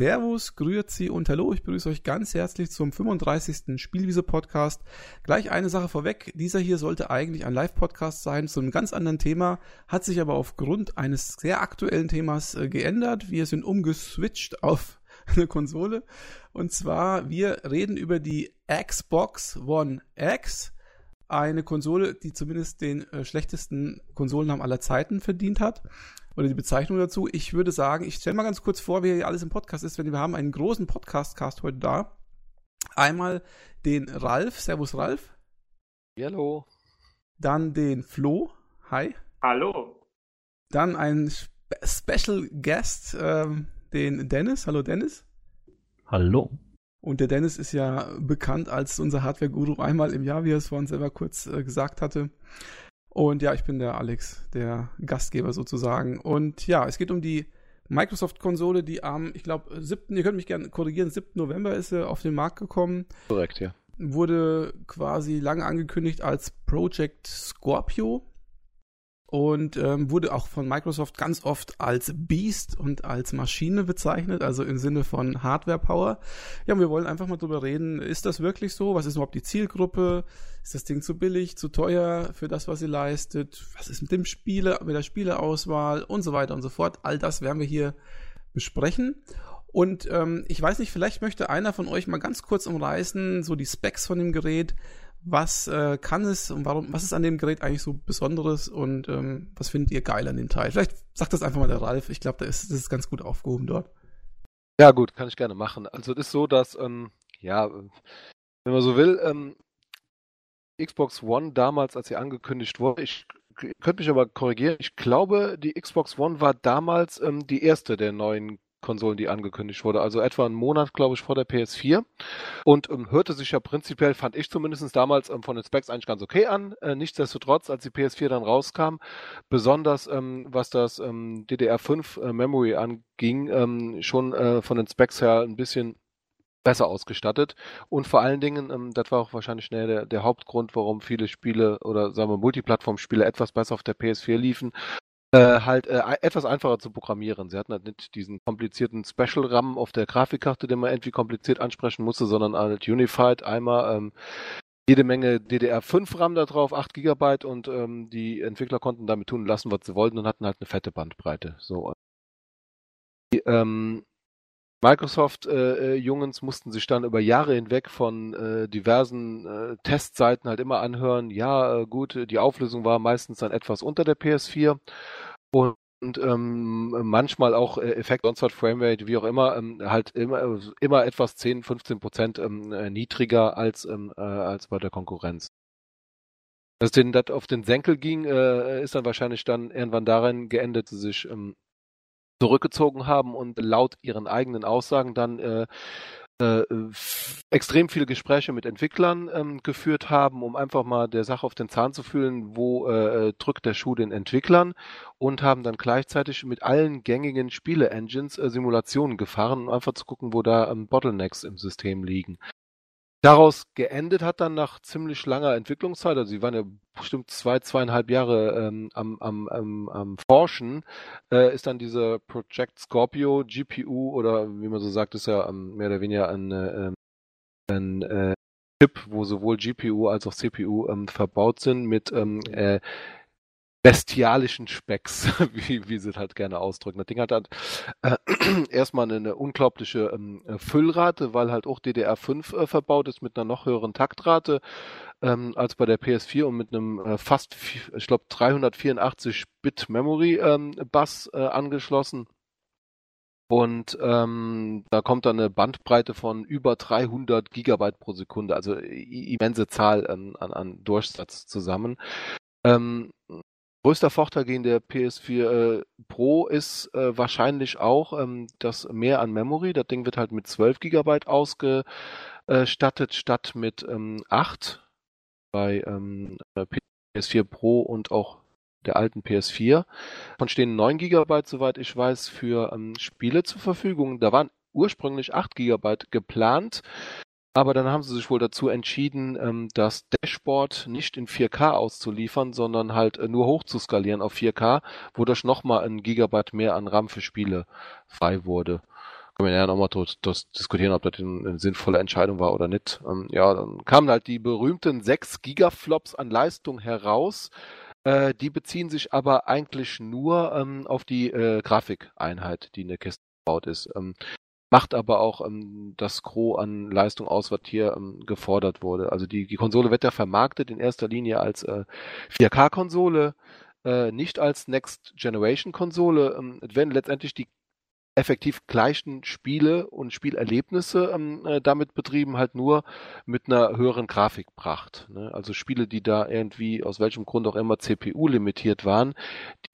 Servus, Grüezi und Hallo. Ich begrüße euch ganz herzlich zum 35. Spielwiese-Podcast. Gleich eine Sache vorweg. Dieser hier sollte eigentlich ein Live-Podcast sein zu einem ganz anderen Thema, hat sich aber aufgrund eines sehr aktuellen Themas äh, geändert. Wir sind umgeswitcht auf eine Konsole. Und zwar, wir reden über die Xbox One X. Eine Konsole, die zumindest den äh, schlechtesten Konsolennamen aller Zeiten verdient hat oder die Bezeichnung dazu. Ich würde sagen, ich stelle mal ganz kurz vor, wie hier alles im Podcast ist, wenn wir haben einen großen Podcast-Cast heute da. Einmal den Ralf. Servus, Ralf. Hallo. Dann den Flo. Hi. Hallo. Dann ein Spe Special Guest, ähm, den Dennis. Hallo, Dennis. Hallo. Und der Dennis ist ja bekannt als unser Hardware-Guru einmal im Jahr, wie er es vorhin selber kurz äh, gesagt hatte. Und ja, ich bin der Alex, der Gastgeber sozusagen. Und ja, es geht um die Microsoft-Konsole, die am, ich glaube, 7., ihr könnt mich gerne korrigieren, 7. November ist sie auf den Markt gekommen. Korrekt, ja. Wurde quasi lange angekündigt als Project Scorpio und ähm, wurde auch von Microsoft ganz oft als Beast und als Maschine bezeichnet, also im Sinne von Hardware Power. Ja, und wir wollen einfach mal drüber reden, ist das wirklich so? Was ist überhaupt die Zielgruppe? Ist das Ding zu billig, zu teuer für das, was sie leistet? Was ist mit dem Spiele, mit der Spieleauswahl und so weiter und so fort? All das werden wir hier besprechen. Und ähm, ich weiß nicht, vielleicht möchte einer von euch mal ganz kurz umreißen, so die Specs von dem Gerät, was äh, kann es und warum, was ist an dem Gerät eigentlich so Besonderes und ähm, was findet ihr geil an dem Teil? Vielleicht sagt das einfach mal der Ralf. Ich glaube, da ist, ist ganz gut aufgehoben dort. Ja, gut, kann ich gerne machen. Also, es ist so, dass, ähm, ja, wenn man so will, ähm, Xbox One damals, als sie angekündigt wurde, ich könnte mich aber korrigieren, ich glaube, die Xbox One war damals ähm, die erste der neuen Konsolen, die angekündigt wurde. Also etwa einen Monat, glaube ich, vor der PS4. Und ähm, hörte sich ja prinzipiell, fand ich zumindest damals ähm, von den Specs eigentlich ganz okay an. Äh, nichtsdestotrotz, als die PS4 dann rauskam, besonders ähm, was das ähm, DDR5 äh, Memory anging, ähm, schon äh, von den Specs her ein bisschen besser ausgestattet und vor allen Dingen, ähm, das war auch wahrscheinlich schnell der, der Hauptgrund, warum viele Spiele oder sagen wir Multiplattform-Spiele etwas besser auf der PS4 liefen, äh, halt äh, etwas einfacher zu programmieren. Sie hatten halt nicht diesen komplizierten Special-RAM auf der Grafikkarte, den man irgendwie kompliziert ansprechen musste, sondern halt Unified einmal ähm, jede Menge DDR5-RAM da drauf, 8 GB und ähm, die Entwickler konnten damit tun lassen, was sie wollten und hatten halt eine fette Bandbreite. So. Die, ähm, Microsoft-Jungens äh, mussten sich dann über Jahre hinweg von äh, diversen äh, Testseiten halt immer anhören, ja, äh, gut, die Auflösung war meistens dann etwas unter der PS4 und ähm, manchmal auch äh, Effekt, sonst was Framerate, wie auch immer, ähm, halt immer, immer etwas 10, 15 Prozent ähm, äh, niedriger als, ähm, äh, als bei der Konkurrenz. Dass denen das auf den Senkel ging, äh, ist dann wahrscheinlich dann irgendwann darin geendet, sie sich ähm, zurückgezogen haben und laut ihren eigenen Aussagen dann äh, äh, extrem viele Gespräche mit Entwicklern ähm, geführt haben, um einfach mal der Sache auf den Zahn zu fühlen, wo äh, drückt der Schuh den Entwicklern und haben dann gleichzeitig mit allen gängigen Spiele-Engines äh, Simulationen gefahren, um einfach zu gucken, wo da ähm, Bottlenecks im System liegen. Daraus geendet hat dann nach ziemlich langer Entwicklungszeit, also sie waren ja bestimmt zwei, zweieinhalb Jahre ähm, am, am, am, am Forschen, äh, ist dann dieser Project Scorpio GPU oder wie man so sagt, ist ja ähm, mehr oder weniger ein, äh, ein äh, Chip, wo sowohl GPU als auch CPU ähm, verbaut sind mit ähm, äh, bestialischen Specks, wie, wie sie es halt gerne ausdrücken. Das Ding hat halt äh, erstmal eine unglaubliche ähm, Füllrate, weil halt auch DDR5 äh, verbaut ist mit einer noch höheren Taktrate ähm, als bei der PS4 und mit einem äh, fast, ich glaube, 384 Bit Memory ähm, Bus äh, angeschlossen. Und ähm, da kommt dann eine Bandbreite von über 300 Gigabyte pro Sekunde, also immense Zahl an, an, an Durchsatz zusammen. Ähm, Größter Vorteil gegen der PS4 äh, Pro ist äh, wahrscheinlich auch ähm, das Mehr an Memory. Das Ding wird halt mit 12 GB ausgestattet statt mit ähm, 8 bei ähm, PS4 Pro und auch der alten PS4. Von stehen 9 GB, soweit ich weiß, für ähm, Spiele zur Verfügung. Da waren ursprünglich 8 GB geplant. Aber dann haben sie sich wohl dazu entschieden, ähm, das Dashboard nicht in 4K auszuliefern, sondern halt äh, nur hoch zu skalieren auf 4K, wodurch nochmal ein Gigabyte mehr an RAM für Spiele frei wurde. können wir ja nochmal diskutieren, ob das eine sinnvolle Entscheidung war oder nicht. Ähm, ja, dann kamen halt die berühmten 6 Gigaflops an Leistung heraus. Äh, die beziehen sich aber eigentlich nur ähm, auf die äh, Grafikeinheit, die in der Kiste gebaut ist. Macht aber auch ähm, das Gros an Leistung aus, was hier ähm, gefordert wurde. Also die, die Konsole wird ja vermarktet in erster Linie als äh, 4K-Konsole, äh, nicht als Next Generation Konsole. Ähm, werden letztendlich die effektiv gleichen Spiele und Spielerlebnisse ähm, äh, damit betrieben, halt nur mit einer höheren Grafikpracht. Ne? Also Spiele, die da irgendwie aus welchem Grund auch immer CPU limitiert waren,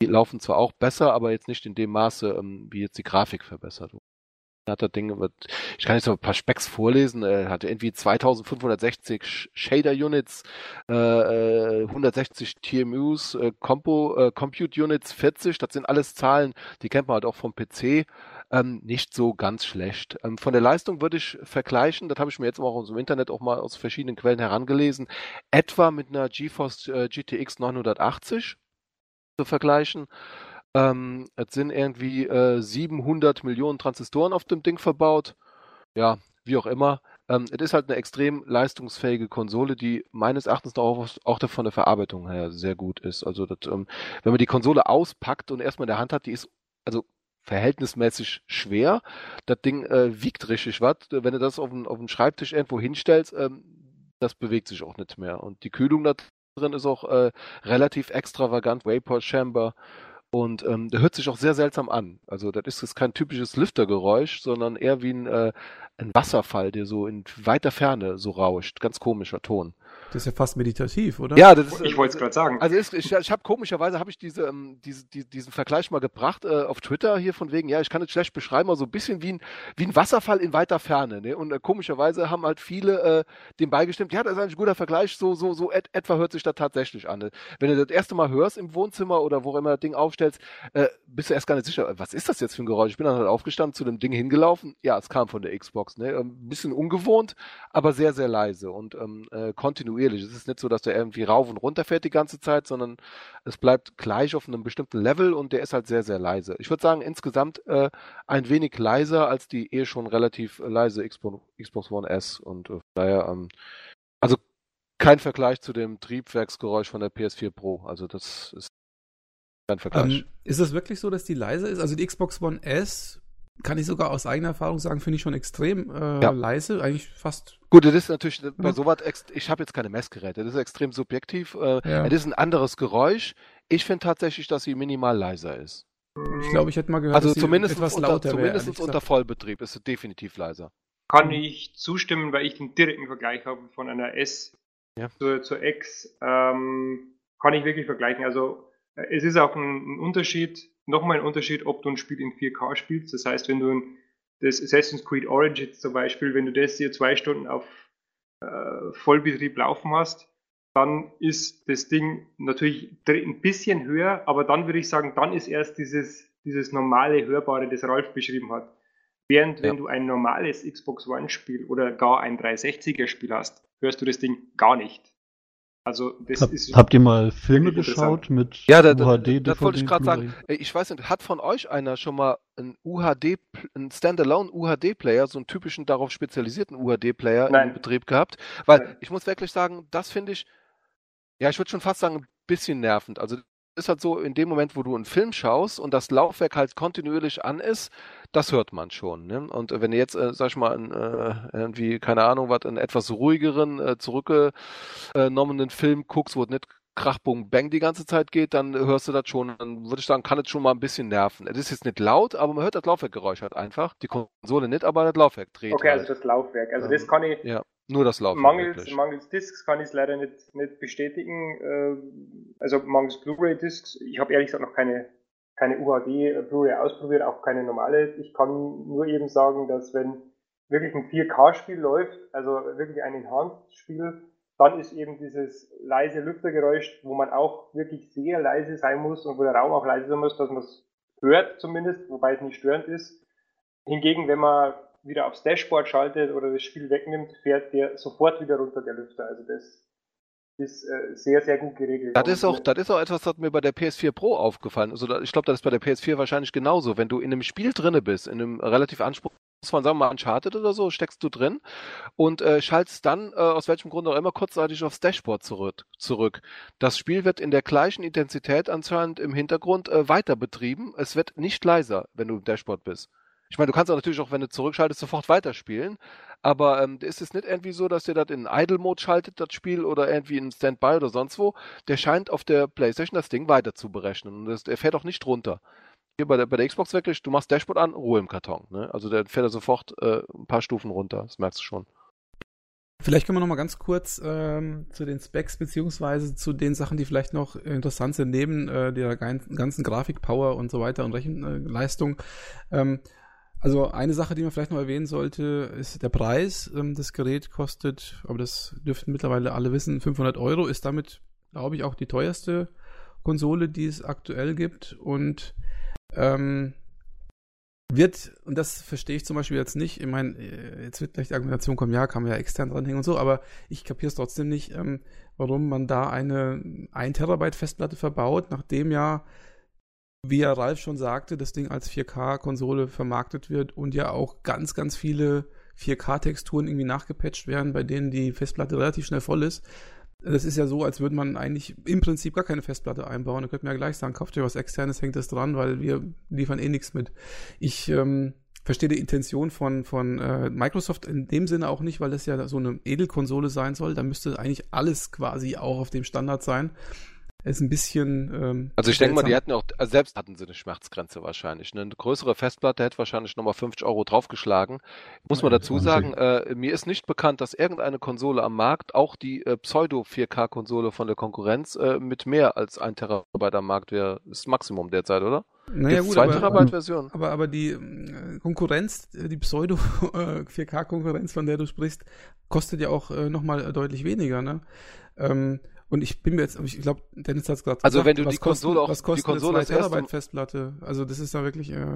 die laufen zwar auch besser, aber jetzt nicht in dem Maße, ähm, wie jetzt die Grafik verbessert wurde hat das Ding, ich kann jetzt noch ein paar Specks vorlesen, er hatte irgendwie 2560 Shader Units, äh, 160 TMUs, äh, Compo, äh, Compute Units 40, das sind alles Zahlen, die kennt man halt auch vom PC, ähm, nicht so ganz schlecht. Ähm, von der Leistung würde ich vergleichen, das habe ich mir jetzt auch aus dem Internet auch mal aus verschiedenen Quellen herangelesen, etwa mit einer GeForce äh, GTX 980 zu vergleichen. Ähm, es sind irgendwie äh, 700 Millionen Transistoren auf dem Ding verbaut. Ja, wie auch immer. Ähm, es ist halt eine extrem leistungsfähige Konsole, die meines Erachtens auch, auch von der Verarbeitung her sehr gut ist. Also, das, ähm, wenn man die Konsole auspackt und erstmal in der Hand hat, die ist also verhältnismäßig schwer. Das Ding äh, wiegt richtig was. Wenn du das auf den, auf den Schreibtisch irgendwo hinstellst, ähm, das bewegt sich auch nicht mehr. Und die Kühlung da drin ist auch äh, relativ extravagant. Vapor Chamber und ähm, der hört sich auch sehr seltsam an. Also das ist jetzt kein typisches Lüftergeräusch, sondern eher wie ein, äh, ein Wasserfall, der so in weiter Ferne so rauscht. Ganz komischer Ton. Das ist ja fast meditativ, oder? Ja, das ist, ich wollte es gerade sagen. Also ist, ich, ich habe komischerweise habe ich diese, ähm, diese, die, diesen Vergleich mal gebracht äh, auf Twitter hier von wegen, ja, ich kann es schlecht beschreiben, aber so ein bisschen wie ein, wie ein Wasserfall in weiter Ferne. Ne? Und äh, komischerweise haben halt viele äh, dem beigestimmt, ja, das ist eigentlich ein guter Vergleich, so, so, so et, etwa hört sich das tatsächlich an. Ne? Wenn du das erste Mal hörst im Wohnzimmer oder wo immer das Ding aufstellst, äh, bist du erst gar nicht sicher, was ist das jetzt für ein Geräusch? Ich bin dann halt aufgestanden, zu dem Ding hingelaufen. Ja, es kam von der Xbox. Ne? Ein ähm, bisschen ungewohnt, aber sehr, sehr leise und ähm, äh, kontinuierlich. Es ist nicht so, dass der irgendwie rauf und runter fährt die ganze Zeit, sondern es bleibt gleich auf einem bestimmten Level und der ist halt sehr, sehr leise. Ich würde sagen, insgesamt äh, ein wenig leiser als die eh schon relativ leise Xbox, Xbox One S und äh, daher, ähm, also kein Vergleich zu dem Triebwerksgeräusch von der PS4 Pro. Also das ist kein Vergleich. Ähm, ist es wirklich so, dass die leise ist? Also die Xbox One S kann ich sogar aus eigener Erfahrung sagen, finde ich schon extrem äh, ja. leise, eigentlich fast. Gut, das ist natürlich bei sowas, ich habe jetzt keine Messgeräte, das ist extrem subjektiv. Äh, ja. Das ist ein anderes Geräusch. Ich finde tatsächlich, dass sie minimal leiser ist. Ich glaube, ich hätte mal gehört, also dass zumindest etwas unter, lauter zumindest wäre, unter Vollbetrieb ist es definitiv leiser. Kann ich zustimmen, weil ich den direkten Vergleich habe von einer S ja. zur, zur X. Ähm, kann ich wirklich vergleichen. Also äh, es ist auch ein, ein Unterschied nochmal ein Unterschied, ob du ein Spiel in 4K spielst. Das heißt, wenn du das Assassin's Creed Origins zum Beispiel, wenn du das hier zwei Stunden auf äh, Vollbetrieb laufen hast, dann ist das Ding natürlich ein bisschen höher, aber dann würde ich sagen, dann ist erst dieses, dieses normale Hörbare, das Ralf beschrieben hat. Während ja. wenn du ein normales Xbox One Spiel oder gar ein 360er Spiel hast, hörst du das Ding gar nicht. Also das Hab, ist habt ihr mal Filme geschaut mit ja, da, UHD? Ja, das wollte ich gerade sagen. Ich weiß nicht, hat von euch einer schon mal ein UHD, ein Standalone UHD-Player, so einen typischen darauf spezialisierten UHD-Player in Betrieb gehabt? Weil Nein. ich muss wirklich sagen, das finde ich, ja, ich würde schon fast sagen, ein bisschen nervend. Also ist halt so, in dem Moment, wo du einen Film schaust und das Laufwerk halt kontinuierlich an ist, das hört man schon. Ne? Und wenn du jetzt, äh, sag ich mal, in, äh, irgendwie, keine Ahnung, was, einen etwas ruhigeren, äh, zurückgenommenen Film guckst, wo es nicht Krachbung Bang die ganze Zeit geht, dann hörst du das schon. Dann würde ich sagen, kann es schon mal ein bisschen nerven. Es ist jetzt nicht laut, aber man hört das Laufwerkgeräusch halt einfach. Die Konsole nicht, aber das Laufwerk dreht. Okay, halt. also das Laufwerk. Also ähm, das kann ich. Ja. Nur das Laufwerk. Mangels, mangels Discs kann ich es leider nicht, nicht bestätigen. Äh, also mangels Blu-ray-Discs. Ich habe ehrlich gesagt noch keine, keine UHD Blu-ray ausprobiert, auch keine normale. Ich kann nur eben sagen, dass wenn wirklich ein 4K-Spiel läuft, also wirklich ein Enhanced-Spiel, dann ist eben dieses leise Lüftergeräusch, wo man auch wirklich sehr leise sein muss und wo der Raum auch leise sein muss, dass man es hört zumindest, wobei es nicht störend ist. Hingegen, wenn man wieder aufs Dashboard schaltet oder das Spiel wegnimmt, fährt der sofort wieder runter, der Lüfter. Also das ist äh, sehr, sehr gut geregelt. Das ist, auch, das ist auch etwas, das mir bei der PS4 Pro aufgefallen ist. Also ich glaube, das ist bei der PS4 wahrscheinlich genauso. Wenn du in einem Spiel drinne bist, in einem relativ anspruchsvollen von, sagen wir mal, Uncharted oder so, steckst du drin und äh, schaltest dann, äh, aus welchem Grund auch immer, kurzzeitig aufs Dashboard zurück. zurück. Das Spiel wird in der gleichen Intensität anscheinend im Hintergrund äh, weiter betrieben. Es wird nicht leiser, wenn du im Dashboard bist. Ich meine, du kannst auch natürlich auch, wenn du zurückschaltest, sofort weiterspielen. Aber ähm, ist es nicht irgendwie so, dass ihr das in Idle-Mode schaltet, das Spiel, oder irgendwie in Standby oder sonst wo? Der scheint auf der Playstation das Ding weiter zu berechnen. Und das, er fährt auch nicht runter. Hier bei der, bei der Xbox wirklich, du machst Dashboard an, Ruhe im Karton. Ne? Also der fährt er sofort äh, ein paar Stufen runter. Das merkst du schon. Vielleicht können wir noch mal ganz kurz ähm, zu den Specs beziehungsweise zu den Sachen, die vielleicht noch interessant sind neben äh, der ganzen Grafikpower und so weiter und Rechenleistung. Ähm, also eine Sache, die man vielleicht noch erwähnen sollte, ist der Preis. Ähm, das Gerät kostet, aber das dürften mittlerweile alle wissen, 500 Euro. Ist damit, glaube ich, auch die teuerste Konsole, die es aktuell gibt. Und ähm, wird, und das verstehe ich zum Beispiel jetzt nicht, ich meine, äh, jetzt wird gleich die Argumentation kommen, ja, kann man ja extern dranhängen und so, aber ich kapiere es trotzdem nicht, ähm, warum man da eine 1 Terabyte Festplatte verbaut, nachdem ja, wie ja Ralf schon sagte, das Ding als 4K-Konsole vermarktet wird und ja auch ganz, ganz viele 4K-Texturen irgendwie nachgepatcht werden, bei denen die Festplatte relativ schnell voll ist. Das ist ja so, als würde man eigentlich im Prinzip gar keine Festplatte einbauen. Da könnte man ja gleich sagen, kauft ihr was externes, hängt das dran, weil wir liefern eh nichts mit. Ich ähm, verstehe die Intention von, von äh, Microsoft in dem Sinne auch nicht, weil das ja so eine Edelkonsole sein soll. Da müsste eigentlich alles quasi auch auf dem Standard sein ist ein bisschen. Ähm, also ich denke mal, die hatten auch, also selbst hatten sie eine Schmerzgrenze wahrscheinlich. Ne? Eine größere Festplatte hätte wahrscheinlich nochmal 50 Euro draufgeschlagen. Muss man dazu sagen, äh, mir ist nicht bekannt, dass irgendeine Konsole am Markt, auch die äh, Pseudo-4K-Konsole von der Konkurrenz, äh, mit mehr als 1 Terabyte am Markt wäre. Das ist Maximum derzeit, oder? Naja, gut, 2 Terabyte Version. Aber, aber die äh, Konkurrenz, äh, die Pseudo 4K-Konkurrenz, von der du sprichst, kostet ja auch äh, nochmal deutlich weniger, ne? Ähm, und ich bin mir jetzt, ich glaube, Dennis hat es gerade Also gesagt, wenn du die Konsole auch, was kostet die Konsole eine Terabyte Festplatte? Also das ist da wirklich, äh,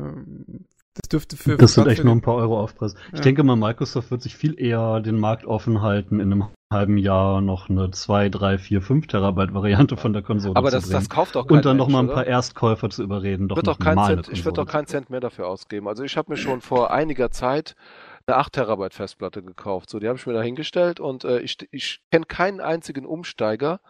das dürfte für... Das sind echt nur ein paar Euro Aufpreis. Ja. Ich denke mal, Microsoft wird sich viel eher den Markt offen halten, in einem halben Jahr noch eine 2, 3, 4, 5 Terabyte Variante von der Konsole Aber das, zu bringen. das kauft doch kein Und dann noch mal ein paar Erstkäufer zu überreden, doch wird noch kein Cent, Ich würde doch keinen Cent mehr dafür ausgeben. Also ich habe mir schon vor einiger Zeit eine 8 Terabyte Festplatte gekauft. So, die habe ich mir da hingestellt und äh, ich, ich kenne keinen einzigen Umsteiger,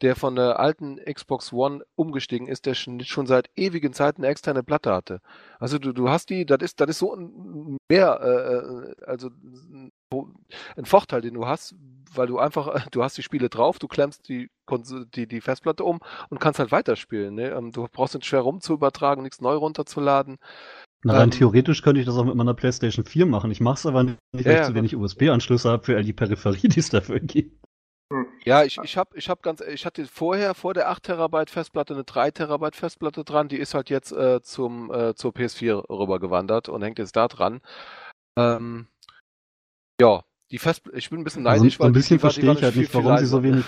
der von der alten Xbox One umgestiegen ist, der schon, schon seit ewigen Zeiten eine externe Platte hatte. Also du, du hast die, das ist, das ist so ein mehr, äh, äh also ein Vorteil, den du hast, weil du einfach, du hast die Spiele drauf, du klemmst die, die, die Festplatte um und kannst halt weiterspielen. Ne? Ähm, du brauchst nicht schwer rum zu übertragen, nichts neu runterzuladen. Na, rein ähm, theoretisch könnte ich das auch mit meiner PlayStation 4 machen. Ich mache es aber nicht, weil ja, ich zu wenig USB-Anschlüsse habe für all die Peripherie, die es dafür gibt. Hm. Ja, ich, ich habe ich hab ganz, ich hatte vorher vor der 8 Terabyte Festplatte eine 3 Terabyte Festplatte dran, die ist halt jetzt äh, zum äh, zur PS4 rübergewandert und hängt jetzt da dran. Ähm, ja, die Fest, ich bin ein bisschen also neidisch, also, weil ein bisschen verstehe ich halt nicht, warum sie so wenig,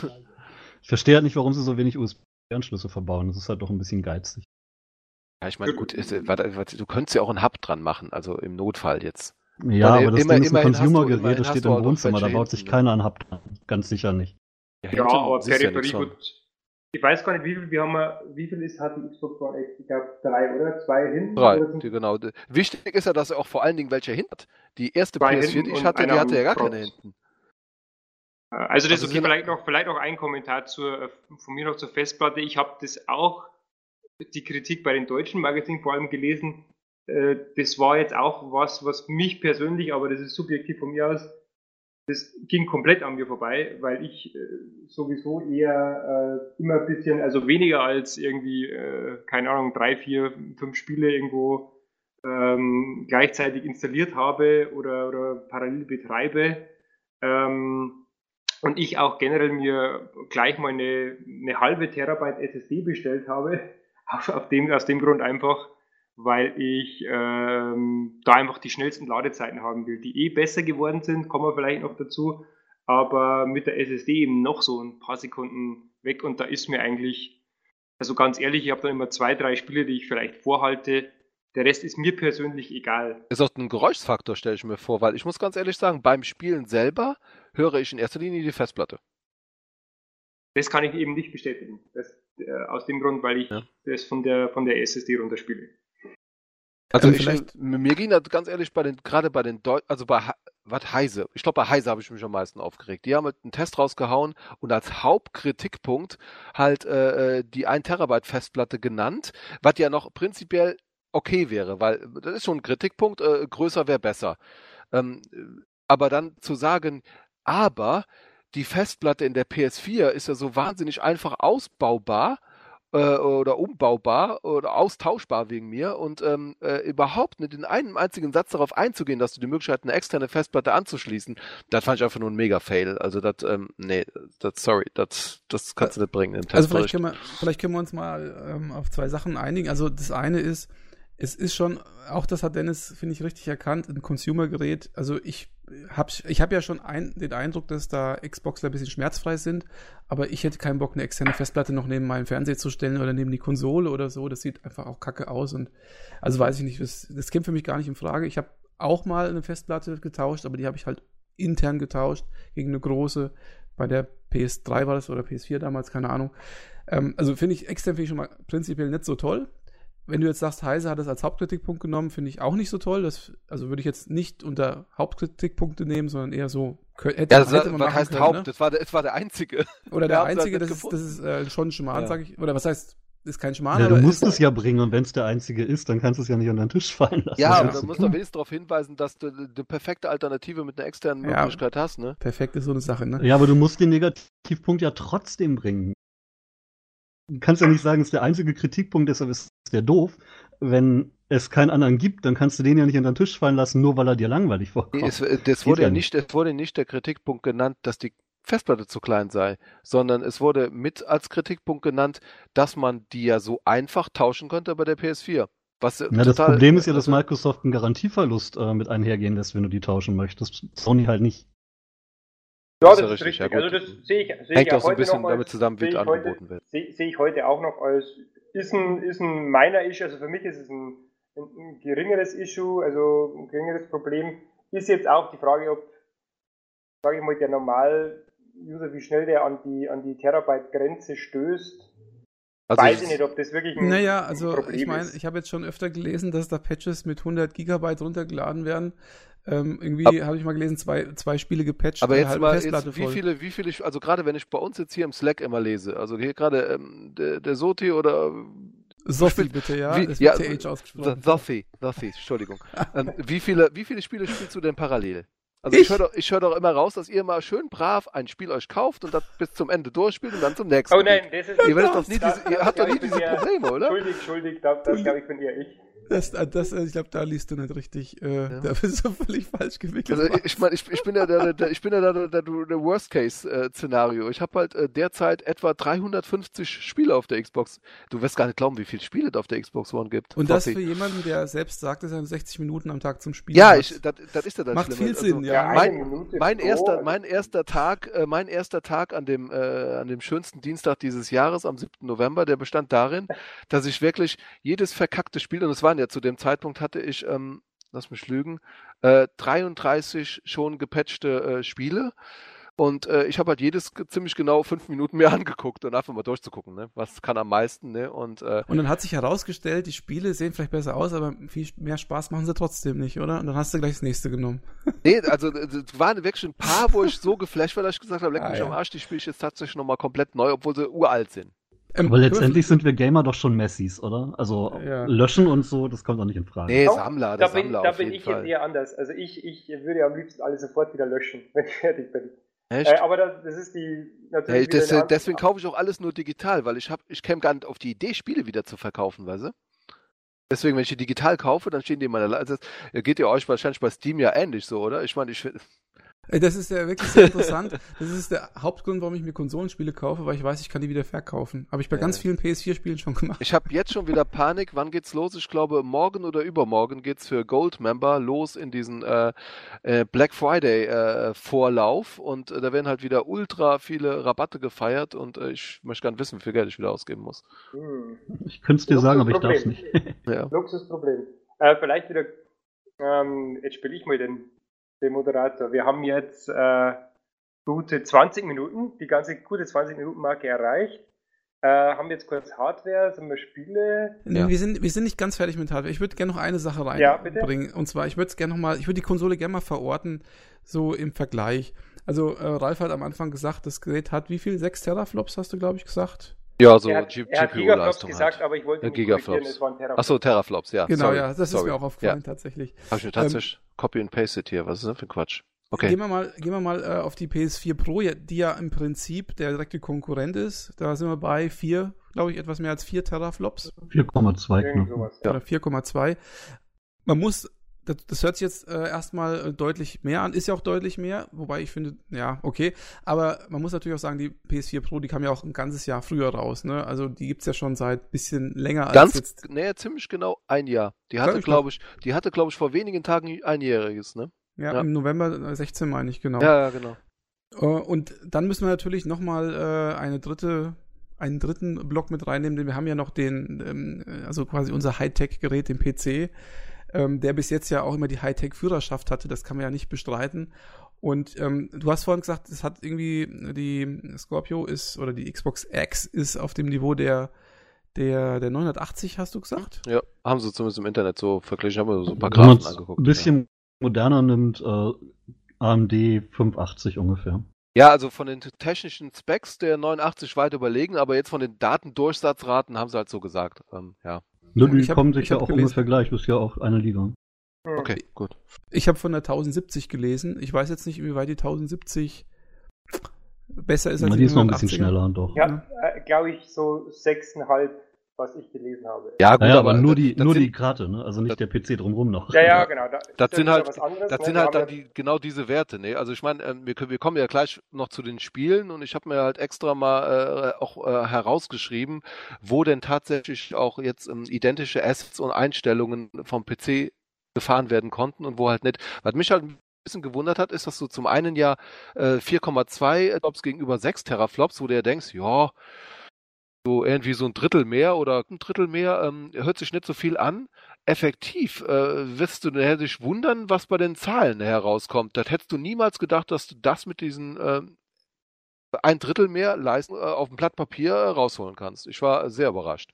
ich verstehe halt nicht, warum sie so wenig USB-Anschlüsse verbauen. Das ist halt doch ein bisschen geizig. Ja, ich meine, gut, warte, du könntest ja auch einen Hub dran machen, also im Notfall jetzt. Ja, aber das immer, Ding ist ein Consumer-Gerät, das steht im Wohnzimmer, da baut sich keiner ein Hub dran. Ganz sicher nicht. Ja, ja aber Peripherie ja gut. Ich weiß gar nicht, wie viel, wir haben, wie viel ist, hat die Xbox One X? Ich glaube drei, oder? Zwei hinten? Drei, die, genau. Wichtig ist ja, dass er auch vor allen Dingen welche hinten hat. Die erste Zwei PS4, die ich hatte, die hatte ja gar keine hinten. Äh, also das also okay, vielleicht noch, vielleicht noch ein Kommentar zur, äh, von mir noch zur Festplatte. Ich habe das auch, die Kritik bei den deutschen Magazinen vor allem gelesen, äh, das war jetzt auch was, was mich persönlich, aber das ist subjektiv von mir aus, das ging komplett an mir vorbei, weil ich äh, sowieso eher äh, immer ein bisschen, also weniger als irgendwie, äh, keine Ahnung, drei, vier, fünf Spiele irgendwo ähm, gleichzeitig installiert habe oder, oder parallel betreibe. Ähm, und ich auch generell mir gleich mal eine, eine halbe Terabyte SSD bestellt habe, auf, auf dem, aus dem Grund einfach, weil ich ähm, da einfach die schnellsten Ladezeiten haben will, die eh besser geworden sind, kommen wir vielleicht noch dazu, aber mit der SSD eben noch so ein paar Sekunden weg und da ist mir eigentlich, also ganz ehrlich, ich habe dann immer zwei, drei Spiele, die ich vielleicht vorhalte, der Rest ist mir persönlich egal. Ist auch ein Geräuschfaktor, stelle ich mir vor, weil ich muss ganz ehrlich sagen, beim Spielen selber höre ich in erster Linie die Festplatte. Das kann ich eben nicht bestätigen. Das, aus dem Grund, weil ich ja. das von der, von der SSD runterspiele. Also ich, mir ging das ganz ehrlich bei den, gerade bei den Deu also bei was Heise. Ich glaube, bei Heise habe ich mich am meisten aufgeregt. Die haben halt einen Test rausgehauen und als Hauptkritikpunkt halt äh, äh die 1 Terabyte Festplatte genannt, was ja noch prinzipiell okay wäre, weil das ist schon ein Kritikpunkt, äh, größer wäre besser. Ähm, aber dann zu sagen, aber die Festplatte in der PS4 ist ja so wahnsinnig einfach ausbaubar, äh, oder umbaubar oder austauschbar wegen mir und ähm, äh, überhaupt nicht in einem einzigen Satz darauf einzugehen, dass du die Möglichkeit eine externe Festplatte anzuschließen, das fand ich einfach nur ein Mega-Fail. Also das, ähm, nee, das, sorry, das, das kannst du nicht bringen. Also vielleicht können, wir, vielleicht können wir uns mal ähm, auf zwei Sachen einigen. Also das eine ist, es ist schon, auch das hat Dennis, finde ich, richtig erkannt, ein Consumer-Gerät. Also ich habe ich hab ja schon ein, den Eindruck, dass da Xboxler ein bisschen schmerzfrei sind, aber ich hätte keinen Bock, eine externe Festplatte noch neben meinem Fernseher zu stellen oder neben die Konsole oder so. Das sieht einfach auch kacke aus und also weiß ich nicht, das, das käme für mich gar nicht in Frage. Ich habe auch mal eine Festplatte getauscht, aber die habe ich halt intern getauscht gegen eine große. Bei der PS3 war das oder PS4 damals, keine Ahnung. Ähm, also finde ich extern finde ich schon mal prinzipiell nicht so toll wenn du jetzt sagst, Heise hat es als Hauptkritikpunkt genommen, finde ich auch nicht so toll. Das, also würde ich jetzt nicht unter Hauptkritikpunkte nehmen, sondern eher so. Hätte, ja, das hätte man was heißt können, Haupt? Ne? Das, war der, das war der einzige. Oder der einzige, das ist, das ist äh, schon ein Schmarrn, ja. sage ich. Oder was heißt, ist kein Schmarrn. Ja, du musst es ja bringen und wenn es der einzige ist, dann kannst du es ja nicht unter den Tisch fallen lassen. Ja, aber du musst doch wenigstens darauf hinweisen, dass du die perfekte Alternative mit einer externen Möglichkeit ja, hast, ne? Perfekt ist so eine Sache, ne? Ja, aber du musst den Negativpunkt ja trotzdem bringen. Du kannst ja nicht sagen, es ist der einzige Kritikpunkt, deshalb ist der doof, wenn es keinen anderen gibt, dann kannst du den ja nicht unter den Tisch fallen lassen, nur weil er dir langweilig vorkommt. Es, äh, das wurde ja nicht, es wurde nicht der Kritikpunkt genannt, dass die Festplatte zu klein sei, sondern es wurde mit als Kritikpunkt genannt, dass man die ja so einfach tauschen könnte bei der PS4. Was ja, das Problem ist ja, dass Microsoft einen Garantieverlust äh, mit einhergehen lässt, wenn du die tauschen möchtest. Sony halt nicht. Ja, das, das ist richtig. richtig. Also das sehe ich, sehe Hängt ich auch so ein bisschen damit zusammen, wie es angeboten wird. Sehe, sehe ich heute auch noch als ist ein, ist ein meiner Issue, also für mich ist es ein, ein, ein geringeres Issue, also ein geringeres Problem. Ist jetzt auch die Frage, ob, sage ich mal, der Normal-User, wie schnell der an die, an die Terabyte-Grenze stößt. Also Weiß ich nicht, ob das wirklich ein Naja, also Problem ich meine, ich habe jetzt schon öfter gelesen, dass da Patches mit 100 Gigabyte runtergeladen werden. Ähm, irgendwie habe ich mal gelesen, zwei, zwei Spiele gepatcht. Aber jetzt mal, jetzt, wie viele, wie viele, also gerade wenn ich bei uns jetzt hier im Slack immer lese, also hier gerade ähm, der, der Soti oder Sophie bitte, ja. Wie, ja, ausgesprochen. Sophie, Sophie, Entschuldigung. ähm, wie viele, wie viele Spiele spielst du denn parallel? Also ich, ich höre doch, hör doch immer raus, dass ihr mal schön brav ein Spiel euch kauft und das bis zum Ende durchspielt und dann zum nächsten. Oh nein, das ist. Ihr, doch nie diese, ihr habt doch nie diese Probleme, oder? Schuldig, schuldig, das, das glaube ich bin eher ich. Das, das, ich glaube, da liest du nicht richtig. Äh, ja. Da bist du völlig falsch gewickelt. Also ich meine, ich, ich, bin ja der, der, ich bin ja der, der, der Worst-Case-Szenario. Ich habe halt äh, derzeit etwa 350 Spiele auf der Xbox. Du wirst gar nicht glauben, wie viele Spiele es auf der Xbox One gibt. Und das für jemanden, der selbst sagt, dass er 60 Minuten am Tag zum Spielen ja, ich, das, das ist ja das Macht Schlimme. viel Sinn, also, ja. Mein, mein erster, mein erster Tag, äh, mein erster Tag an dem, äh, an dem schönsten Dienstag dieses Jahres, am 7. November, der bestand darin, dass ich wirklich jedes verkackte Spiel, und es waren ja zu dem Zeitpunkt hatte ich, ähm, lass mich lügen, äh, 33 schon gepatchte äh, Spiele. Und äh, ich habe halt jedes ziemlich genau fünf Minuten mehr angeguckt und einfach mal durchzugucken, ne? Was kann am meisten, ne? Und, äh, und dann hat sich herausgestellt, die Spiele sehen vielleicht besser aus, aber viel mehr Spaß machen sie trotzdem nicht, oder? Und dann hast du gleich das nächste genommen. nee, also es waren wirklich ein paar, wo ich so geflasht war, dass ich gesagt habe, leck ah, mich ja. am Arsch, die spiele ich jetzt tatsächlich nochmal komplett neu, obwohl sie uralt sind. Ähm, Aber letztendlich sind wir Gamer doch schon Messis, oder? Also ja. löschen und so, das kommt doch nicht in Frage. Nee, Sammler, da bin, Sammler Da bin ich Fall. jetzt eher anders. Also ich, ich würde am liebsten alle sofort wieder löschen, wenn ich fertig bin. Echt? Äh, aber das, das, ist die natürlich. Hey, das, deswegen kaufe ich auch alles nur digital, weil ich hab, ich käme gar nicht auf die Idee, Spiele wieder zu verkaufen, weißt du? Deswegen, wenn ich die digital kaufe, dann stehen die in meiner Also, geht ja euch wahrscheinlich bei Steam ja ähnlich so, oder? Ich meine, ich das ist ja wirklich sehr interessant. Das ist der Hauptgrund, warum ich mir Konsolenspiele kaufe, weil ich weiß, ich kann die wieder verkaufen. Habe ich bei ja. ganz vielen PS4-Spielen schon gemacht. Ich habe jetzt schon wieder Panik. Wann geht's los? Ich glaube, morgen oder übermorgen geht's für Gold-Member los in diesen äh, äh, Black Friday-Vorlauf. Äh, und äh, da werden halt wieder ultra viele Rabatte gefeiert. Und äh, ich möchte gar nicht wissen, wie viel Geld ich wieder ausgeben muss. Hm. Ich könnte es dir sagen, aber ich darf es nicht. ja. Luxusproblem. Äh, vielleicht wieder, ähm, jetzt spiele ich mal den dem Moderator. Wir haben jetzt äh, gute 20 Minuten, die ganze gute 20 Minuten Marke erreicht. Äh, haben wir jetzt kurz Hardware, sind wir Spiele? Nee, ja. wir, sind, wir sind nicht ganz fertig mit Hardware. Ich würde gerne noch eine Sache reinbringen. Ja, und zwar, ich würde es gerne noch mal, ich würde die Konsole gerne mal verorten, so im Vergleich. Also, äh, Ralf hat am Anfang gesagt, das Gerät hat wie viel? 6 Teraflops, hast du, glaube ich, gesagt? Ja, so GPU-Leistung. gesagt, halt. aber ich wollte ja, Gigaflops. Es waren Teraflops. Achso, Teraflops, ja. Genau, Sorry. ja, das Sorry. ist mir auch aufgefallen, ja. tatsächlich. Habe ich mir tatsächlich ähm, Copy and Pasted hier. Was ist das für ein Quatsch? Okay. Gehen wir mal, gehen wir mal äh, auf die PS4 Pro, die ja im Prinzip der direkte Konkurrent ist. Da sind wir bei 4, glaube ich, etwas mehr als 4 Teraflops. 4,2 knapp. Oder 4,2. Man muss, das, das, hört sich jetzt äh, erstmal deutlich mehr an, ist ja auch deutlich mehr, wobei ich finde, ja, okay. Aber man muss natürlich auch sagen, die PS4 Pro, die kam ja auch ein ganzes Jahr früher raus, ne? Also die gibt es ja schon seit bisschen länger Ganz, als jetzt. Nee, ziemlich genau ein Jahr. Die hatte, glaube ich, die hatte, glaube ich, vor wenigen Tagen einjähriges, ne? Ja, ja, im November 16 meine ich, genau. Ja, ja, genau. Äh, und dann müssen wir natürlich nochmal äh, eine dritte, einen dritten Block mit reinnehmen, denn wir haben ja noch den, ähm, also quasi unser Hightech-Gerät, den PC, ähm, der bis jetzt ja auch immer die Hightech-Führerschaft hatte, das kann man ja nicht bestreiten. Und ähm, du hast vorhin gesagt, es hat irgendwie die Scorpio ist oder die Xbox X ist auf dem Niveau der der, der 980, hast du gesagt? Ja, haben sie zumindest im Internet so verglichen, haben wir so ein paar Graphen angeguckt. Ein bisschen moderner nimmt äh, AMD 580 ungefähr. Ja, also von den technischen Specs der 89 weit überlegen, aber jetzt von den Datendurchsatzraten haben sie halt so gesagt. Ähm, ja. Ne, die kommen sich ja auch gelesen. ungefähr gleich, ist ja auch eine Liga. Okay, gut. Ich habe von der 1070 gelesen. Ich weiß jetzt nicht, inwieweit die 1070 besser ist als die. Die ist noch ein bisschen schneller, doch. Ja, äh, glaube ich, so 6,5 was ich gelesen habe. Ja, gut, naja, aber, aber, nur die, nur sind, die Karte, ne? Also nicht der PC drumherum noch. Ja, ja, genau. Da, das, sind halt, anderes, das ne? sind halt dann die, genau diese Werte, ne? Also ich meine, äh, wir, wir kommen ja gleich noch zu den Spielen und ich habe mir halt extra mal äh, auch äh, herausgeschrieben, wo denn tatsächlich auch jetzt ähm, identische Assets und Einstellungen vom PC gefahren werden konnten und wo halt nicht. Was mich halt ein bisschen gewundert hat, ist, dass du zum einen ja äh, 4,2 Flops gegenüber 6 Teraflops, wo du ja denkst, ja, so irgendwie so ein Drittel mehr oder ein Drittel mehr, ähm, hört sich nicht so viel an. Effektiv äh, wirst du nachher dich wundern, was bei den Zahlen herauskommt. Das hättest du niemals gedacht, dass du das mit diesen äh, ein Drittel mehr Leistung äh, auf dem Blatt Papier äh, rausholen kannst. Ich war sehr überrascht.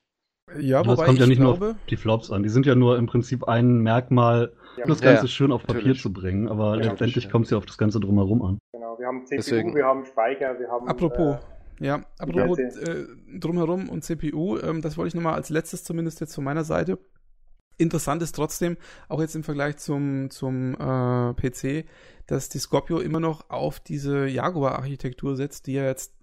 Ja, wobei das kommt ja nicht glaube... nur auf die Flops an. Die sind ja nur im Prinzip ein Merkmal, ja. das Ganze ja, schön auf Papier natürlich. zu bringen, aber ja, letztendlich kommt es ja auf das Ganze drumherum an. Genau, wir haben CPU, Deswegen. wir haben Speicher, wir haben. Apropos, äh, ja, apropos äh, drumherum und CPU, ähm, das wollte ich nochmal als letztes zumindest jetzt von meiner Seite. Interessant ist trotzdem, auch jetzt im Vergleich zum, zum äh, PC, dass die Scorpio immer noch auf diese Jaguar-Architektur setzt, die ja jetzt.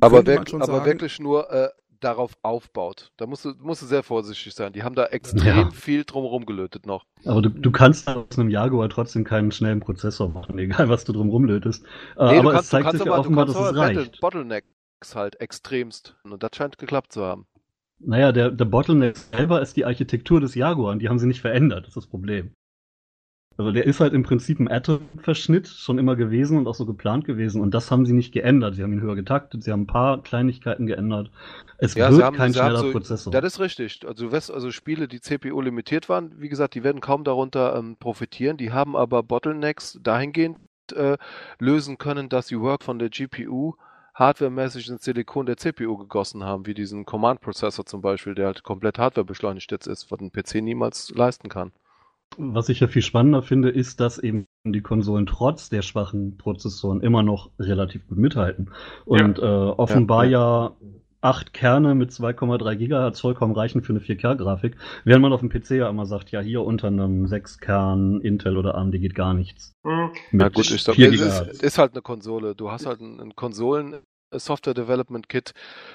Aber, wirk aber sagen, wirklich nur äh, darauf aufbaut. Da musst du, musst du sehr vorsichtig sein. Die haben da extrem ja. viel drumherum gelötet noch. Aber du, du kannst aus einem Jaguar trotzdem keinen schnellen Prozessor machen, egal was du drumrum lötest. Äh, nee, aber kannst, es zeigt sich ja offenbar, dass es reicht. Bottleneck halt extremst. Und das scheint geklappt zu haben. Naja, der, der Bottleneck selber ist die Architektur des Jaguar und die haben sie nicht verändert, das ist das Problem. Also der ist halt im Prinzip ein Atom-Verschnitt schon immer gewesen und auch so geplant gewesen und das haben sie nicht geändert. Sie haben ihn höher getaktet, sie haben ein paar Kleinigkeiten geändert. Es ja, wird haben, kein schneller so, Prozessor. Das ist richtig. Also also Spiele, die CPU limitiert waren, wie gesagt, die werden kaum darunter ähm, profitieren. Die haben aber Bottlenecks dahingehend äh, lösen können, dass die Work von der GPU hardwaremäßig ins Silikon der CPU gegossen haben, wie diesen Command-Prozessor zum Beispiel, der halt komplett hardwarebeschleunigt jetzt ist, was ein PC niemals leisten kann. Was ich ja viel spannender finde, ist, dass eben die Konsolen trotz der schwachen Prozessoren immer noch relativ gut mithalten. Und ja. äh, offenbar ja, ja acht Kerne mit 2,3 Gigahertz vollkommen reichen für eine 4K-Grafik, während man auf dem PC ja immer sagt, ja, hier unter einem 6-Kern Intel oder AMD geht gar nichts. Mhm. Na gut, ich sag, es ist, ist, halt eine Konsole. Du hast halt einen, einen Konsolen Software Development Kit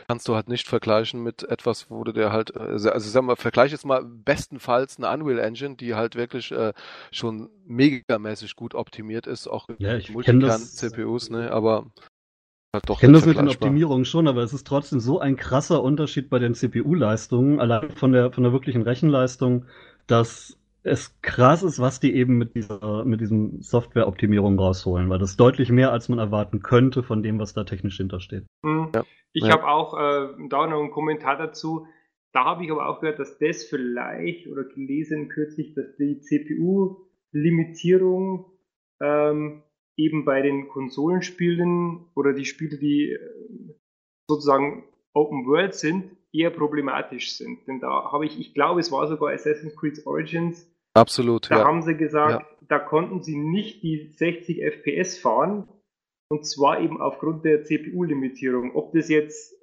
kannst du halt nicht vergleichen mit etwas, wo du dir halt, also, also sagen wir, vergleich jetzt mal bestenfalls eine Unreal Engine, die halt wirklich äh, schon megamäßig gut optimiert ist, auch ja, ich Multicam-CPUs, ne, aber Halt ich kenne das mit den Optimierungen schon, aber es ist trotzdem so ein krasser Unterschied bei den CPU-Leistungen, allein von der, von der wirklichen Rechenleistung, dass es krass ist, was die eben mit dieser, mit diesem Software-Optimierung rausholen, weil das ist deutlich mehr, als man erwarten könnte von dem, was da technisch hintersteht. Mhm. Ja. Ich ja. habe auch äh, da noch einen Kommentar dazu. Da habe ich aber auch gehört, dass das vielleicht oder gelesen kürzlich, dass die CPU-Limitierung ähm, eben bei den Konsolenspielen oder die Spiele, die äh, sozusagen Open World sind, eher problematisch sind. Denn da habe ich, ich glaube, es war sogar Assassin's Creed Origins. Absolut. Da ja. haben sie gesagt, ja. da konnten sie nicht die 60 FPS fahren. Und zwar eben aufgrund der CPU-Limitierung. Ob das jetzt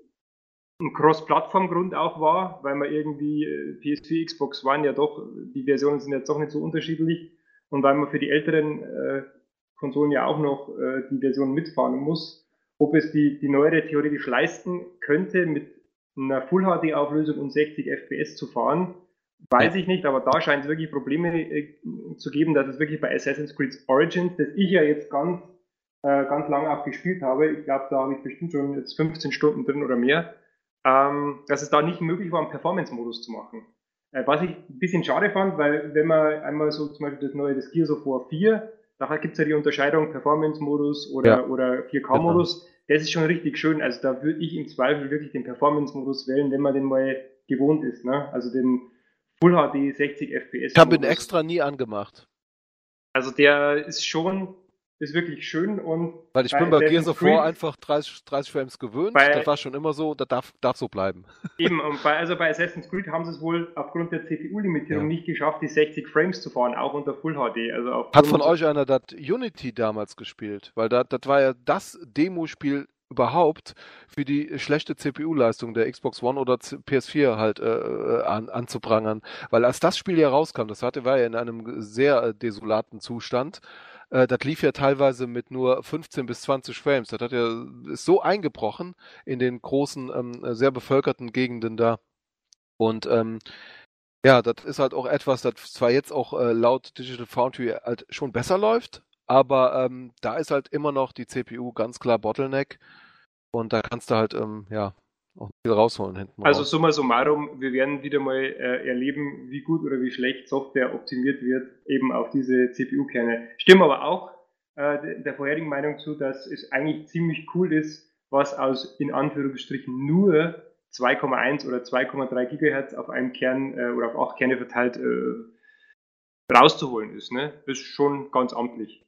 ein Cross-Plattform-Grund auch war, weil man irgendwie äh, PS4, Xbox One ja doch, die Versionen sind jetzt doch nicht so unterschiedlich und weil man für die älteren äh, Konsolen ja auch noch äh, die Version mitfahren muss, ob es die, die neuere theoretisch leisten könnte, mit einer Full HD Auflösung und 60 FPS zu fahren, weiß ich nicht, aber da scheint es wirklich Probleme äh, zu geben, dass es wirklich bei Assassin's Creed Origins, das ich ja jetzt ganz, äh, ganz lange auch gespielt habe, ich glaube, da habe ich bestimmt schon jetzt 15 Stunden drin oder mehr, ähm, dass es da nicht möglich war, einen Performance-Modus zu machen. Äh, was ich ein bisschen schade fand, weil wenn man einmal so zum Beispiel das neue, das Gears of War 4, da gibt es ja die Unterscheidung Performance-Modus oder, ja. oder 4K-Modus, genau. das ist schon richtig schön. Also da würde ich im Zweifel wirklich den Performance-Modus wählen, wenn man den mal gewohnt ist. Ne? Also den Full HD 60 FPS. Ich habe ihn extra nie angemacht. Also der ist schon ist wirklich schön und. Weil ich bei bin bei Gears of War einfach 30, 30 Frames gewöhnt. Bei, das war schon immer so, das darf, darf so bleiben. Eben, und bei, also bei Assassin's Creed haben sie es wohl aufgrund der CPU-Limitierung ja. nicht geschafft, die 60 Frames zu fahren, auch unter Full HD. Also Hat von euch einer das Unity damals gespielt? Weil das war ja das Demospiel überhaupt für die schlechte CPU-Leistung der Xbox One oder PS4 halt äh, äh, an, anzuprangern. Weil als das Spiel ja rauskam, das hatte, war ja in einem sehr äh, desolaten Zustand, äh, das lief ja teilweise mit nur 15 bis 20 Frames. Das hat ja ist so eingebrochen in den großen, ähm, sehr bevölkerten Gegenden da. Und ähm, ja, das ist halt auch etwas, das zwar jetzt auch äh, laut Digital Foundry halt schon besser läuft, aber ähm, da ist halt immer noch die CPU ganz klar Bottleneck. Und da kannst du halt, ähm, ja, auch viel rausholen hinten. Also raus. summa summarum, wir werden wieder mal äh, erleben, wie gut oder wie schlecht Software optimiert wird, eben auf diese CPU-Kerne. Stimmt aber auch äh, der vorherigen Meinung zu, dass es eigentlich ziemlich cool ist, was aus in Anführungsstrichen nur 2,1 oder 2,3 Gigahertz auf einem Kern äh, oder auf acht Kerne verteilt äh, rauszuholen ist. Ne? Das ist schon ganz amtlich.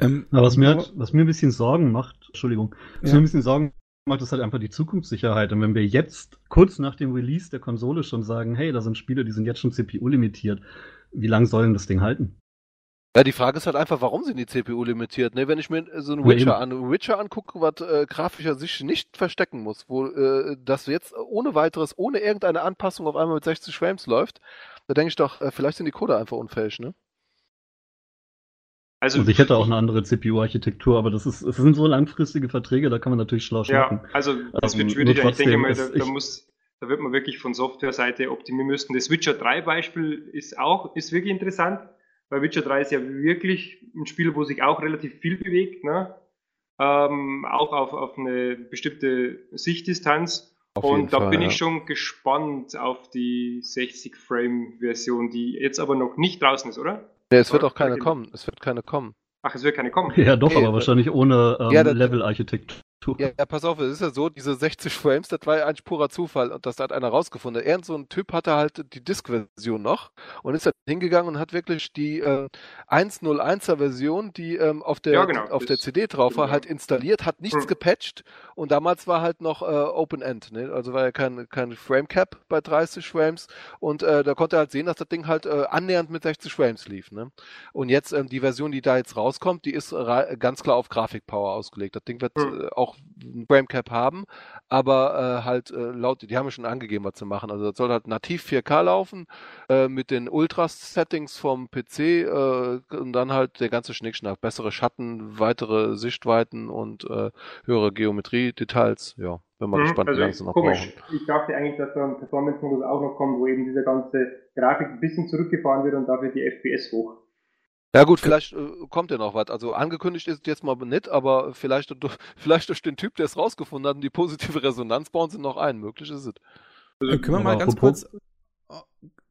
Ähm, was, mir halt, was mir ein bisschen Sorgen macht, Entschuldigung, was ja. mir ein bisschen Sorgen macht es halt einfach die Zukunftssicherheit. Und wenn wir jetzt kurz nach dem Release der Konsole schon sagen, hey, da sind Spiele, die sind jetzt schon CPU limitiert, wie lange soll denn das Ding halten? Ja, die Frage ist halt einfach, warum sind die CPU limitiert? Ne, wenn ich mir so einen Witcher, an, Witcher angucke, was äh, grafischer sich nicht verstecken muss, wo äh, das jetzt ohne weiteres, ohne irgendeine Anpassung auf einmal mit 60 Frames läuft, da denke ich doch, äh, vielleicht sind die Code einfach unfähig, ne? Also, also ich hätte auch eine andere CPU-Architektur, aber das ist, es sind so langfristige Verträge, da kann man natürlich schlau schnappen. Ja, also das wird ähm, schwierig. Ich denke mal, da, da, muss, da wird man wirklich von Software-Seite optimieren müssen. Das Witcher 3 Beispiel ist auch, ist wirklich interessant, weil Witcher 3 ist ja wirklich ein Spiel, wo sich auch relativ viel bewegt, ne? Ähm, auch auf, auf eine bestimmte Sichtdistanz. Auf und da Fall, bin ja. ich schon gespannt auf die 60-Frame-Version, die jetzt aber noch nicht draußen ist, oder? Nee, es wird auch keine kommen. Es wird keine kommen. Ach, es wird keine kommen. Ja, doch, okay. aber wahrscheinlich ohne ähm, ja, Level-Architektur. Ja, ja, pass auf, es ist ja so, diese 60 Frames, das war ja eigentlich purer Zufall und das hat einer rausgefunden. Irgend so ein Typ hatte halt die Disk-Version noch und ist dann hingegangen und hat wirklich die äh, 101er Version, die ähm, auf der ja, genau, auf der CD drauf war, genau. halt installiert, hat nichts hm. gepatcht und damals war halt noch äh, Open End, ne? also war ja kein, kein Frame Cap bei 30 Frames und äh, da konnte er halt sehen, dass das Ding halt äh, annähernd mit 60 Frames lief. Ne? Und jetzt ähm, die Version, die da jetzt rauskommt, die ist ganz klar auf Grafikpower ausgelegt. Das Ding wird hm. äh, auch auch ein Framecap haben, aber äh, halt äh, laut, die haben ja schon angegeben, was zu machen. Also das soll halt nativ 4K laufen, äh, mit den Ultra-Settings vom PC äh, und dann halt der ganze Schnickschnack. Bessere Schatten, weitere Sichtweiten und äh, höhere Geometrie-Details. Ja, bin mal mhm, gespannt, also wie lange sie noch komisch. brauchen. Ich dachte eigentlich, dass da ein Performance-Modus auch noch kommt, wo eben diese ganze Grafik ein bisschen zurückgefahren wird und dafür die FPS hoch. Ja gut, vielleicht äh, kommt ja noch was. Also angekündigt ist es jetzt mal nicht, aber vielleicht, vielleicht durch den Typ, der es rausgefunden hat und die positive Resonanz bauen sie noch ein. Möglich ist es. Also, können wir mal ganz kurz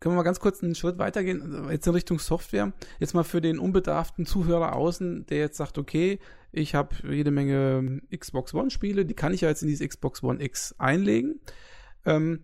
können wir mal ganz kurz einen Schritt weitergehen, also jetzt in Richtung Software. Jetzt mal für den unbedarften Zuhörer außen, der jetzt sagt, okay, ich habe jede Menge Xbox One Spiele, die kann ich ja jetzt in diese Xbox One X einlegen. Ähm,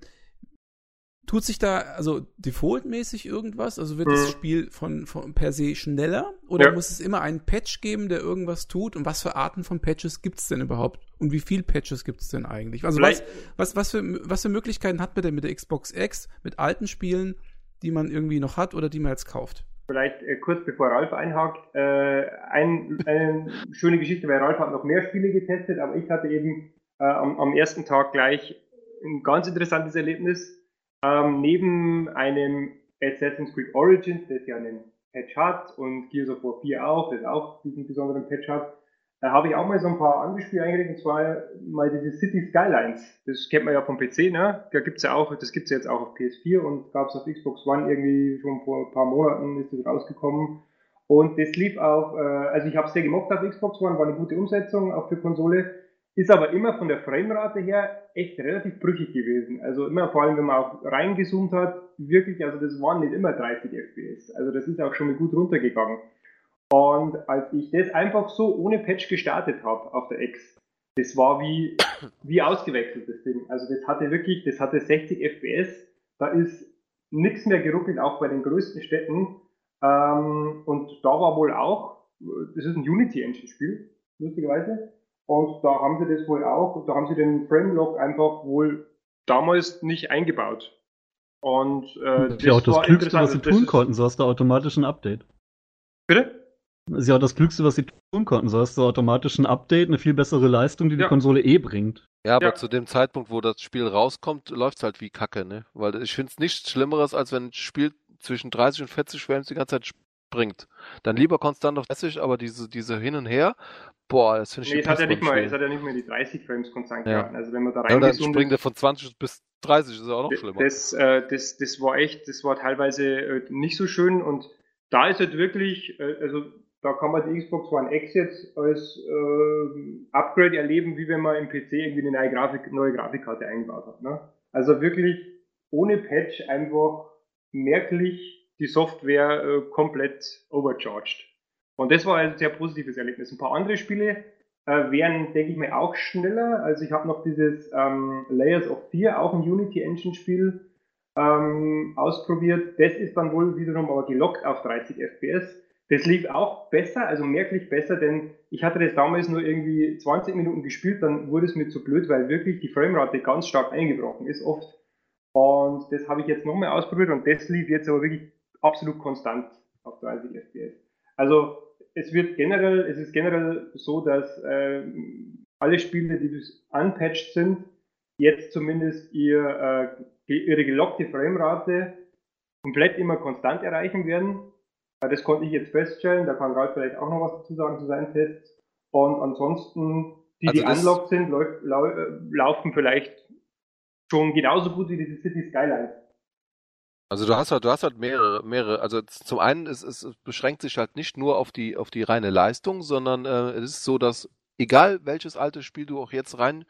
Tut sich da also defaultmäßig irgendwas? Also wird mhm. das Spiel von, von per se schneller? Oder ja. muss es immer einen Patch geben, der irgendwas tut? Und was für Arten von Patches gibt es denn überhaupt? Und wie viel Patches gibt es denn eigentlich? Also was, was, was, für, was für Möglichkeiten hat man denn mit der Xbox X, mit alten Spielen, die man irgendwie noch hat oder die man jetzt kauft? Vielleicht äh, kurz bevor Ralf einhakt, äh, ein, eine schöne Geschichte, weil Ralf hat noch mehr Spiele getestet, aber ich hatte eben äh, am, am ersten Tag gleich ein ganz interessantes Erlebnis ähm, neben einem Assassin's Creed Origins, das ja einen Patch hat, und Gears of War 4 auch, das auch diesen besonderen Patch hat, da habe ich auch mal so ein paar andere Spiele eingelegt, und zwar mal diese City Skylines. Das kennt man ja vom PC, ne? Da gibt's ja auch, das gibt's ja jetzt auch auf PS4 und gab's auf Xbox One irgendwie schon vor ein paar Monaten ist das rausgekommen. Und das lief auch, äh, also ich habe sehr gemocht auf Xbox One, war eine gute Umsetzung, auch für Konsole. Ist aber immer von der Framerate her echt relativ brüchig gewesen. Also immer, vor allem wenn man auch reingezoomt hat, wirklich, also das waren nicht immer 30 FPS. Also das ist auch schon mal gut runtergegangen. Und als ich das einfach so ohne Patch gestartet habe auf der X, das war wie, wie ausgewechselt, das Ding. Also das hatte wirklich, das hatte 60 FPS, da ist nichts mehr geruckelt, auch bei den größten Städten. Ähm, und da war wohl auch, das ist ein Unity Engine Spiel, lustigerweise. Und da haben sie das wohl auch, da haben sie den Framelock einfach wohl damals nicht eingebaut. Und äh, das, ist ja auch das Klügste, was sie tun konnten, so hast du automatisch ein Update. Bitte? Das ist ja auch das Klügste, was sie tun konnten. So hast du automatisch ein Update, eine viel bessere Leistung, die ja. die Konsole eh bringt. Ja, aber ja. zu dem Zeitpunkt, wo das Spiel rauskommt, läuft es halt wie Kacke, ne? Weil ich finde es nichts Schlimmeres, als wenn ein Spiel zwischen 30 und 40 Frames die ganze Zeit springt. Dann lieber konstant auf 30, aber diese, diese Hin und Her, Boah, das finde ich nee, es hat, ja nicht mal, es hat ja nicht mehr die 30 Frames konstant ja. gehabt. Also wenn man da rein ja, dann springt er von 20 bis 30, ist ja auch noch schlimmer. Das, äh, das, das war echt, das war teilweise äh, nicht so schön und da ist halt wirklich, äh, also da kann man die Xbox One X jetzt als äh, Upgrade erleben, wie wenn man im PC irgendwie eine neue, Grafik, neue Grafikkarte eingebaut hat. Ne? Also wirklich ohne Patch einfach merklich die Software äh, komplett overcharged. Und das war ein sehr positives Erlebnis. Ein paar andere Spiele äh, wären, denke ich mal, auch schneller. Also ich habe noch dieses ähm, Layers of Fear, auch ein Unity Engine Spiel, ähm, ausprobiert. Das ist dann wohl wiederum aber gelockt auf 30 FPS. Das lief auch besser, also merklich besser, denn ich hatte das damals nur irgendwie 20 Minuten gespielt, dann wurde es mir zu blöd, weil wirklich die Framerate ganz stark eingebrochen ist oft. Und das habe ich jetzt nochmal ausprobiert und das lief jetzt aber wirklich absolut konstant auf 30 FPS. Also es wird generell, es ist generell so, dass äh, alle Spiele, die unpatched sind, jetzt zumindest ihr, äh, ihre gelockte Framerate komplett immer konstant erreichen werden. Das konnte ich jetzt feststellen, da kann Ralf vielleicht auch noch was dazu sagen zu seinen Tests. Und ansonsten, die, also die unlocked sind, lau lau äh, laufen vielleicht schon genauso gut wie diese City Skylines. Also du hast halt, du hast halt mehrere, mehrere. Also zum einen ist es beschränkt sich halt nicht nur auf die auf die reine Leistung, sondern äh, es ist so, dass egal welches alte Spiel du auch jetzt rein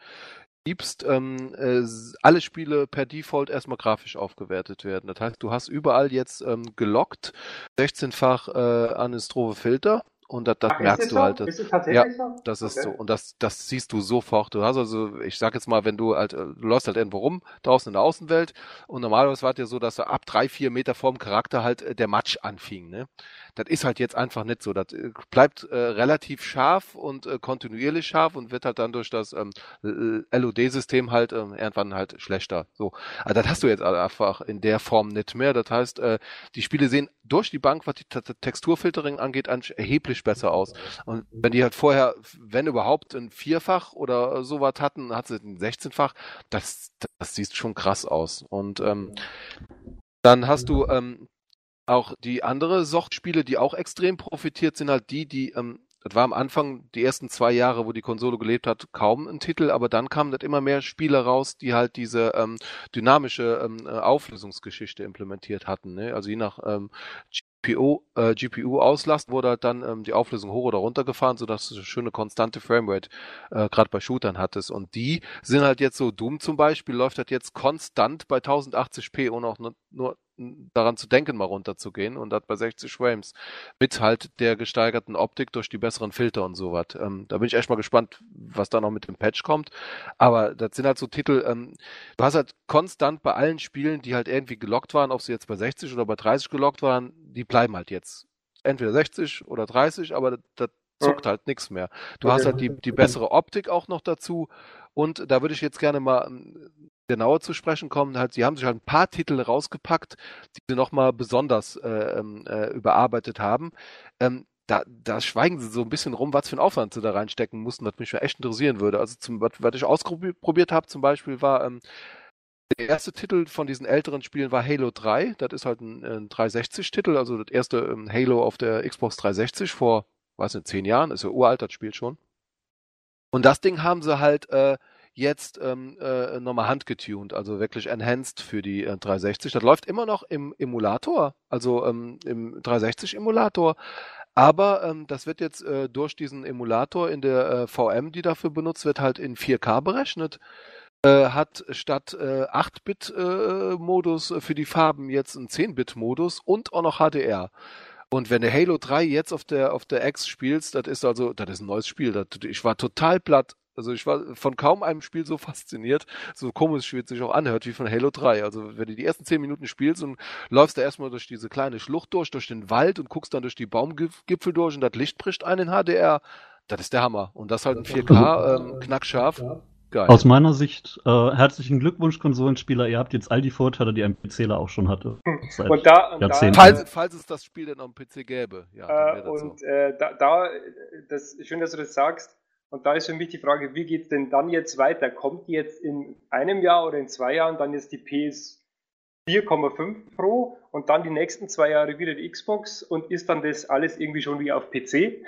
gibst, ähm, äh, alle Spiele per Default erstmal grafisch aufgewertet werden. Das heißt, du hast überall jetzt ähm, gelockt 16-fach äh, Anistrove Filter und das, das Ach, merkst du so? halt. Das, ja, so? das ist okay. so. Und das, das siehst du sofort. Du hast also, ich sag jetzt mal, wenn du halt, du läufst halt irgendwo rum, draußen in der Außenwelt, und normalerweise war es ja so, dass er ab drei, vier Meter vorm Charakter halt äh, der Matsch anfing, ne? Das ist halt jetzt einfach nicht so. Das äh, bleibt äh, relativ scharf und äh, kontinuierlich scharf und wird halt dann durch das ähm, LOD-System halt äh, irgendwann halt schlechter. So, aber das hast du jetzt einfach in der Form nicht mehr. Das heißt, äh, die Spiele sehen durch die Bank, was die Texturfiltering angeht, erheblich besser aus. Und wenn die halt vorher, wenn überhaupt, ein Vierfach oder sowas hatten, hat sie ein 16-fach, das, das sieht schon krass aus. Und ähm, dann hast du ähm, auch die andere Sortspiele, die auch extrem profitiert, sind halt die, die, ähm, das war am Anfang die ersten zwei Jahre, wo die Konsole gelebt hat, kaum ein Titel, aber dann kamen das immer mehr Spiele raus, die halt diese ähm, dynamische ähm, äh, Auflösungsgeschichte implementiert hatten. Ne? Also je nach ähm, GPU, äh, GPU-Auslast wurde halt dann ähm, die Auflösung hoch oder runter gefahren, sodass du eine schöne konstante Framerate äh, gerade bei Shootern hattest. Und die sind halt jetzt so, Doom zum Beispiel läuft halt jetzt konstant bei 1080p und auch nur, nur daran zu denken, mal runterzugehen und das bei 60 Frames mit halt der gesteigerten Optik durch die besseren Filter und sowas. Ähm, da bin ich echt mal gespannt, was da noch mit dem Patch kommt. Aber das sind halt so Titel, ähm, du hast halt konstant bei allen Spielen, die halt irgendwie gelockt waren, ob sie jetzt bei 60 oder bei 30 gelockt waren, die bleiben halt jetzt entweder 60 oder 30, aber das, zuckt halt nichts mehr. Du hast halt die, die bessere Optik auch noch dazu und da würde ich jetzt gerne mal ähm, genauer zu sprechen kommen. Halt, sie haben sich halt ein paar Titel rausgepackt, die sie nochmal besonders äh, ähm, äh, überarbeitet haben. Ähm, da, da schweigen sie so ein bisschen rum, was für einen Aufwand sie da reinstecken mussten, was mich echt interessieren würde. Also zum, was, was ich ausprobiert habe zum Beispiel war, ähm, der erste Titel von diesen älteren Spielen war Halo 3. Das ist halt ein, ein 360-Titel, also das erste ähm, Halo auf der Xbox 360 vor, weiß nicht, zehn Jahren, ist ja uralt, das Spiel schon. Und das Ding haben sie halt äh, jetzt ähm, äh, nochmal handgetuned, also wirklich enhanced für die äh, 360. Das läuft immer noch im Emulator, also ähm, im 360-Emulator. Aber ähm, das wird jetzt äh, durch diesen Emulator in der äh, VM, die dafür benutzt wird, halt in 4K berechnet. Äh, hat statt äh, 8-Bit-Modus äh, für die Farben jetzt einen 10-Bit-Modus und auch noch HDR. Und wenn du Halo 3 jetzt auf der auf der X spielst, das ist also, das ist ein neues Spiel. Das, ich war total platt. Also ich war von kaum einem Spiel so fasziniert, so komisch wie es sich auch anhört, wie von Halo 3. Also wenn du die ersten zehn Minuten spielst und läufst da erstmal durch diese kleine Schlucht durch, durch den Wald und guckst dann durch die Baumgipfel durch und das Licht bricht ein in HDR, das ist der Hammer. Und das halt in 4K, ähm, knackscharf. Geil. Aus meiner Sicht, äh, herzlichen Glückwunsch, Konsolenspieler. Ihr habt jetzt all die Vorteile, die ein PCler auch schon hatte. Seit und da, und da falls, falls, es das Spiel denn am PC gäbe. Ja, äh, und so. äh, da, da das, schön, dass du das sagst. Und da ist für mich die Frage, wie geht es denn dann jetzt weiter? Kommt jetzt in einem Jahr oder in zwei Jahren dann jetzt die PS 4,5 Pro und dann die nächsten zwei Jahre wieder die Xbox und ist dann das alles irgendwie schon wie auf PC?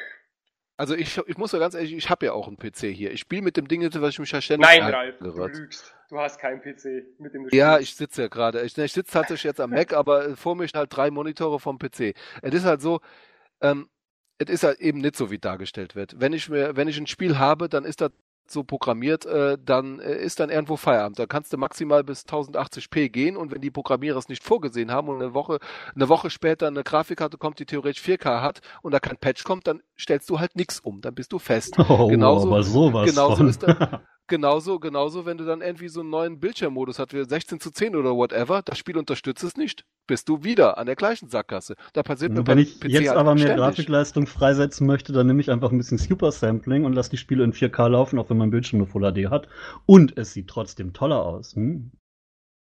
Also ich, ich muss ja ganz ehrlich, ich habe ja auch einen PC hier. Ich spiele mit dem Ding, was ich mich ja ständig Nein, Ralf, du lügst. Du hast keinen PC, mit dem du Ja, ich sitze ja gerade. Ich, ich sitze tatsächlich jetzt am Mac, aber vor mir stehen halt drei Monitore vom PC. Es ist halt so, ähm, es ist halt eben nicht so, wie dargestellt wird. Wenn ich mir, wenn ich ein Spiel habe, dann ist das so programmiert, äh, dann äh, ist dann irgendwo Feierabend. Da kannst du maximal bis 1080p gehen und wenn die Programmierer es nicht vorgesehen haben und eine Woche, eine Woche später eine Grafikkarte kommt, die theoretisch 4K hat und da kein Patch kommt, dann stellst du halt nichts um, dann bist du fest. Oh, genauso, aber sowas genauso von. ist dann, genauso, genauso, wenn du dann irgendwie so einen neuen Bildschirmmodus hast, wie 16 zu 10 oder whatever, das Spiel unterstützt es nicht, bist du wieder an der gleichen Sackgasse. Da passiert mir Wenn ich PC jetzt halt aber mehr ständig. Grafikleistung freisetzen möchte, dann nehme ich einfach ein bisschen Super Sampling und lasse die Spiele in 4K laufen, auch wenn mein Bildschirm eine Full HD hat. Und es sieht trotzdem toller aus. Hm?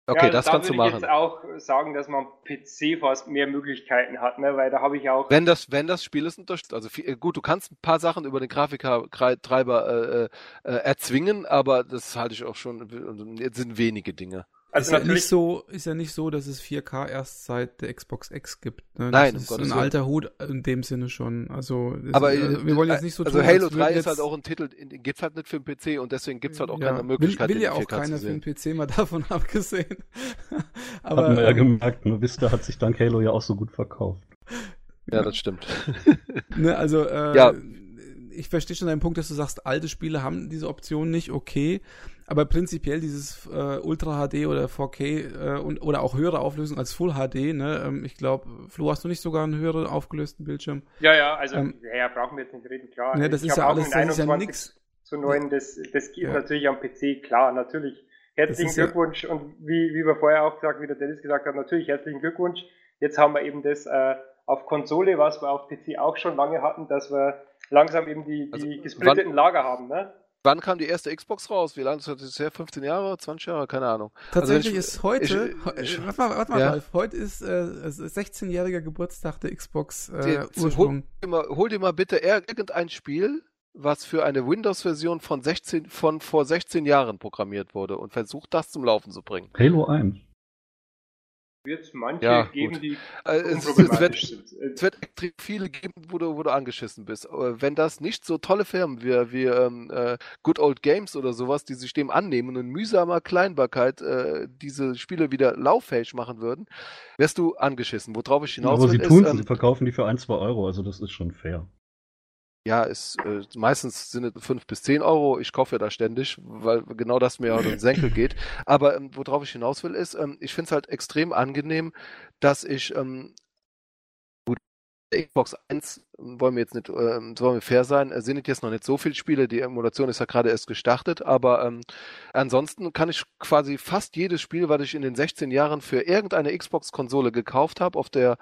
Okay, ja, das da kannst du machen. Ich jetzt auch sagen, dass man PC fast mehr Möglichkeiten hat, ne? weil da habe ich auch. Wenn das, wenn das Spiel ist unterstützt, also viel, gut, du kannst ein paar Sachen über den Grafiktreiber äh, äh, erzwingen, aber das halte ich auch schon, jetzt sind wenige Dinge. Also ist ja nicht so, ist ja nicht so, dass es 4K erst seit der Xbox X gibt. Ne? Nein, das ist ein alter Hut in dem Sinne schon. Also, aber ist, also, wir wollen jetzt nicht so also tun, Halo 3 ist halt auch ein Titel, gibt's halt nicht für den PC und deswegen gibt's halt auch ja, keine Möglichkeit. Will, will ja auch keiner für den PC mal davon abgesehen. aber Hat man ja ähm, gemerkt, nur Vista hat sich dank Halo ja auch so gut verkauft. Ja, das stimmt. ne, also äh, ja. ich verstehe schon deinen Punkt, dass du sagst, alte Spiele haben diese Option nicht, okay. Aber prinzipiell dieses äh, Ultra HD oder 4K äh, und, oder auch höhere Auflösung als Full HD, ne? Ähm, ich glaube, Flo, hast du nicht sogar einen höheren aufgelösten Bildschirm? Ja, ja, also ähm, ja, brauchen wir jetzt nicht reden, klar. Ne, das ich ist ja alles, das ist ja nix. Zu neuen, das, das geht ja. natürlich am PC, klar, natürlich. Herzlichen Glückwunsch ja und wie, wie wir vorher auch gesagt, wie der Dennis gesagt hat, natürlich herzlichen Glückwunsch. Jetzt haben wir eben das äh, auf Konsole, was wir auf PC auch schon lange hatten, dass wir langsam eben die, die also, gesplitteten Lager haben, ne? Wann kam die erste Xbox raus? Wie lange ist das her? 15 Jahre? 20 Jahre? Keine Ahnung. Also Tatsächlich also ich, ist heute, ich, ich, warte mal, warte mal, ja? Ralf, heute ist äh, 16-jähriger Geburtstag der Xbox äh, Ursprung. Hol, mal, hol dir mal bitte irgendein Spiel, was für eine Windows-Version von 16, von vor 16 Jahren programmiert wurde und versucht das zum Laufen zu bringen. Halo 1 wird es manche ja, geben, gut. die also es, es, wird, sind. Es wird extrem viele geben, wo du, wo du angeschissen bist. Wenn das nicht so tolle Firmen wie, wie ähm, äh, Good Old Games oder sowas, die sich dem annehmen und in mühsamer Kleinbarkeit äh, diese Spiele wieder lauffähig machen würden, wärst du angeschissen. Worauf ich hinaus Aber sie tun es, ähm, sie verkaufen die für ein, zwei Euro, also das ist schon fair. Ja, ist äh, meistens sind es fünf bis zehn Euro. Ich kaufe ja da ständig, weil genau das mir auf den Senkel geht. Aber ähm, worauf ich hinaus will, ist, ähm, ich finde es halt extrem angenehm, dass ich ähm, gut Xbox 1 wollen wir jetzt nicht, äh, sollen wir fair sein, äh, sind jetzt noch nicht so viele Spiele, die Emulation ist ja gerade erst gestartet, aber ähm, ansonsten kann ich quasi fast jedes Spiel, was ich in den 16 Jahren für irgendeine Xbox-Konsole gekauft habe, auf der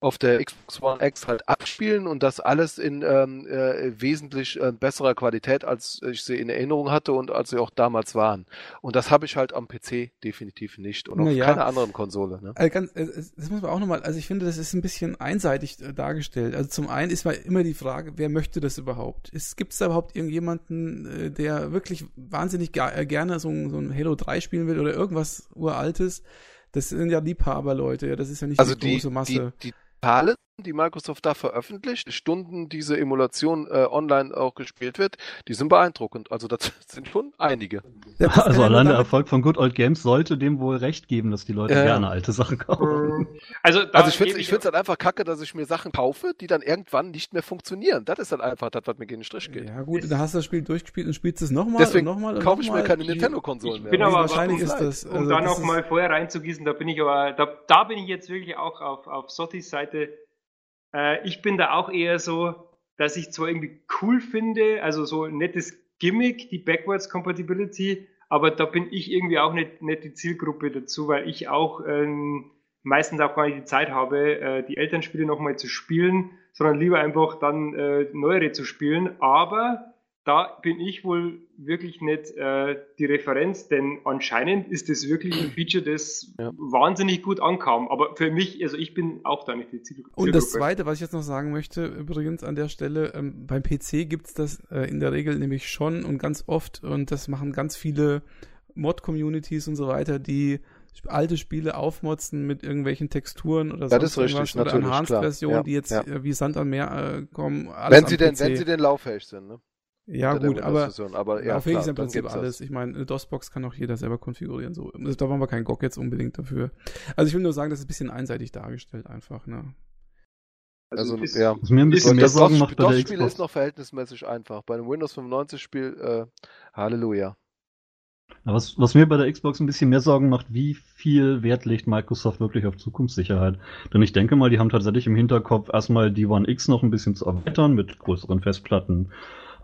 auf der Xbox One X halt abspielen und das alles in ähm, äh, wesentlich äh, besserer Qualität, als ich sie in Erinnerung hatte und als sie auch damals waren. Und das habe ich halt am PC definitiv nicht und auf naja, keiner anderen Konsole. Ne? Also ganz, das muss man auch nochmal, also ich finde, das ist ein bisschen einseitig äh, dargestellt. Also zum einen ist mal immer die Frage, wer möchte das überhaupt? Gibt es da überhaupt irgendjemanden, äh, der wirklich wahnsinnig äh, gerne so ein, so ein Halo 3 spielen will oder irgendwas Uraltes? Das sind ja Liebhaberleute, ja, das ist ja nicht also die große Masse. Die, die Zahlen, die Microsoft da veröffentlicht, Stunden diese Emulation äh, online auch gespielt wird, die sind beeindruckend. Also das sind schon einige. also allein der Erfolg von Good Old Games sollte dem wohl recht geben, dass die Leute äh, gerne alte Sachen kaufen. Also, also ich finde es halt einfach kacke, dass ich mir Sachen kaufe, die dann irgendwann nicht mehr funktionieren. Das ist dann halt einfach das, was mir gegen den Strich geht. Ja gut, da hast du das Spiel durchgespielt und spielst es nochmal Deswegen und nochmal kaufe ich mir keine Nintendo-Konsolen mehr. Bin aber wahrscheinlich ist das. Um also, da noch mal vorher reinzugießen, da bin ich aber, da, da bin ich jetzt wirklich auch auf, auf Sottis Seite äh, ich bin da auch eher so, dass ich zwar irgendwie cool finde, also so ein nettes Gimmick, die Backwards Compatibility, aber da bin ich irgendwie auch nicht, nicht die Zielgruppe dazu, weil ich auch ähm, meistens auch gar nicht die Zeit habe, äh, die Elternspiele nochmal zu spielen, sondern lieber einfach dann äh, neuere zu spielen. Aber da bin ich wohl wirklich nicht äh, die Referenz, denn anscheinend ist das wirklich ein Feature, das ja. wahnsinnig gut ankam. Aber für mich, also ich bin auch da nicht die Zielgruppe. Und das Zweite, was ich jetzt noch sagen möchte, übrigens an der Stelle, ähm, beim PC gibt's das äh, in der Regel nämlich schon und ganz oft und das machen ganz viele Mod-Communities und so weiter, die alte Spiele aufmotzen mit irgendwelchen Texturen oder so. Das ist richtig, oder natürlich, Enhanced-Versionen, ja, die jetzt ja. Äh, wie Sand am Meer äh, kommen. wenn sie denn, wenn sie denn lauffähig sind, ne? Ja, gut, aber, aber ja, auf im Prinzip alles. Das. Ich meine, eine DOS-Box kann auch jeder selber konfigurieren. So. Da waren wir kein GOG jetzt unbedingt dafür. Also ich will nur sagen, das ist ein bisschen einseitig dargestellt einfach, ne? Also, also ist, ja. Was mir ein bisschen mehr Sorgen macht bei das Spiel ist noch verhältnismäßig einfach. Bei einem Windows 95 Spiel, äh, Halleluja. Was, was mir bei der Xbox ein bisschen mehr Sorgen macht, wie viel Wert legt Microsoft wirklich auf Zukunftssicherheit? Denn ich denke mal, die haben tatsächlich im Hinterkopf erstmal die One X noch ein bisschen zu erweitern mit größeren Festplatten,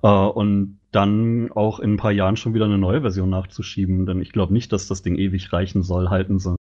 äh, und dann auch in ein paar Jahren schon wieder eine neue Version nachzuschieben, denn ich glaube nicht, dass das Ding ewig reichen soll, halten soll.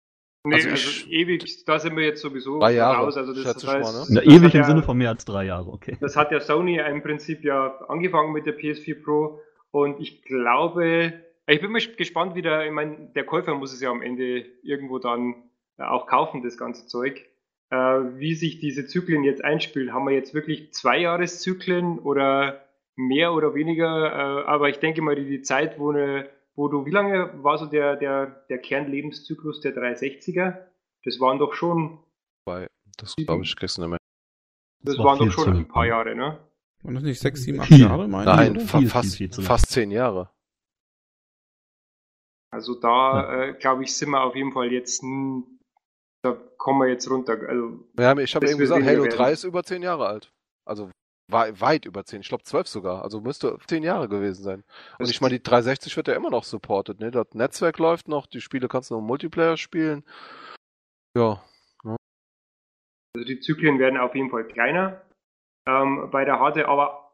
Nee, also, also ewig, da sind wir jetzt sowieso drei Jahre, raus. Also das, das heißt, mal, ne? Na, ewig im ja, Sinne von mehr als drei Jahre, okay. Das hat ja Sony im Prinzip ja angefangen mit der PS4 Pro und ich glaube, ich bin mal gespannt, wie der, ich meine, der Käufer muss es ja am Ende irgendwo dann auch kaufen, das ganze Zeug. Äh, wie sich diese Zyklen jetzt einspielen. Haben wir jetzt wirklich zwei Jahreszyklen oder mehr oder weniger, äh, aber ich denke mal, die, die Zeit, wo, eine, wo du, wie lange war so der, der, der Kernlebenszyklus der 360er? Das waren doch schon. Bei, das glaube ich gestern mehr. Das, das waren doch schon ein paar Jahre, ne? Waren das nicht sechs, sieben, acht Jahre, meine Nein, fa viel, fast, viel, viel fast zehn Jahre. Also da, ja. äh, glaube ich, sind wir auf jeden Fall jetzt, da kommen wir jetzt runter. Also, ja, ich habe eben gesagt, Halo 3 ist über zehn Jahre alt. Also weit über zehn, ich glaube zwölf sogar. Also müsste zehn Jahre gewesen sein. Und ich meine, die 360 wird ja immer noch supported, ne? Das Netzwerk läuft noch, die Spiele kannst du noch im Multiplayer spielen. Ja. ja. Also die Zyklen werden auf jeden Fall kleiner ähm, bei der Harte, aber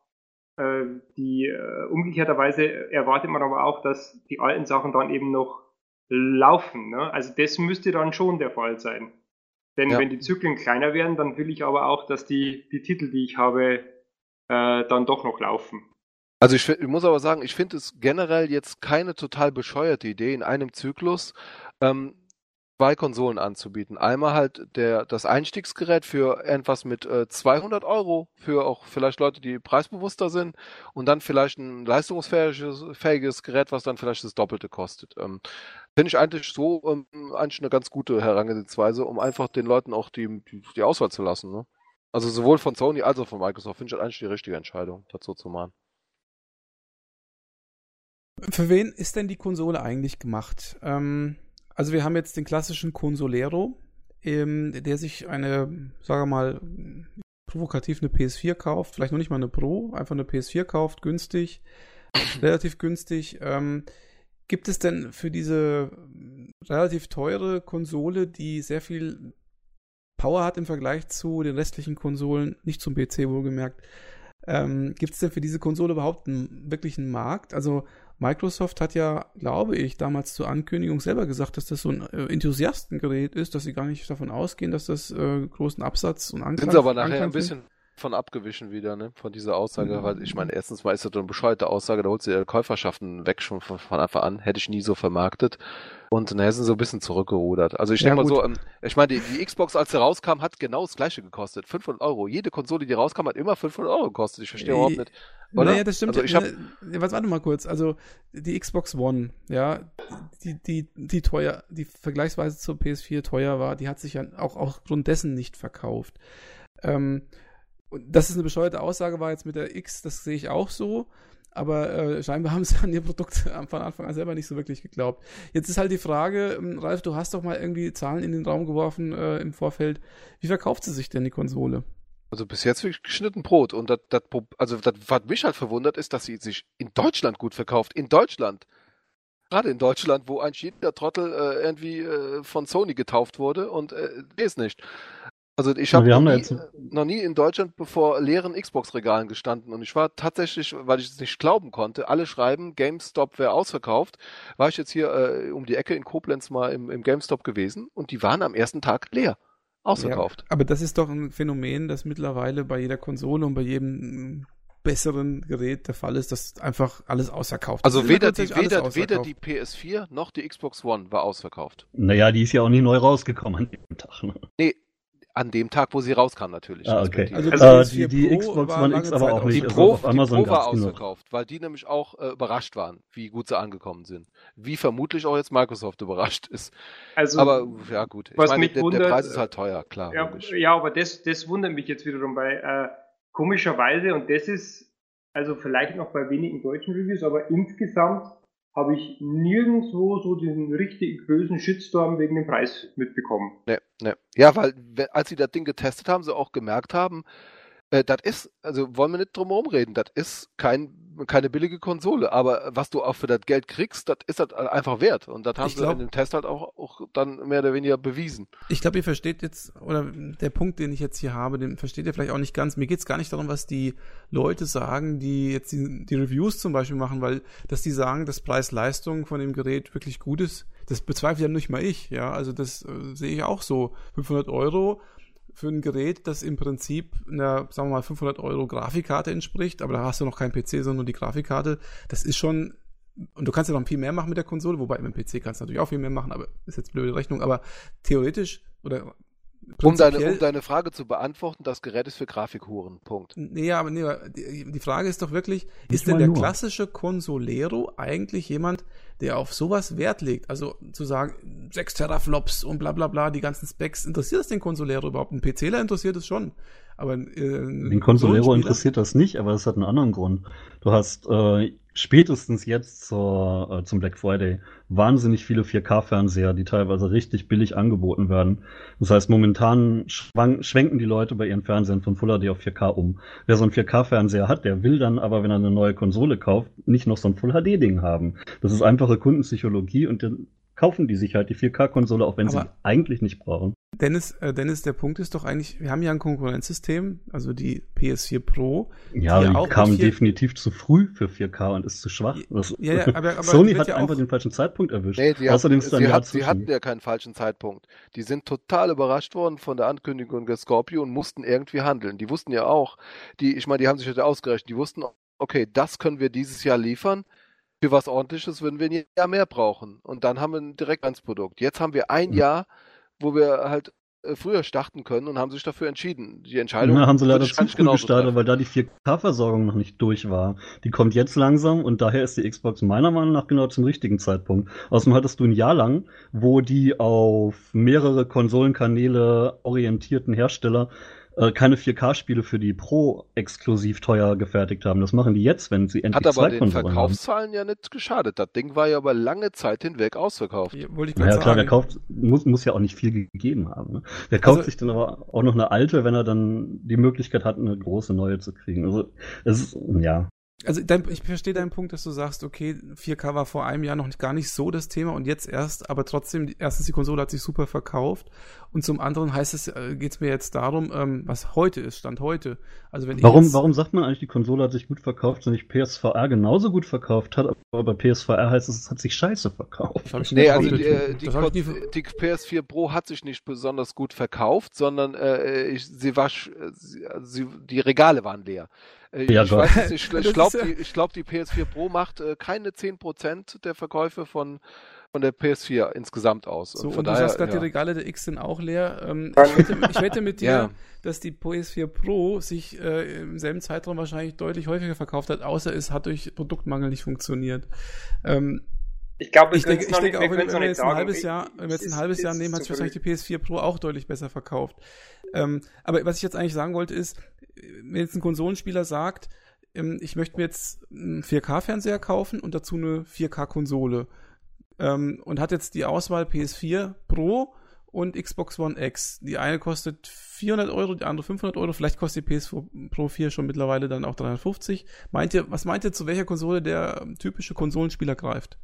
äh, die äh, umgekehrterweise erwartet man aber auch, dass die alten Sachen dann eben noch laufen. Ne? Also das müsste dann schon der Fall sein. Denn ja. wenn die Zyklen kleiner werden, dann will ich aber auch, dass die, die Titel, die ich habe, äh, dann doch noch laufen. Also ich, ich muss aber sagen, ich finde es generell jetzt keine total bescheuerte Idee, in einem Zyklus ähm, zwei Konsolen anzubieten. Einmal halt der, das Einstiegsgerät für irgendwas mit äh, 200 Euro, für auch vielleicht Leute, die preisbewusster sind, und dann vielleicht ein leistungsfähiges fähiges Gerät, was dann vielleicht das Doppelte kostet. Ähm, Finde ich eigentlich so ähm, eigentlich eine ganz gute Herangehensweise, um einfach den Leuten auch die, die, die Auswahl zu lassen. Ne? Also sowohl von Sony als auch von Microsoft finde ich das eigentlich die richtige Entscheidung, dazu zu machen. Für wen ist denn die Konsole eigentlich gemacht? Ähm, also wir haben jetzt den klassischen Consolero, ähm, der sich eine, sagen wir mal, provokativ eine PS4 kauft, vielleicht noch nicht mal eine Pro, einfach eine PS4 kauft, günstig, relativ günstig. Ähm, gibt es denn für diese relativ teure Konsole, die sehr viel Power hat im Vergleich zu den restlichen Konsolen, nicht zum PC wohlgemerkt, ähm, gibt es denn für diese Konsole überhaupt einen wirklichen Markt? Also Microsoft hat ja, glaube ich, damals zur Ankündigung selber gesagt, dass das so ein äh, Enthusiastengerät ist, dass sie gar nicht davon ausgehen, dass das äh, großen Absatz und Anklang Sind sie aber nachher ein bisschen von abgewichen wieder, ne? Von dieser Aussage, mhm. weil ich meine, erstens mal ist das eine bescheuerte Aussage, da holt sie ihre Käuferschaften weg schon von, von Anfang an, hätte ich nie so vermarktet. Und nachher sind so ein bisschen zurückgerudert. Also ich ja, denke mal so, ähm, ich meine, die, die, Xbox, als sie rauskam, hat genau das gleiche gekostet. 500 Euro. Jede Konsole, die rauskam, hat immer 500 Euro gekostet. Ich verstehe überhaupt nicht. Oder? Naja, das stimmt. Also ich hab, was, warte mal kurz. Also die Xbox One, ja, die, die, die teuer, die vergleichsweise zur PS4 teuer war, die hat sich ja auch aufgrund dessen nicht verkauft. Ähm, und dass es eine bescheuerte Aussage war jetzt mit der X, das sehe ich auch so. Aber äh, scheinbar haben sie an ihr Produkt von Anfang an selber nicht so wirklich geglaubt. Jetzt ist halt die Frage, ähm, Ralf, du hast doch mal irgendwie Zahlen in den Raum geworfen äh, im Vorfeld. Wie verkauft sie sich denn die Konsole? Also bis jetzt wirklich geschnitten Brot. Und das, das, also das, was mich halt verwundert, ist, dass sie sich in Deutschland gut verkauft. In Deutschland. Gerade in Deutschland, wo ein jeder Trottel äh, irgendwie äh, von Sony getauft wurde und äh, ist nicht. Also ich habe noch, nie, noch nie in Deutschland bevor leeren Xbox-Regalen gestanden und ich war tatsächlich, weil ich es nicht glauben konnte, alle schreiben, GameStop wäre ausverkauft, war ich jetzt hier äh, um die Ecke in Koblenz mal im, im GameStop gewesen und die waren am ersten Tag leer. Ausverkauft. Ja, aber das ist doch ein Phänomen, das mittlerweile bei jeder Konsole und bei jedem besseren Gerät der Fall ist, dass einfach alles ausverkauft ist. Also weder die, weder, weder die PS4 noch die Xbox One war ausverkauft. Naja, die ist ja auch nicht neu rausgekommen an dem Tag. Ne? Nee, an dem Tag, wo sie rauskam natürlich. Ah, okay. Also, also die, die Xbox One X aber auch nicht. Die Pro, also auf Amazon die Pro war ausverkauft, weil die nämlich auch äh, überrascht waren, wie gut sie angekommen sind. Wie vermutlich auch jetzt Microsoft überrascht ist. Also, aber ja gut, ich meine, der, wundert, der, Preis ist halt teuer, klar. Ja, ja aber das, das wundert mich jetzt wiederum, weil äh, komischerweise, und das ist also vielleicht noch bei wenigen deutschen Reviews, aber insgesamt habe ich nirgendwo so den richtig bösen Shitstorm wegen dem Preis mitbekommen. Ne, ne. Ja, weil als sie das Ding getestet haben, sie auch gemerkt haben, äh, das ist, also wollen wir nicht drum herum reden, das ist kein keine billige Konsole, aber was du auch für das Geld kriegst, das ist das einfach wert. Und das haben ich sie in dem Test halt auch, auch dann mehr oder weniger bewiesen. Ich glaube, ihr versteht jetzt, oder der Punkt, den ich jetzt hier habe, den versteht ihr vielleicht auch nicht ganz. Mir geht es gar nicht darum, was die Leute sagen, die jetzt die, die Reviews zum Beispiel machen, weil, dass die sagen, dass Preis-Leistung von dem Gerät wirklich gut ist, das bezweifle ja nicht mal ich, ja. Also das äh, sehe ich auch so. 500 Euro für ein Gerät, das im Prinzip einer, sagen wir mal, 500 Euro Grafikkarte entspricht, aber da hast du noch keinen PC, sondern nur die Grafikkarte. Das ist schon, und du kannst ja noch viel mehr machen mit der Konsole, wobei mit dem PC kannst du natürlich auch viel mehr machen, aber ist jetzt blöde Rechnung, aber theoretisch oder um deine, um deine Frage zu beantworten, das Gerät ist für Grafikhuren. Punkt. Nee, aber nee, die, die Frage ist doch wirklich, Nicht ist denn der nur. klassische Consolero eigentlich jemand, der auf sowas Wert legt? Also zu sagen, 6 Teraflops und bla bla bla, die ganzen Specs, interessiert es den Consolero überhaupt? Ein PCler interessiert es schon. Aber äh, den Consolero interessiert das nicht, aber das hat einen anderen Grund. Du hast äh, spätestens jetzt zur, äh, zum Black Friday wahnsinnig viele 4K-Fernseher, die teilweise richtig billig angeboten werden. Das heißt, momentan schwenken die Leute bei ihren Fernsehern von Full HD auf 4K um. Wer so einen 4K-Fernseher hat, der will dann aber, wenn er eine neue Konsole kauft, nicht noch so ein Full HD-Ding haben. Das ist einfache Kundenpsychologie und kaufen die sich halt die 4K-Konsole, auch wenn aber sie eigentlich nicht brauchen. Dennis, äh, Dennis, der Punkt ist doch eigentlich, wir haben ja ein Konkurrenzsystem, also die PS4 Pro. Ja, die, die kam definitiv zu früh für 4K und ist zu schwach. Das, ja, ja, aber, aber Sony hat ja einfach den falschen Zeitpunkt erwischt. Nee, die Außerdem hat, sie, hat, sie hatten ja keinen falschen Zeitpunkt. Die sind total überrascht worden von der Ankündigung der Scorpio und mussten irgendwie handeln. Die wussten ja auch, die, ich meine, die haben sich heute ausgerechnet, die wussten, okay, das können wir dieses Jahr liefern für was ordentliches würden wir ein Jahr mehr brauchen. Und dann haben wir ein Direktlandsprodukt. Jetzt haben wir ein. Jahr, wo wir halt äh, früher starten können und haben sich dafür entschieden. Die Entscheidung ja, haben sie leider zu früh gestartet, weil da die 4K-Versorgung noch nicht durch war. Die kommt jetzt langsam und daher ist die Xbox meiner Meinung nach genau zum richtigen Zeitpunkt. Außerdem hattest du ein Jahr lang, wo die auf mehrere Konsolenkanäle orientierten Hersteller äh, keine 4K-Spiele für die Pro exklusiv teuer gefertigt haben. Das machen die jetzt, wenn sie endlich Hat aber zwei den Verkaufszahlen haben. ja nicht geschadet. Das Ding war ja über lange Zeit hinweg ausverkauft. Ja, wollte ich naja, klar, der kauft, muss, muss ja auch nicht viel gegeben haben. Ne? Der kauft also, sich dann aber auch noch eine alte, wenn er dann die Möglichkeit hat, eine große neue zu kriegen. Also, es ist, ja. Also dein, ich verstehe deinen Punkt, dass du sagst, okay, 4K war vor einem Jahr noch nicht, gar nicht so das Thema und jetzt erst, aber trotzdem, erstens die Konsole hat sich super verkauft und zum anderen heißt es, äh, geht es mir jetzt darum, ähm, was heute ist, Stand heute. Also wenn warum, jetzt, warum sagt man eigentlich, die Konsole hat sich gut verkauft, wenn sich PSVR genauso gut verkauft hat, aber bei PSVR heißt es, es hat sich scheiße verkauft. Nee, also die, äh, die, die, die, PS4 Pro hat sich nicht besonders gut verkauft, sondern äh, ich, sie war, sie, sie, die Regale waren leer. Äh, ja, ich ich, ich glaube, die, glaub, die PS4 Pro macht äh, keine 10% der Verkäufe von, von der PS4 insgesamt aus. So, und, und du daher, sagst gerade, ja. die Regale der X sind auch leer. Ähm, ich, wette, ich, wette, mit dir, ja. dass die PS4 Pro sich äh, im selben Zeitraum wahrscheinlich deutlich häufiger verkauft hat, außer es hat durch Produktmangel nicht funktioniert. Ähm, ich glaube, ich denke, ich denke auch, wenn, wenn wir jetzt ein halbes Jahr, wenn wir jetzt ein halbes Jahr nehmen, hat sich wahrscheinlich die PS4 Pro auch deutlich besser verkauft. Ähm, aber was ich jetzt eigentlich sagen wollte ist, wenn jetzt ein Konsolenspieler sagt, ähm, ich möchte mir jetzt einen 4K-Fernseher kaufen und dazu eine 4K-Konsole ähm, und hat jetzt die Auswahl PS4 Pro und Xbox One X. Die eine kostet 400 Euro, die andere 500 Euro. Vielleicht kostet die PS4 Pro 4 schon mittlerweile dann auch 350. Meint ihr, was meint ihr, zu welcher Konsole der typische Konsolenspieler greift?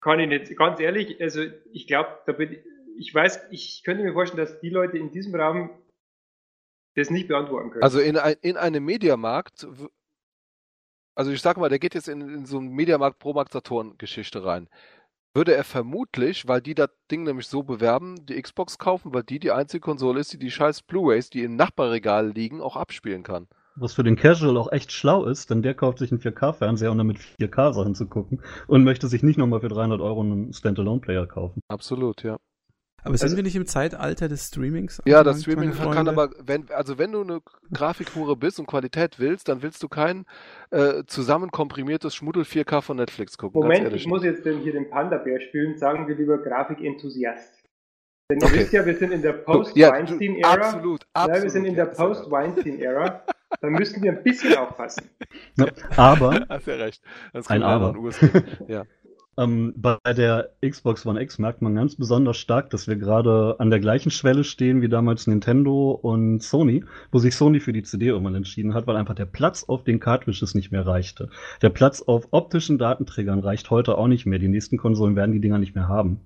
Kann ich nicht. Ganz ehrlich, also ich glaube, da bin ich, ich weiß, ich könnte mir vorstellen, dass die Leute in diesem Raum das nicht beantworten können. Also in, ein, in einem Mediamarkt, also ich sag mal, der geht jetzt in, in so einen Mediamarkt Promarkt Saturn Geschichte rein. Würde er vermutlich, weil die das Ding nämlich so bewerben, die Xbox kaufen, weil die die einzige Konsole ist, die die scheiß Blu-rays, die im Nachbarregal liegen, auch abspielen kann. Was für den Casual auch echt schlau ist, denn der kauft sich einen 4K-Fernseher, um damit 4K-Sachen zu gucken und möchte sich nicht nochmal für 300 Euro einen Standalone-Player kaufen. Absolut, ja. Aber sind also, wir nicht im Zeitalter des Streamings? Ja, das Streaming kann aber, wenn, also wenn du eine Grafikhure bist und Qualität willst, dann willst du kein äh, zusammenkomprimiertes Schmuddel 4K von Netflix gucken. Moment, ich muss jetzt hier den Panda-Bär spielen, sagen wir lieber Grafikenthusiast. Denn ihr okay. wisst ja, wir sind in der Post-Weinstein-Ära. Ja, absolut, absolut. Ja, wir sind in der Post-Weinstein-Ära. Da müssten wir ein bisschen aufpassen. Ja, aber. Hast ja recht. Das ein Aber. ja. Ähm, bei der Xbox One X merkt man ganz besonders stark, dass wir gerade an der gleichen Schwelle stehen wie damals Nintendo und Sony, wo sich Sony für die CD irgendwann entschieden hat, weil einfach der Platz auf den Cartridges nicht mehr reichte. Der Platz auf optischen Datenträgern reicht heute auch nicht mehr. Die nächsten Konsolen werden die Dinger nicht mehr haben.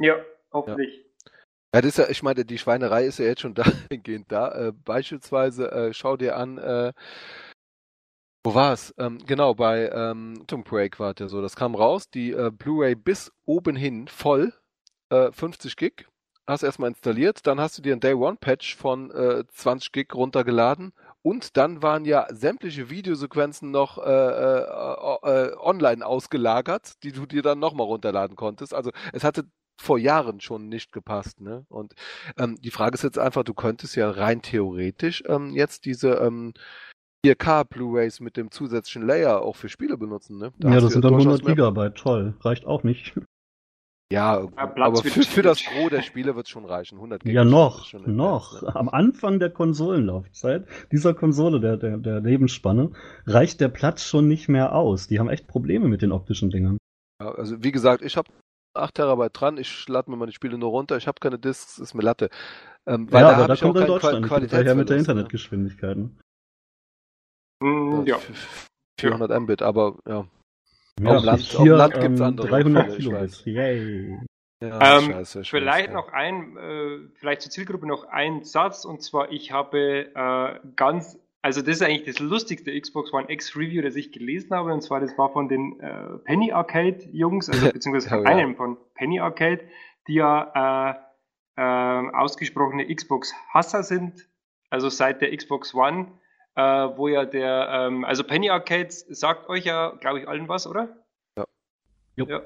Ja, hoffentlich. Ja. Ja, das ist ja, ich meine, die Schweinerei ist ja jetzt schon dahingehend da. Äh, beispielsweise, äh, schau dir an, äh, wo war's? Ähm, genau, bei ähm, Tomb Break war es ja so. Das kam raus, die äh, Blu-ray bis oben hin voll, äh, 50 Gig. Hast erstmal installiert, dann hast du dir ein Day One Patch von äh, 20 Gig runtergeladen und dann waren ja sämtliche Videosequenzen noch äh, äh, äh, online ausgelagert, die du dir dann nochmal runterladen konntest. Also es hatte vor Jahren schon nicht gepasst. Ne? Und ähm, die Frage ist jetzt einfach, du könntest ja rein theoretisch ähm, jetzt diese ähm, 4K Blu-rays mit dem zusätzlichen Layer auch für Spiele benutzen, ne? Da ja, das sind dann 100 Gigabyte, toll. Reicht auch nicht. Ja, aber für, für, das Gros der Spiele wird es schon reichen. 100 Gigabyte. Ja, noch, noch. Ne? Am Anfang der Konsolenlaufzeit dieser Konsole, der, der, der Lebensspanne, reicht der Platz schon nicht mehr aus. Die haben echt Probleme mit den optischen Dingern. Ja, also wie gesagt, ich habe 8 Terabyte dran, ich lade mir meine Spiele nur runter, ich habe keine Discs, ist mir Latte. Ähm, weil ja, da aber da kommt dann Deutschland Qual Qualitätsverlust, mit der ne? Internetgeschwindigkeiten. Mm, ja. 400 Mbit, aber ja. ja auf Land, hier, Land gibt es ähm, andere. 300 Kilobit, yay. Ja, ähm, scheiße, vielleicht scheiße. noch ein, äh, vielleicht zur Zielgruppe noch ein Satz, und zwar, ich habe äh, ganz, also das ist eigentlich das lustigste Xbox One X Review, das ich gelesen habe, und zwar das war von den äh, Penny Arcade Jungs, also beziehungsweise von ja, einem von Penny Arcade, die ja äh, äh, ausgesprochene Xbox Hasser sind, also seit der Xbox One äh, wo ja der, ähm, also Penny Arcades sagt euch ja, glaube ich, allen was, oder? Ja. ja.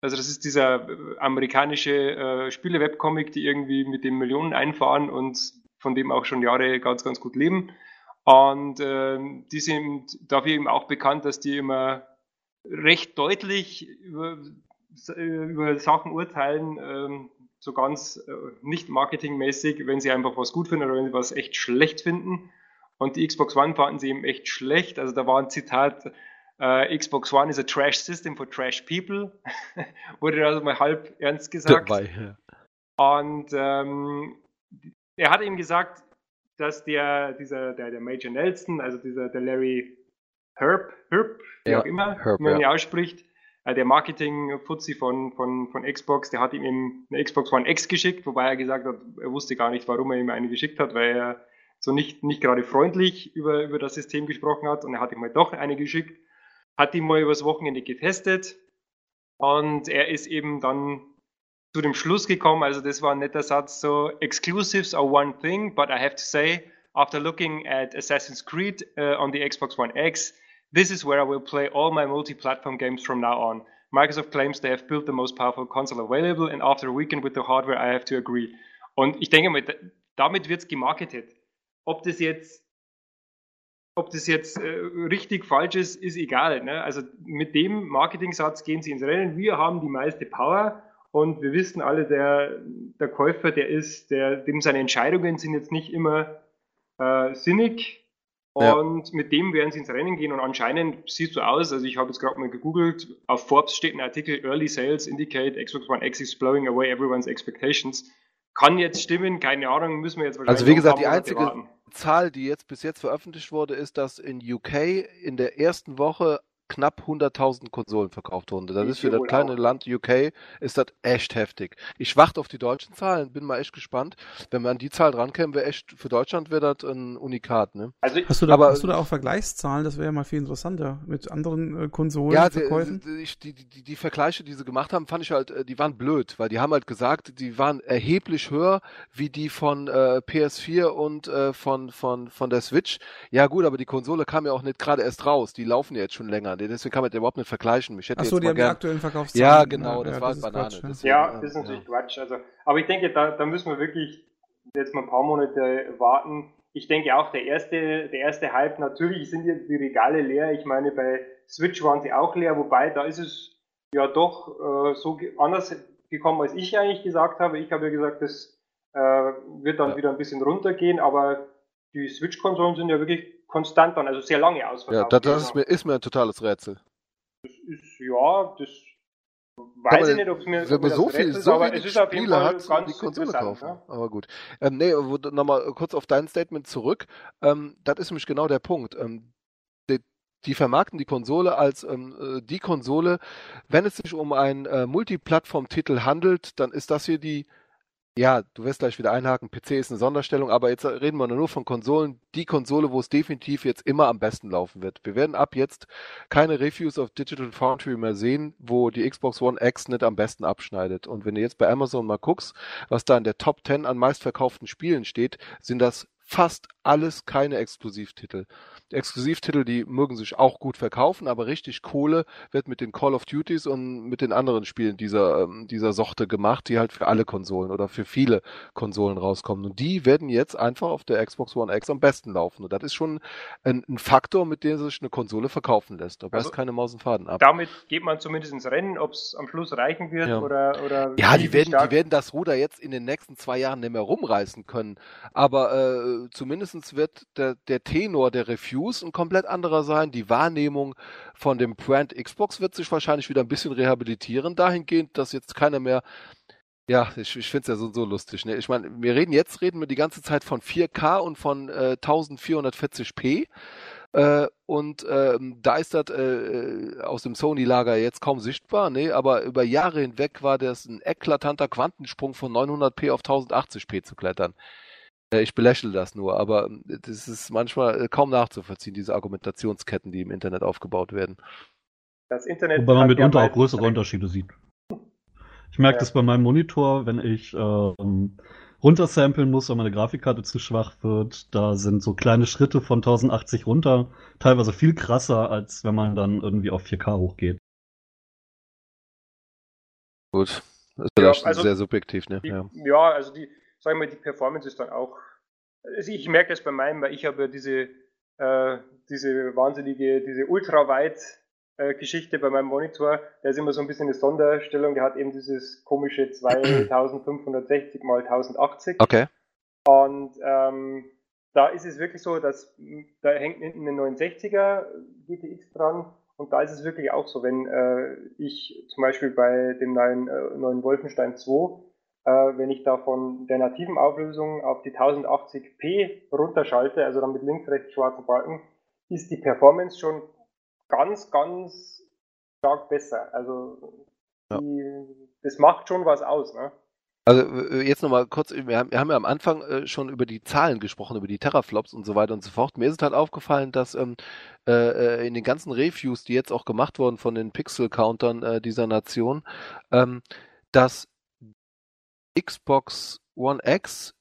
Also das ist dieser äh, amerikanische äh, Spiele-Webcomic, die irgendwie mit den Millionen einfahren und von dem auch schon Jahre ganz, ganz gut leben. Und äh, die sind dafür eben auch bekannt, dass die immer recht deutlich über, über Sachen urteilen, ähm, so ganz äh, nicht marketingmäßig, wenn sie einfach was gut finden oder wenn sie was echt schlecht finden. Und die Xbox One fanden sie eben echt schlecht. Also da war ein Zitat, äh, Xbox One is a trash system for trash people. Wurde also mal halb ernst gesagt. Dabei, ja. Und ähm, er hat eben gesagt, dass der, dieser, der, der Major Nelson, also dieser, der Larry Herb, Herb, wie ja, auch immer, Herb, wie man ihn ja. ausspricht, äh, der Marketing-Fuzzi von, von, von Xbox, der hat ihm eben eine Xbox One X geschickt, wobei er gesagt hat, er wusste gar nicht, warum er ihm eine geschickt hat, weil er so nicht, nicht gerade freundlich über, über das System gesprochen hat und er hat ihm mal doch eine geschickt, hat ihn mal übers Wochenende getestet und er ist eben dann zu dem Schluss gekommen, also das war ein netter Satz, so, Exclusives are one thing, but I have to say, after looking at Assassin's Creed uh, on the Xbox One X, this is where I will play all my multi-platform games from now on. Microsoft claims they have built the most powerful console available and after a weekend with the hardware, I have to agree. Und ich denke mal, damit wird's gemarketet. Ob das jetzt ob das jetzt äh, richtig, falsch ist, ist egal. Ne? Also mit dem Marketing-Satz gehen sie ins Rennen. Wir haben die meiste Power und wir wissen alle, der, der Käufer, der ist, der, dem seine Entscheidungen sind jetzt nicht immer äh, sinnig. Und ja. mit dem werden sie ins Rennen gehen und anscheinend sieht so aus, also ich habe jetzt gerade mal gegoogelt, auf Forbes steht ein Artikel, Early Sales indicate Xbox One X is blowing away everyone's expectations. Kann jetzt stimmen, keine Ahnung, müssen wir jetzt wahrscheinlich Also wie gesagt, die einzige warten. Zahl, die jetzt bis jetzt veröffentlicht wurde, ist, dass in UK in der ersten Woche knapp 100.000 Konsolen verkauft wurden. Das ist für das kleine auch. Land UK ist das echt heftig. Ich warte auf die deutschen Zahlen, bin mal echt gespannt. Wenn wir an die Zahl drankämen, wäre echt für Deutschland wäre das ein Unikat. Ne? Also hast du da, Aber, hast du da auch Vergleichszahlen? Das wäre ja mal viel interessanter mit anderen äh, Konsolen. Ja, die, die, die, die, Vergleiche, die sie gemacht haben, fand ich halt, äh, die waren blöd, weil die haben halt gesagt, die waren erheblich höher wie die von äh, PS4 und äh, von von von der Switch. Ja gut, aber die Konsole kam ja auch nicht gerade erst raus. Die laufen ja jetzt schon länger deswegen kann man das überhaupt nicht vergleichen. Ich hätte Ach so, die haben gern... die aktuellen Verkaufszahlen. Ja, genau, das ja, war das Banane. Quatsch, deswegen, ja, das ist natürlich ja. Quatsch. Also, aber ich denke, da, da müssen wir wirklich jetzt mal ein paar Monate warten. Ich denke auch, der erste, der erste Hype, natürlich sind jetzt die Regale leer. Ich meine, bei Switch waren sie auch leer, wobei da ist es ja doch äh, so anders gekommen, als ich eigentlich gesagt habe. Ich habe ja gesagt, das äh, wird dann ja. wieder ein bisschen runtergehen, aber die Switch-Konsolen sind ja wirklich konstant dann, also sehr lange ausverkauft. Ja, das, das ist, mir, ist mir ein totales Rätsel. Das ist, ja, das weiß aber ich nicht, ob es mir, wenn man so viel, so aber es ist auf jeden Fall hat, ganz die Konsole kaufen. Ne? Aber gut. Ähm, nee, nochmal kurz auf dein Statement zurück. Ähm, das ist nämlich genau der Punkt. Ähm, die, die, vermarkten die Konsole als ähm, äh, die Konsole. Wenn es sich um einen äh, Multiplattform-Titel handelt, dann ist das hier die ja, du wirst gleich wieder einhaken, PC ist eine Sonderstellung, aber jetzt reden wir nur von Konsolen. Die Konsole, wo es definitiv jetzt immer am besten laufen wird. Wir werden ab jetzt keine Reviews auf Digital Foundry mehr sehen, wo die Xbox One X nicht am besten abschneidet. Und wenn du jetzt bei Amazon mal guckst, was da in der Top 10 an meistverkauften Spielen steht, sind das fast alles keine Exklusivtitel. Exklusivtitel, die mögen sich auch gut verkaufen, aber richtig Kohle wird mit den Call of Duties und mit den anderen Spielen dieser, ähm, dieser Sorte gemacht, die halt für alle Konsolen oder für viele Konsolen rauskommen. Und die werden jetzt einfach auf der Xbox One X am besten laufen. Und das ist schon ein, ein Faktor, mit dem sich eine Konsole verkaufen lässt. Da also, keine Maus und Faden ab. Damit geht man zumindest ins Rennen, ob es am Schluss reichen wird ja. oder, oder. Ja, die werden, die werden das Ruder jetzt in den nächsten zwei Jahren nicht mehr rumreißen können. Aber äh, zumindest wird der, der Tenor der Review Reviews ein komplett anderer sein. Die Wahrnehmung von dem Brand Xbox wird sich wahrscheinlich wieder ein bisschen rehabilitieren, dahingehend, dass jetzt keiner mehr ja, ich, ich finde es ja so, so lustig. Ne? Ich meine, wir reden jetzt, reden wir die ganze Zeit von 4K und von äh, 1440p. Äh, und äh, da ist das äh, aus dem Sony-Lager jetzt kaum sichtbar, ne? aber über Jahre hinweg war das ein eklatanter Quantensprung von 900p auf 1080p zu klettern. Äh, ich belächle das nur, aber ähm, das ist manchmal äh, kaum nachzuvollziehen, diese Argumentationsketten, die im Internet aufgebaut werden. Das Internet Wobei man mitunter ja auch größere Unterschiede sieht. Ich merke ja. das bei meinem Monitor, wenn ich ähm, runtersamplen muss, weil meine Grafikkarte zu schwach wird. Da sind so kleine Schritte von 1080 runter, teilweise viel krasser, als wenn man dann irgendwie auf 4K hochgeht. Gut. Das ist ja, also sehr subjektiv, ne? Die, ja. ja, also die, sagen wir, die Performance ist dann auch, also ich merke das bei meinem, weil ich habe ja diese, äh, diese wahnsinnige, diese ultraweit Geschichte bei meinem Monitor, der ist immer so ein bisschen eine Sonderstellung, der hat eben dieses komische 2560 mal 1080. Okay. Und ähm, da ist es wirklich so, dass da hängt hinten ein 69er GTX dran und da ist es wirklich auch so, wenn äh, ich zum Beispiel bei dem neuen, äh, neuen Wolfenstein 2, äh, wenn ich da von der nativen Auflösung auf die 1080p runterschalte, also dann mit links, rechts schwarzen Balken, ist die Performance schon ganz, ganz stark besser. Also die, ja. das macht schon was aus. Ne? Also jetzt nochmal kurz, wir haben, wir haben ja am Anfang äh, schon über die Zahlen gesprochen, über die Teraflops und so weiter und so fort. Mir ist es halt aufgefallen, dass ähm, äh, in den ganzen Reviews, die jetzt auch gemacht wurden von den Pixel-Countern äh, dieser Nation, ähm, dass Xbox One X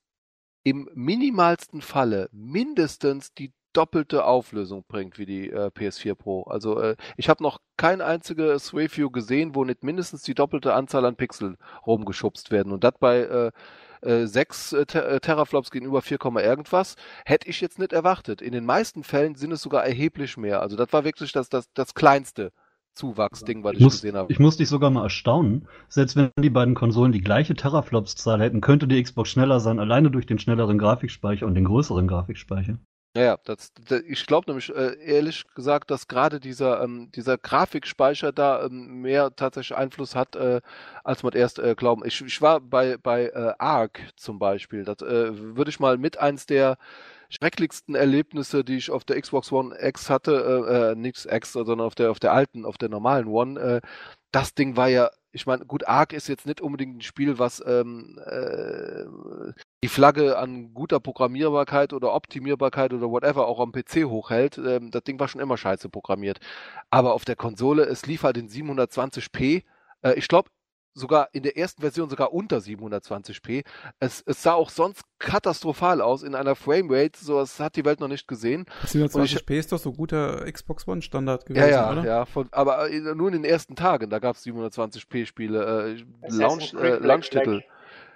im minimalsten Falle mindestens die doppelte Auflösung bringt wie die äh, PS4 Pro. Also äh, ich habe noch kein einziges Review gesehen, wo nicht mindestens die doppelte Anzahl an Pixel rumgeschubst werden. Und das bei äh, äh, 6 äh, Ter äh, Teraflops gegenüber 4, irgendwas, hätte ich jetzt nicht erwartet. In den meisten Fällen sind es sogar erheblich mehr. Also das war wirklich das, das, das kleinste Zuwachsding, was ich, ich muss, gesehen habe. Ich muss dich sogar mal erstaunen. Selbst wenn die beiden Konsolen die gleiche Teraflops-Zahl hätten, könnte die Xbox schneller sein, alleine durch den schnelleren Grafikspeicher und den größeren Grafikspeicher. Ja, ja, das, das, ich glaube nämlich äh, ehrlich gesagt, dass gerade dieser ähm, dieser Grafikspeicher da ähm, mehr tatsächlich Einfluss hat, äh, als man erst äh, glauben. Ich, ich war bei bei äh, Ark zum Beispiel. Das äh, würde ich mal mit eins der schrecklichsten Erlebnisse, die ich auf der Xbox One X hatte, äh, äh, nichts X, sondern auf der auf der alten, auf der normalen One. Äh, das Ding war ja ich meine, gut, Ark ist jetzt nicht unbedingt ein Spiel, was ähm, äh, die Flagge an guter Programmierbarkeit oder Optimierbarkeit oder whatever auch am PC hochhält. Ähm, das Ding war schon immer scheiße programmiert. Aber auf der Konsole, es lief halt in 720p. Äh, ich glaube, sogar in der ersten Version sogar unter 720p. Es, es sah auch sonst katastrophal aus in einer Framerate, so das hat die Welt noch nicht gesehen. 720p ist doch so guter Xbox One Standard gewesen, ja, ja, oder? Ja, von, aber nur in den ersten Tagen, da gab es 720p Spiele, äh, Launch, äh, Launch-Titel.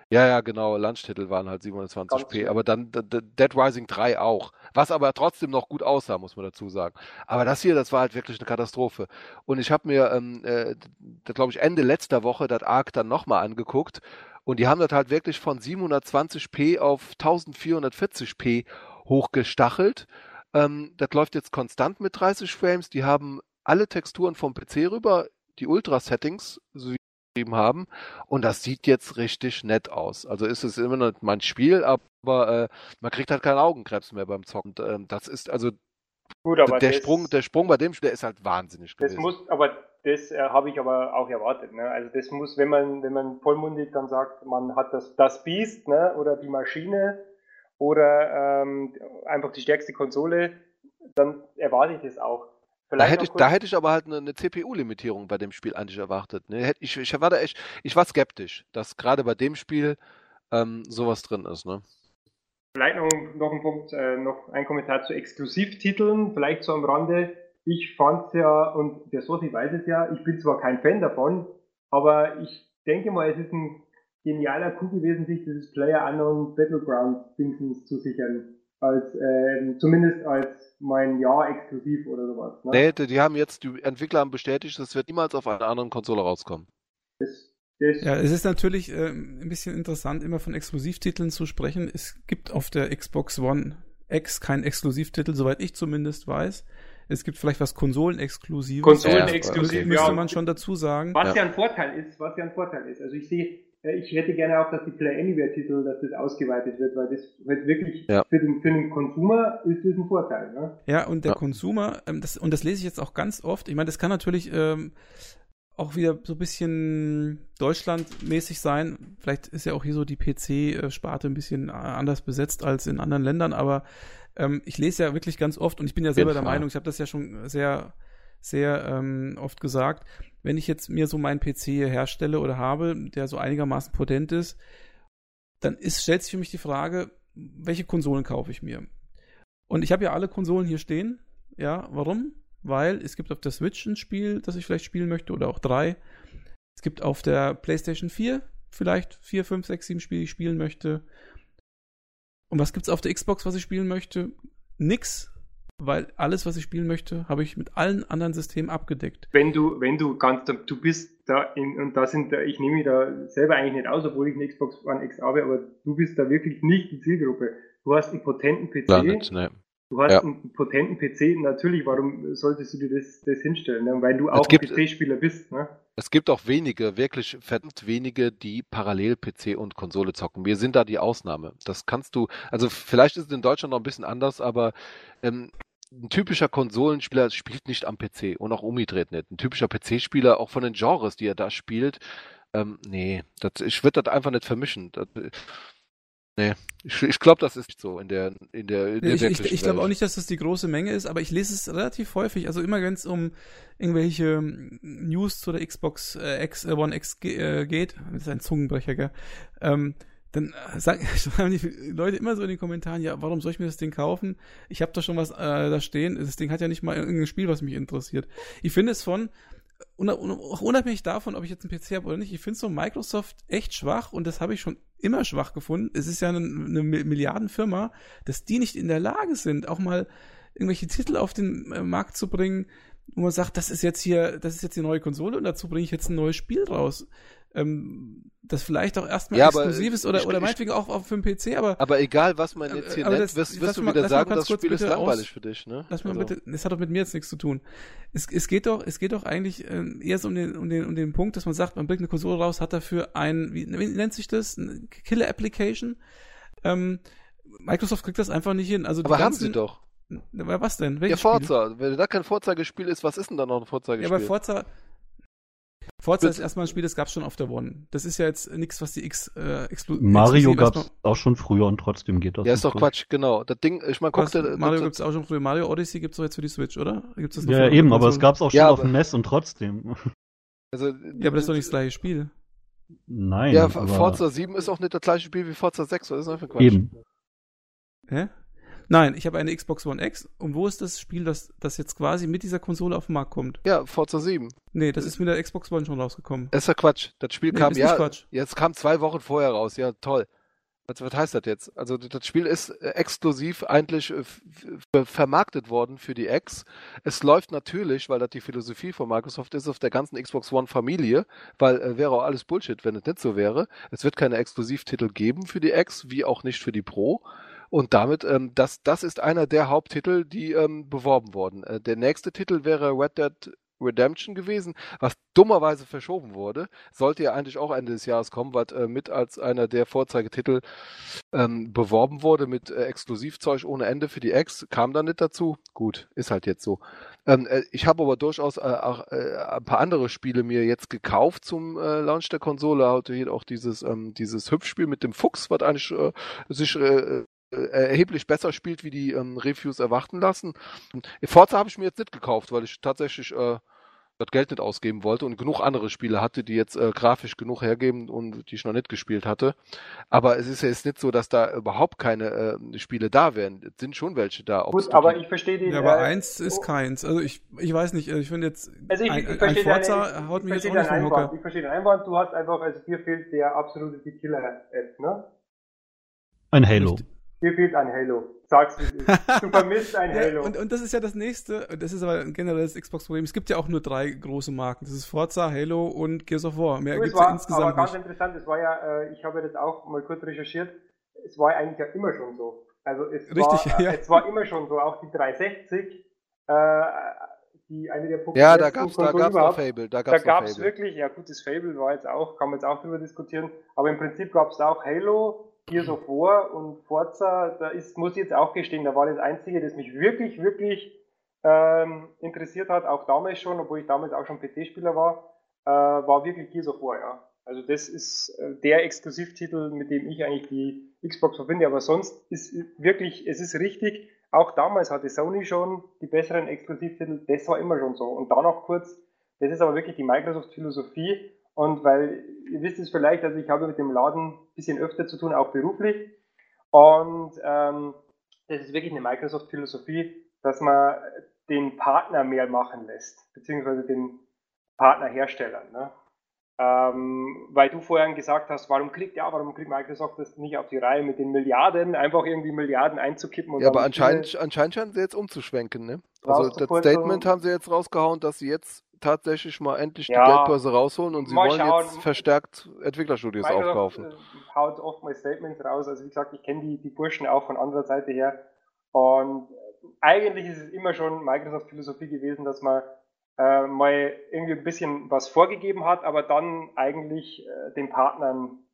Ja, ja, genau. Lunchtitel waren halt 720p, aber dann Dead Rising 3 auch. Was aber trotzdem noch gut aussah, muss man dazu sagen. Aber das hier, das war halt wirklich eine Katastrophe. Und ich habe mir, ähm, äh, glaube ich, Ende letzter Woche das Arc dann nochmal angeguckt. Und die haben das halt wirklich von 720p auf 1440p hochgestachelt. Ähm, das läuft jetzt konstant mit 30 Frames. Die haben alle Texturen vom PC rüber, die Ultra-Settings, so geschrieben haben. Und das sieht jetzt richtig nett aus. Also ist es immer noch mein Spiel, aber äh, man kriegt halt keinen Augenkrebs mehr beim Zocken. Und, äh, das ist also Gut, aber der, das, Sprung, der Sprung bei dem Spiel ist halt wahnsinnig das gewesen. Muss, aber das äh, habe ich aber auch erwartet. Ne? Also das muss, wenn man, wenn man vollmundig dann sagt, man hat das, das Biest ne? oder die Maschine oder ähm, einfach die stärkste Konsole, dann erwarte ich das auch. Da hätte, ich, da hätte ich aber halt eine, eine CPU-Limitierung bei dem Spiel eigentlich erwartet. Ne? Ich, ich, war da echt, ich war skeptisch, dass gerade bei dem Spiel ähm, sowas drin ist. Ne? Vielleicht noch, noch ein Punkt, äh, noch ein Kommentar zu Exklusivtiteln, vielleicht so am Rande. Ich fand es ja, und der Sosi weiß es ja, ich bin zwar kein Fan davon, aber ich denke mal, es ist ein genialer Coup gewesen, sich dieses Player Unknown Battleground Dingsens zu sichern. Als, äh, zumindest als mein Jahr exklusiv oder sowas. Ne? Nee, die haben jetzt, die Entwickler haben bestätigt, das wird niemals auf einer anderen Konsole rauskommen. Das, das ja, es ist natürlich äh, ein bisschen interessant, immer von Exklusivtiteln zu sprechen. Es gibt auf der Xbox One X keinen Exklusivtitel, soweit ich zumindest weiß. Es gibt vielleicht was Konsolenexklusives. Konsolenexklusiv, okay. müsste man schon dazu sagen. Was ja. ja ein Vorteil ist, was ja ein Vorteil ist. Also ich sehe ich hätte gerne auch, dass die Play Anywhere Titel, dass das ausgeweitet wird, weil das halt wirklich ja. für, den, für den Consumer ist das ein Vorteil. Ne? Ja, und der ja. Consumer, ähm, das, und das lese ich jetzt auch ganz oft, ich meine, das kann natürlich ähm, auch wieder so ein bisschen deutschlandmäßig sein. Vielleicht ist ja auch hier so die PC-Sparte ein bisschen anders besetzt als in anderen Ländern, aber ähm, ich lese ja wirklich ganz oft und ich bin ja selber der Meinung, ich habe das ja schon sehr sehr ähm, oft gesagt, wenn ich jetzt mir so meinen PC hier herstelle oder habe, der so einigermaßen potent ist, dann ist, stellt sich für mich die Frage, welche Konsolen kaufe ich mir? Und ich habe ja alle Konsolen hier stehen. Ja, warum? Weil es gibt auf der Switch ein Spiel, das ich vielleicht spielen möchte, oder auch drei. Es gibt auf der PlayStation 4 vielleicht vier, fünf, sechs, sieben Spiele, die ich spielen möchte. Und was gibt es auf der Xbox, was ich spielen möchte? Nix. Weil alles, was ich spielen möchte, habe ich mit allen anderen Systemen abgedeckt. Wenn du, wenn du ganz, du bist da in, und da sind, ich nehme mich da selber eigentlich nicht aus, obwohl ich eine Xbox One X habe, aber du bist da wirklich nicht die Zielgruppe. Du hast einen potenten PC. Nicht, ne. Du hast ja. einen potenten PC, natürlich, warum solltest du dir das, das hinstellen? Ne? Weil du auch gibt, ein PC-Spieler bist. Ne? Es gibt auch wenige, wirklich verdammt wenige, die parallel PC und Konsole zocken. Wir sind da die Ausnahme. Das kannst du, also vielleicht ist es in Deutschland noch ein bisschen anders, aber ähm, ein typischer Konsolenspieler spielt nicht am PC und auch umgedreht nicht. Ein typischer PC-Spieler, auch von den Genres, die er da spielt, ähm, nee, das, ich würde das einfach nicht vermischen. Das, Nee, ich, ich glaube, das ist so in der in der, in der Ich, ich, ich glaube auch nicht, dass das die große Menge ist, aber ich lese es relativ häufig. Also immer wenn es um irgendwelche News zu der Xbox äh, X, äh, One X äh, geht, das ist ein Zungenbrecher, gell? Ähm, dann äh, sagen, sagen die Leute immer so in den Kommentaren, ja, warum soll ich mir das Ding kaufen? Ich habe doch schon was äh, da stehen. Das Ding hat ja nicht mal irgendein Spiel, was mich interessiert. Ich finde es von auch unabhängig davon, ob ich jetzt einen PC habe oder nicht, ich finde so Microsoft echt schwach und das habe ich schon immer schwach gefunden. Es ist ja eine, eine Milliardenfirma, dass die nicht in der Lage sind, auch mal irgendwelche Titel auf den äh, Markt zu bringen, wo man sagt, das ist jetzt hier, das ist jetzt die neue Konsole und dazu bringe ich jetzt ein neues Spiel raus ähm, das vielleicht auch erstmal ja, exklusiv ist oder, ich, oder meinetwegen auch, auch für den PC, aber. Aber egal, was man jetzt hier nennt, das, wirst, wirst du mal, wieder sagen, das Spiel ist langweilig aus, für dich, ne? Lass mal also. bitte, das hat doch mit mir jetzt nichts zu tun. Es, es geht doch, es geht doch eigentlich äh, eher so um den, um den, um den Punkt, dass man sagt, man bringt eine Konsole raus, hat dafür ein, wie, wie nennt sich das? Eine Killer Application. Ähm, Microsoft kriegt das einfach nicht hin. Also aber ganzen, haben sie doch. Was denn? Welches ja, Forza. Spiel? Wenn da kein Vorzeigespiel ist, was ist denn da noch ein Vorzeigespiel? Ja, aber Forza, Forza ist erstmal ein Spiel, das gab es schon auf der One. Das ist ja jetzt nichts, was die X äh, explodiert. Mario gab es auch schon früher und trotzdem geht das. Ja, ist doch Quatsch, genau. Das Ding, ich meine, guck dir. Mario gibt es auch schon früher. Mario Odyssey gibt es doch jetzt für die Switch, oder? Gibt's das noch ja, eben, aber es gab es auch schon ja, auf dem NES und trotzdem. Also, ja, aber das ist doch nicht das gleiche Spiel. Nein. Ja, Forza 7 ist auch nicht das gleiche Spiel wie Forza 6. Was ist das für Quatsch? Eben. Hä? Nein, ich habe eine Xbox One X. Und wo ist das Spiel, das, das jetzt quasi mit dieser Konsole auf den Markt kommt? Ja, Forza 7. Nee, das ist mit der Xbox One schon rausgekommen. Das ist ja Quatsch. Das Spiel nee, kam ja. Quatsch. Jetzt kam zwei Wochen vorher raus. Ja, toll. Was, was heißt das jetzt? Also das Spiel ist äh, exklusiv eigentlich äh, vermarktet worden für die X. Es läuft natürlich, weil das die Philosophie von Microsoft ist, auf der ganzen Xbox One Familie, weil äh, wäre auch alles Bullshit, wenn es nicht so wäre. Es wird keine Exklusivtitel geben für die X, wie auch nicht für die Pro. Und damit, ähm, das, das ist einer der Haupttitel, die ähm, beworben wurden. Äh, der nächste Titel wäre Red Dead Redemption gewesen, was dummerweise verschoben wurde. Sollte ja eigentlich auch Ende des Jahres kommen, was äh, mit als einer der Vorzeigetitel ähm, beworben wurde mit äh, Exklusivzeug ohne Ende für die Ex. Kam dann nicht dazu. Gut, ist halt jetzt so. Ähm, äh, ich habe aber durchaus äh, auch äh, ein paar andere Spiele mir jetzt gekauft zum äh, Launch der Konsole. Hatte hier auch dieses, ähm, dieses Hüpfspiel mit dem Fuchs, was eigentlich äh, sich äh, erheblich besser spielt, wie die ähm, Reviews erwarten lassen. Forza habe ich mir jetzt nicht gekauft, weil ich tatsächlich äh, das Geld nicht ausgeben wollte und genug andere Spiele hatte, die jetzt äh, grafisch genug hergeben und die ich noch nicht gespielt hatte. Aber es ist ja jetzt nicht so, dass da überhaupt keine äh, Spiele da wären. Es sind schon welche da. Gut, aber ich verstehe die. Ja, aber äh, eins ist keins. Also ich, ich weiß nicht, ich finde jetzt, also ich, ein, ich ein Forza deine, haut mich jetzt auch nicht vom Hocker. Ich verstehe den Einwand, du hast einfach, also dir fehlt der absolute Killer-App, ne? Ein Halo. Richtig. Dir fehlt ein Halo. Sag's wie Du vermisst ein Halo. Und, und das ist ja das nächste, das ist aber ein generelles Xbox-Problem. Es gibt ja auch nur drei große Marken. Das ist Forza, Halo und Gears of War. Mehr gibt es ja insgesamt aber ganz interessant, es war ja, äh, ich habe das auch mal kurz recherchiert, es war eigentlich ja immer schon so. Also es, Richtig, war, ja. es war immer schon so, auch die 360, äh, die eine der Ja, da gab's, da gab's noch Fable. Da gab's, da gab's Fable. wirklich, ja gut, das Fable war jetzt auch, kann man jetzt auch drüber diskutieren, aber im Prinzip gab's auch Halo, Gears of War und Forza, da ist, muss ich jetzt auch gestehen, da war das Einzige, das mich wirklich, wirklich ähm, interessiert hat, auch damals schon, obwohl ich damals auch schon PC-Spieler war, äh, war wirklich Gears of War, ja. Also das ist äh, der Exklusivtitel, mit dem ich eigentlich die Xbox verbinde, aber sonst ist wirklich, es ist richtig, auch damals hatte Sony schon die besseren Exklusivtitel, das war immer schon so. Und dann noch kurz, das ist aber wirklich die Microsoft-Philosophie, und weil, ihr wisst es vielleicht, also ich habe mit dem Laden ein bisschen öfter zu tun, auch beruflich. Und ähm, das ist wirklich eine Microsoft-Philosophie, dass man den Partner mehr machen lässt, beziehungsweise den Partnerhersteller. Ne? Äh, Ähm, weil du vorhin gesagt hast, warum kriegt ja, warum kriegt Microsoft das nicht auf die Reihe mit den Milliarden, einfach irgendwie Milliarden einzukippen? Und ja, aber anscheinend, anscheinend scheinen sie jetzt umzuschwenken, ne? Also das Statement haben sie jetzt rausgehauen, dass sie jetzt tatsächlich mal endlich ja, die Geldbörse rausholen und sie wollen schauen. jetzt verstärkt Entwicklerstudios Microsoft aufkaufen. Äh, haut oft mal Statements raus. Also wie gesagt, ich kenne die, die Burschen auch von anderer Seite her. Und eigentlich ist es immer schon Microsoft-Philosophie gewesen, dass man äh, mal irgendwie ein bisschen was vorgegeben hat, aber dann eigentlich äh, den Partnern äh,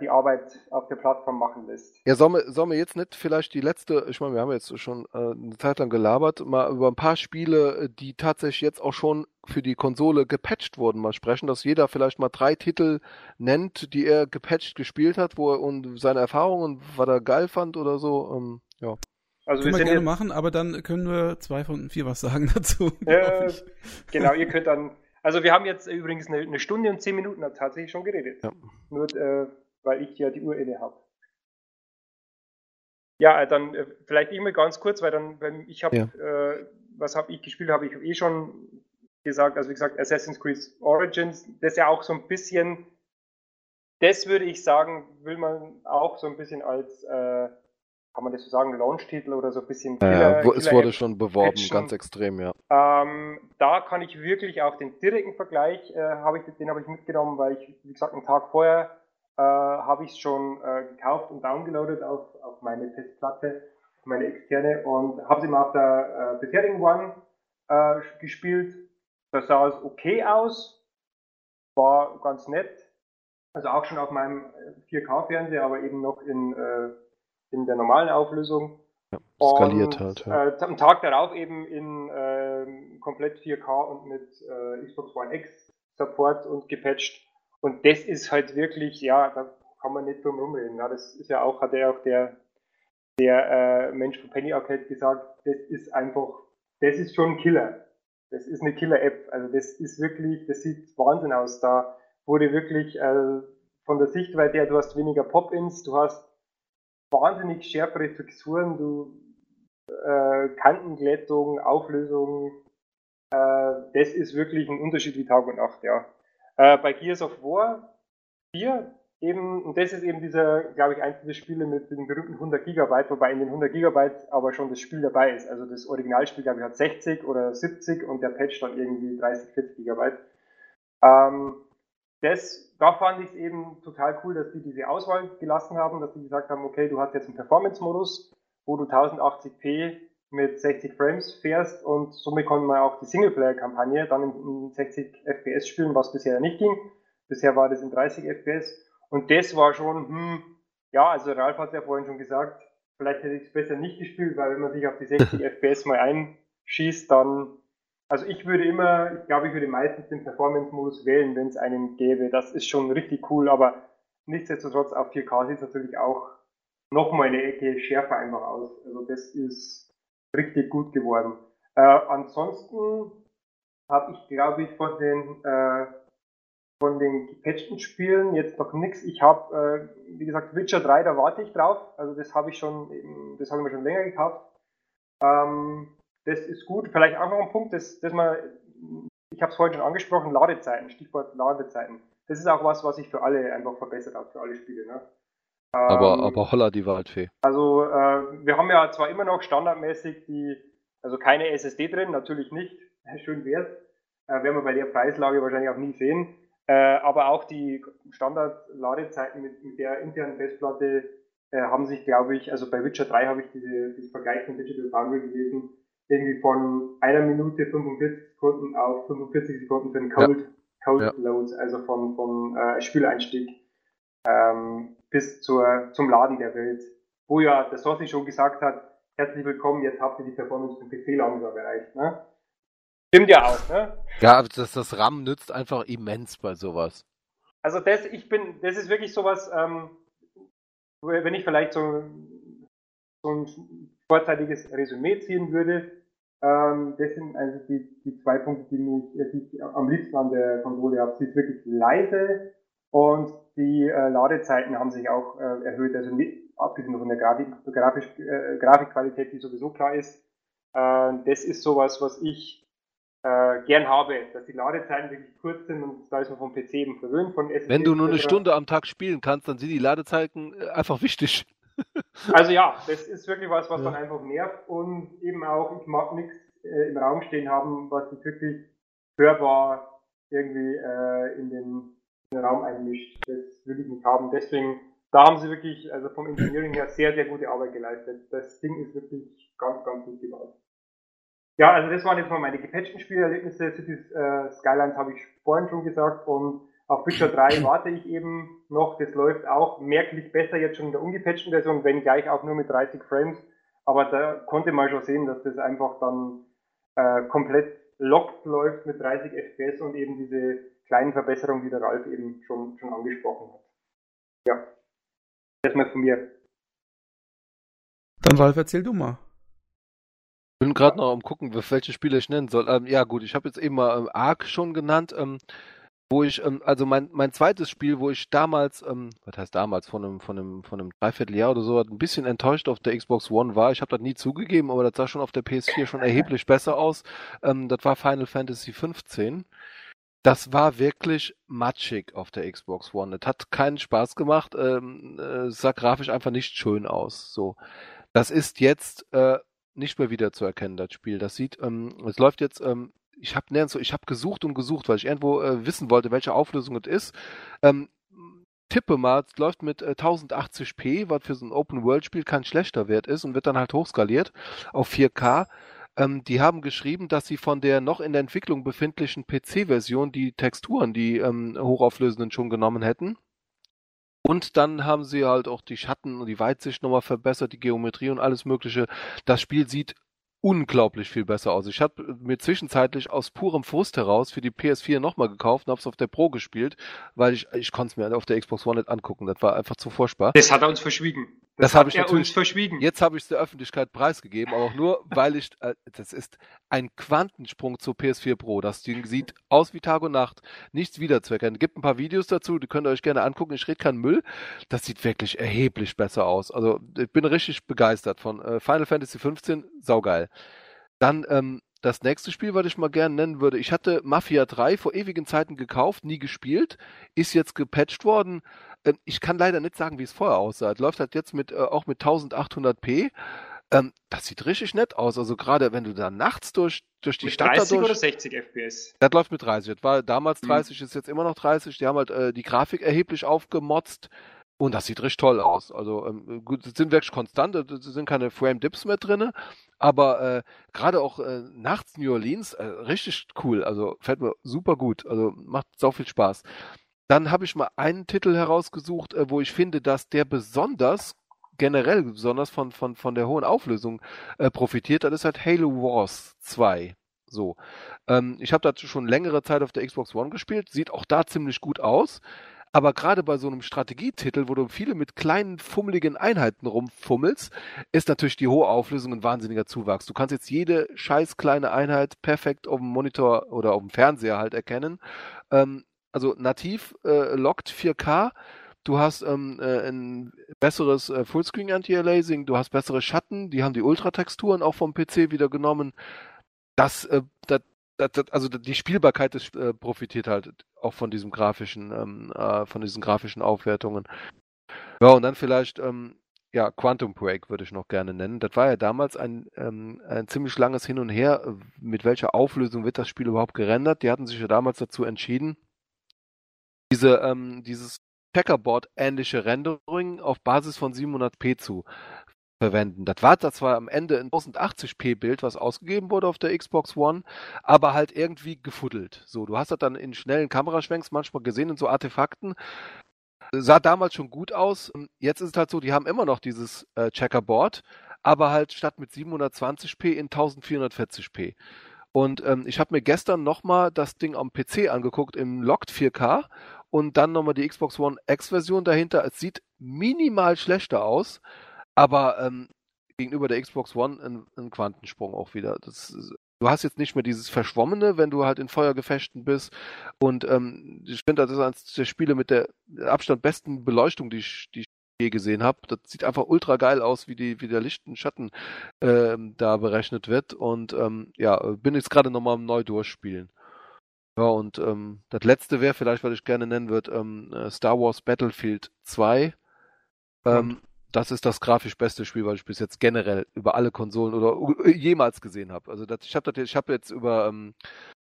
die Arbeit auf der Plattform machen lässt. Ja, sollen wir, sollen wir jetzt nicht vielleicht die letzte, ich meine, wir haben jetzt schon äh, eine Zeit lang gelabert, mal über ein paar Spiele, die tatsächlich jetzt auch schon für die Konsole gepatcht wurden, mal sprechen, dass jeder vielleicht mal drei Titel nennt, die er gepatcht gespielt hat, wo er und seine Erfahrungen, was er geil fand oder so. Ähm, ja. Also können wir, wir gerne machen, aber dann können wir zwei von vier was sagen dazu. Äh, genau, ihr könnt dann. Also wir haben jetzt übrigens eine, eine Stunde und zehn Minuten tatsächlich schon geredet. Ja. Nur äh, weil ich ja die Uhr inne habe. Ja, äh, dann äh, vielleicht ich mal ganz kurz, weil dann, wenn ich habe, ja. äh, was habe ich gespielt, habe ich eh schon gesagt, also wie gesagt, Assassin's Creed Origins, das ist ja auch so ein bisschen, das würde ich sagen, will man auch so ein bisschen als äh, kann man das so sagen, Launch-Titel oder so ein bisschen Killer, ja, Es Killer wurde schon beworben, Action. ganz extrem, ja. Ähm, da kann ich wirklich auch den direkten Vergleich, äh, hab ich, den habe ich mitgenommen, weil ich, wie gesagt, einen Tag vorher äh, habe ich es schon äh, gekauft und downgeloadet auf, auf meine Festplatte, meine externe und habe es immer auf der äh, bisherigen One äh, gespielt. Da sah es okay aus, war ganz nett. Also auch schon auf meinem 4K-Fernseher, aber eben noch in äh, in der normalen Auflösung. Ja, skaliert und, halt. Ja. Äh, am Tag darauf eben in äh, komplett 4K und mit äh, Xbox One X Support und gepatcht. Und das ist halt wirklich, ja, da kann man nicht drum rumreden. Ja, das ist ja auch, hat ja auch der, der äh, Mensch von Penny Arcade gesagt, das ist einfach, das ist schon ein Killer. Das ist eine Killer-App. Also das ist wirklich, das sieht Wahnsinn aus. Da wurde wirklich äh, von der Sichtweite her, du hast weniger Pop-ins, du hast wahnsinnig schärfere Texturen, du äh, Kantenglättung, Auflösung, äh, das ist wirklich ein Unterschied wie Tag und Nacht, ja. Äh, bei Gears of War 4 eben, und das ist eben dieser, glaube ich, eins dieser Spiele mit den berühmten 100 Gigabyte, wobei in den 100 Gigabyte aber schon das Spiel dabei ist. Also das Originalspiel, glaube ich, hat 60 oder 70 und der Patch dann irgendwie 30, 40 Gigabyte. Ähm, das, da fand ich es eben total cool, dass die diese Auswahl gelassen haben, dass die gesagt haben, okay, du hast jetzt einen Performance-Modus, wo du 1080p mit 60 Frames fährst und somit konnte man auch die Singleplayer-Kampagne dann in, 60 FPS spielen, was bisher nicht ging. Bisher war das in 30 FPS und das war schon, hm, ja, also Ralf hat ja vorhin schon gesagt, vielleicht hätte ich es besser nicht gespielt, weil wenn man sich auf die 60 FPS mal einschießt, dann also ich würde immer, ich glaube, ich würde meistens den Performance-Modus wählen, wenn es einen gäbe. Das ist schon richtig cool, aber nichtsdestotrotz auf 4K sieht es natürlich auch nochmal eine Ecke schärfer einfach aus. Also das ist richtig gut geworden. Äh, ansonsten habe ich, glaube ich, von den äh, von den gepatchten Spielen jetzt noch nichts. Ich habe, äh, wie gesagt, Witcher 3, da warte ich drauf. Also das habe ich schon, das habe ich mir schon länger gekauft. Ähm, das ist gut. Vielleicht auch noch ein Punkt, dass, dass man, ich habe es vorhin schon angesprochen, Ladezeiten, Stichwort Ladezeiten. Das ist auch was, was sich für alle einfach verbessert hat, für alle Spiele. Ne? Aber, ähm, aber holla die Waldfee. Also äh, wir haben ja zwar immer noch standardmäßig die, also keine SSD drin, natürlich nicht, schön wert. Äh, werden wir bei der Preislage wahrscheinlich auch nie sehen. Äh, aber auch die Standard-Ladezeiten mit, mit der internen Festplatte äh, haben sich, glaube ich, also bei Witcher 3 habe ich diese, dieses Vergleich von Digital Foundry gelesen, irgendwie von einer Minute 45 Sekunden auf 45 Sekunden für den Cold, ja. Cold ja. Load, also vom, vom äh, Spieleinstieg ähm, bis zur, zum Laden der Welt. Wo ja der Sossi schon gesagt hat, herzlich willkommen, jetzt habt ihr die Performance vom PC langsam erreicht. Ne? Stimmt ja auch, ne? Ja, das, das RAM nützt einfach immens bei sowas. Also das, ich bin, das ist wirklich sowas, ähm, wenn ich vielleicht so, so ein vorzeitiges Resümee ziehen würde, ähm, das sind also die, die zwei Punkte, die, mich, die ich am liebsten an der Konsole habe. Sie ist wirklich leise und die äh, Ladezeiten haben sich auch äh, erhöht. Also abgesehen von der Grafik, Grafisch, äh, Grafikqualität, die sowieso klar ist. Äh, das ist sowas, was ich äh, gern habe, dass die Ladezeiten wirklich kurz sind und da ist man vom PC eben verwöhnt von SSD. Wenn du nur eine Stunde am Tag spielen kannst, dann sind die Ladezeiten äh, einfach wichtig. Also ja, das ist wirklich was, was ja. dann einfach nervt und eben auch, ich mag nichts äh, im Raum stehen haben, was sich wirklich hörbar irgendwie äh, in, den, Raum einmischt. Das will ich nicht haben. Deswegen, da haben sie wirklich, also vom Engineering her, sehr, sehr gute Arbeit geleistet. Das Ding ist wirklich ganz, ganz gut gebaut. Ja, also das waren jetzt mal meine gepatchten Spielerlebnisse. Cities äh, Skylines habe ich vorhin schon gesagt und auf Witcher 3 warte ich eben noch. Das läuft auch merklich besser jetzt schon in der ungepatchten Version, wenn gleich auch nur mit 30 Frames. Aber da konnte man schon sehen, dass das einfach dann äh, komplett locked läuft mit 30 FPS und eben diese kleinen Verbesserungen, die der Ralf eben schon, schon angesprochen hat. Ja, das mal von mir. Dann Ralf, erzähl du mal. Ich bin gerade noch am gucken, welche Spiele ich nennen soll. Ähm, ja gut, ich habe jetzt eben mal ähm, Ark schon genannt. Ähm, wo ich, ähm, also mein, mein zweites Spiel, wo ich damals, ähm, was heißt damals, von einem, von einem, von einem Dreivierteljahr oder so, ein bisschen enttäuscht auf der Xbox One war. Ich habe das nie zugegeben, aber das sah schon auf der PS4 schon erheblich besser aus. Ähm, das war Final Fantasy 15. Das war wirklich matschig auf der Xbox One. Es hat keinen Spaß gemacht. Ähm, äh, sah grafisch einfach nicht schön aus. So, das ist jetzt äh, nicht mehr wieder zu erkennen, das Spiel. Das sieht, ähm, es läuft jetzt ähm, ich habe nirgends ich habe gesucht und gesucht, weil ich irgendwo äh, wissen wollte, welche Auflösung es ist. Ähm, tippe mal, es läuft mit äh, 1080p, was für so ein Open-World-Spiel kein schlechter Wert ist und wird dann halt hochskaliert auf 4K. Ähm, die haben geschrieben, dass sie von der noch in der Entwicklung befindlichen PC-Version die Texturen, die ähm, hochauflösenden schon genommen hätten. Und dann haben sie halt auch die Schatten und die Weitsicht nochmal verbessert, die Geometrie und alles Mögliche. Das Spiel sieht unglaublich viel besser aus. Ich habe mir zwischenzeitlich aus purem Frust heraus für die PS4 nochmal gekauft und habe es auf der Pro gespielt, weil ich ich konnte es mir auf der Xbox One nicht angucken. Das war einfach zu furchtbar. Das hat er uns verschwiegen. Das, das habe ich natürlich verschwiegen. Jetzt habe ich es der Öffentlichkeit preisgegeben, aber auch nur, weil ich äh, das ist ein Quantensprung zur PS4 Pro. Das Ding sieht aus wie Tag und Nacht, nichts wiederzuerkennen. Gibt ein paar Videos dazu, die könnt ihr euch gerne angucken. Ich rede keinen Müll. Das sieht wirklich erheblich besser aus. Also ich bin richtig begeistert von äh, Final Fantasy 15, saugeil. Dann ähm, das nächste Spiel, was ich mal gerne nennen würde, ich hatte Mafia 3 vor ewigen Zeiten gekauft, nie gespielt, ist jetzt gepatcht worden. Ähm, ich kann leider nicht sagen, wie es vorher aussah. Es läuft halt jetzt mit, äh, auch mit 1800p. Ähm, das sieht richtig nett aus. Also gerade wenn du da nachts durch, durch die mit Stadt 30 dadurch, oder 60 FPS? Das läuft mit 30. Das war damals 30, mhm. ist jetzt immer noch 30. Die haben halt äh, die Grafik erheblich aufgemotzt. Und das sieht richtig toll aus. Also ähm, gut, es sind wirklich konstant, es sind keine Frame-Dips mehr drin, aber äh, gerade auch äh, nachts New Orleans, äh, richtig cool. Also fällt mir super gut. Also macht so viel Spaß. Dann habe ich mal einen Titel herausgesucht, äh, wo ich finde, dass der besonders generell besonders von, von, von der hohen Auflösung äh, profitiert, das ist halt Halo Wars 2. So. Ähm, ich habe dazu schon längere Zeit auf der Xbox One gespielt, sieht auch da ziemlich gut aus. Aber gerade bei so einem Strategietitel, wo du viele mit kleinen, fummeligen Einheiten rumfummelst, ist natürlich die hohe Auflösung ein wahnsinniger Zuwachs. Du kannst jetzt jede scheiß kleine Einheit perfekt auf dem Monitor oder auf dem Fernseher halt erkennen. Ähm, also nativ äh, lockt 4K. Du hast ähm, äh, ein besseres äh, Fullscreen Anti-Aliasing, du hast bessere Schatten, die haben die Ultratexturen auch vom PC wieder genommen. Das, äh, das also die Spielbarkeit des, äh, profitiert halt auch von diesem grafischen, ähm, äh, von diesen grafischen Aufwertungen. Ja, und dann vielleicht, ähm, ja, Quantum Break würde ich noch gerne nennen. Das war ja damals ein, ähm, ein ziemlich langes Hin und Her, mit welcher Auflösung wird das Spiel überhaupt gerendert. Die hatten sich ja damals dazu entschieden, diese, ähm, dieses Checkerboard-ähnliche Rendering auf Basis von 700p zu verwenden. Das war das war am Ende ein 1080p Bild, was ausgegeben wurde auf der Xbox One, aber halt irgendwie gefuddelt. So, du hast das dann in schnellen Kameraschwenks manchmal gesehen in so Artefakten. Sah damals schon gut aus. Jetzt ist es halt so, die haben immer noch dieses äh, Checkerboard, aber halt statt mit 720p in 1440p. Und ähm, ich habe mir gestern nochmal das Ding am PC angeguckt im Locked 4K und dann nochmal die Xbox One X-Version dahinter. Es sieht minimal schlechter aus. Aber ähm, gegenüber der Xbox One ein, ein Quantensprung auch wieder. Das, du hast jetzt nicht mehr dieses Verschwommene, wenn du halt in Feuergefechten bist. Und ähm, ich finde, das ist eines der Spiele mit der Abstand besten Beleuchtung, die ich, die ich je gesehen habe. Das sieht einfach ultra geil aus, wie die, wie der Licht und Schatten ähm, da berechnet wird. Und ähm, ja, bin jetzt gerade nochmal neu durchspielen. Ja, und ähm, das letzte wäre vielleicht, was ich gerne nennen würde, ähm, äh, Star Wars Battlefield 2. Ähm, das ist das grafisch beste Spiel, was ich bis jetzt generell über alle Konsolen oder jemals gesehen habe. Also das, ich habe habe jetzt über ähm,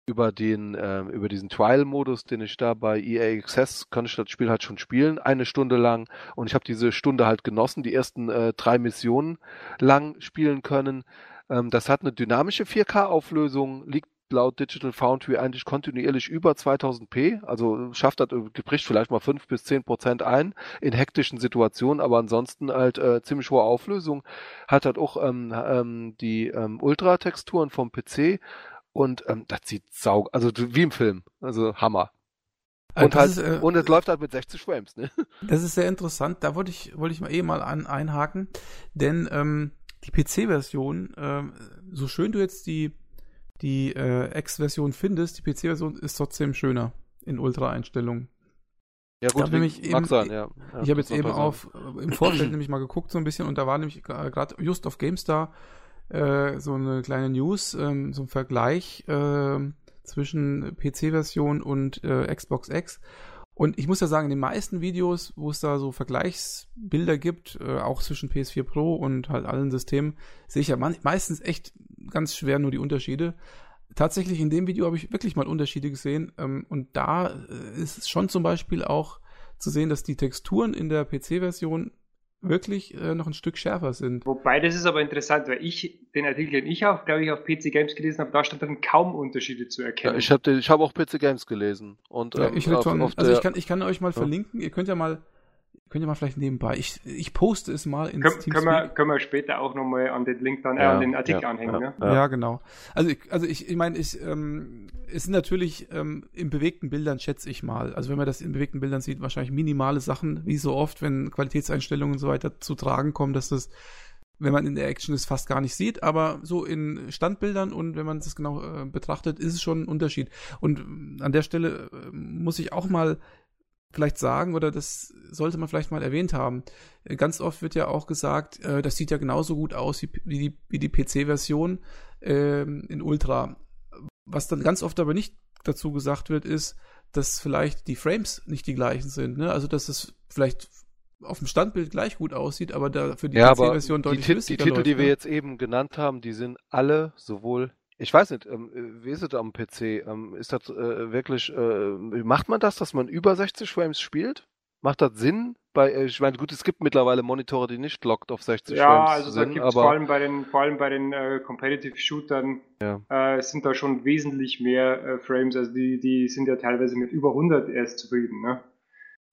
über den ähm, über diesen Trial-Modus, den ich da bei EA Access konnte ich das Spiel halt schon spielen, eine Stunde lang und ich habe diese Stunde halt genossen, die ersten äh, drei Missionen lang spielen können. Ähm, das hat eine dynamische 4K-Auflösung, liegt laut Digital Foundry eigentlich kontinuierlich über 2000p, also schafft das, bricht vielleicht mal 5 bis 10 Prozent ein in hektischen Situationen, aber ansonsten halt äh, ziemlich hohe Auflösung, hat halt auch ähm, ähm, die ähm, Ultra-Texturen vom PC und ähm, das sieht sau, also wie im Film, also Hammer. Und halt, ist, äh, und es läuft halt mit 60 Frames, ne? Das ist sehr interessant. Da wollte ich, wollte ich mal eh mal an, einhaken, denn ähm, die PC-Version, ähm, so schön du jetzt die die äh, X-Version findest, die PC-Version ist trotzdem schöner in Ultra-Einstellungen. Ja gut, nämlich eben, sein, ja. ja ich habe jetzt eben auf im Vorfeld nämlich mal geguckt so ein bisschen und da war nämlich gerade just auf GameStar äh, so eine kleine News, ähm, so ein Vergleich äh, zwischen PC-Version und äh, Xbox X und ich muss ja sagen, in den meisten Videos, wo es da so Vergleichsbilder gibt, äh, auch zwischen PS4 Pro und halt allen Systemen, sehe ich ja meistens echt ganz schwer nur die Unterschiede. Tatsächlich in dem Video habe ich wirklich mal Unterschiede gesehen ähm, und da äh, ist es schon zum Beispiel auch zu sehen, dass die Texturen in der PC-Version wirklich äh, noch ein Stück schärfer sind. Wobei, das ist aber interessant, weil ich den Artikel, den ich auch, glaube ich, auf PC Games gelesen habe, da stand dann kaum Unterschiede zu erkennen. Ja, ich habe ich hab auch PC Games gelesen. Und, ja, ähm, ich auf, schon, auf also ich kann, ich kann euch mal ja. verlinken, ihr könnt ja mal Könnt ihr mal vielleicht nebenbei. Ich, ich poste es mal ins Können, können, wir, können wir später auch nochmal an den Link dann, äh, an den Artikel ja, anhängen, ja, ne? Ja, genau. Also ich, also ich, ich meine, ich, ähm, es sind natürlich ähm, in bewegten Bildern, schätze ich mal. Also wenn man das in bewegten Bildern sieht, wahrscheinlich minimale Sachen, wie so oft, wenn Qualitätseinstellungen und so weiter zu tragen kommen, dass das wenn man in der Action es fast gar nicht sieht, aber so in Standbildern und wenn man das genau äh, betrachtet, ist es schon ein Unterschied. Und an der Stelle äh, muss ich auch mal vielleicht sagen oder das sollte man vielleicht mal erwähnt haben. Äh, ganz oft wird ja auch gesagt, äh, das sieht ja genauso gut aus wie, wie die, wie die PC-Version äh, in Ultra. Was dann ganz oft aber nicht dazu gesagt wird, ist, dass vielleicht die Frames nicht die gleichen sind. Ne? Also dass es vielleicht auf dem Standbild gleich gut aussieht, aber da für die ja, PC-Version deutlich die, die Titel, läuft, die wir ne? jetzt eben genannt haben, die sind alle sowohl ich weiß nicht, ähm, wie ist es am PC? Ähm, ist das äh, wirklich, äh, macht man das, dass man über 60 Frames spielt? Macht das Sinn? Bei, äh, ich meine, gut, es gibt mittlerweile Monitore, die nicht lockt auf 60 ja, Frames. Ja, also da gibt es vor allem bei den, vor allem bei den äh, Competitive Shootern ja. äh, sind da schon wesentlich mehr äh, Frames. Also die, die sind ja teilweise mit über 100 erst zufrieden, ne?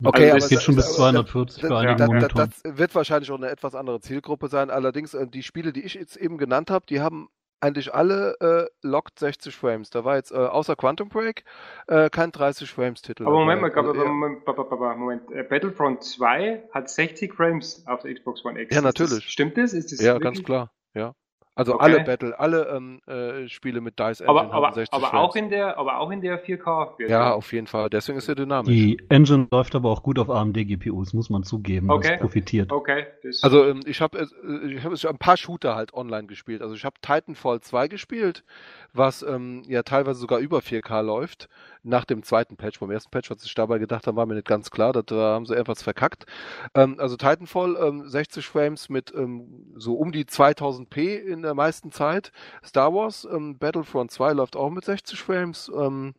Okay, also aber es geht schon bis 240 für einige das, Monitoren. Das wird wahrscheinlich auch eine etwas andere Zielgruppe sein. Allerdings, äh, die Spiele, die ich jetzt eben genannt habe, die haben eigentlich alle äh, locked 60 Frames. Da war jetzt äh, außer Quantum Break äh, kein 30 Frames Titel. Aber Moment mal, also, Moment, Moment, Moment, äh, Battlefront 2 hat 60 Frames auf der Xbox One X. Ja, natürlich. Das, stimmt das? Ist das ja, wirklich? ganz klar. Ja. Also okay. alle Battle, alle ähm, äh, Spiele mit Dice Engine aber, aber, haben 60 aber Frames. auch in der, aber auch in der 4K. -Version. Ja, auf jeden Fall. Deswegen ist er dynamisch. Die Engine läuft aber auch gut auf AMD GPUs, muss man zugeben. Okay. Das profitiert. Okay. Das also ähm, ich habe äh, ich habe ein paar Shooter halt online gespielt. Also ich habe Titanfall 2 gespielt, was ähm, ja teilweise sogar über 4K läuft nach dem zweiten Patch. Beim ersten Patch, was ich dabei gedacht habe, war mir nicht ganz klar. Da haben sie etwas verkackt. Ähm, also Titanfall, ähm, 60 Frames mit ähm, so um die 2000p in der meisten Zeit. Star Wars, ähm, Battlefront 2 läuft auch mit 60 Frames. Ähm,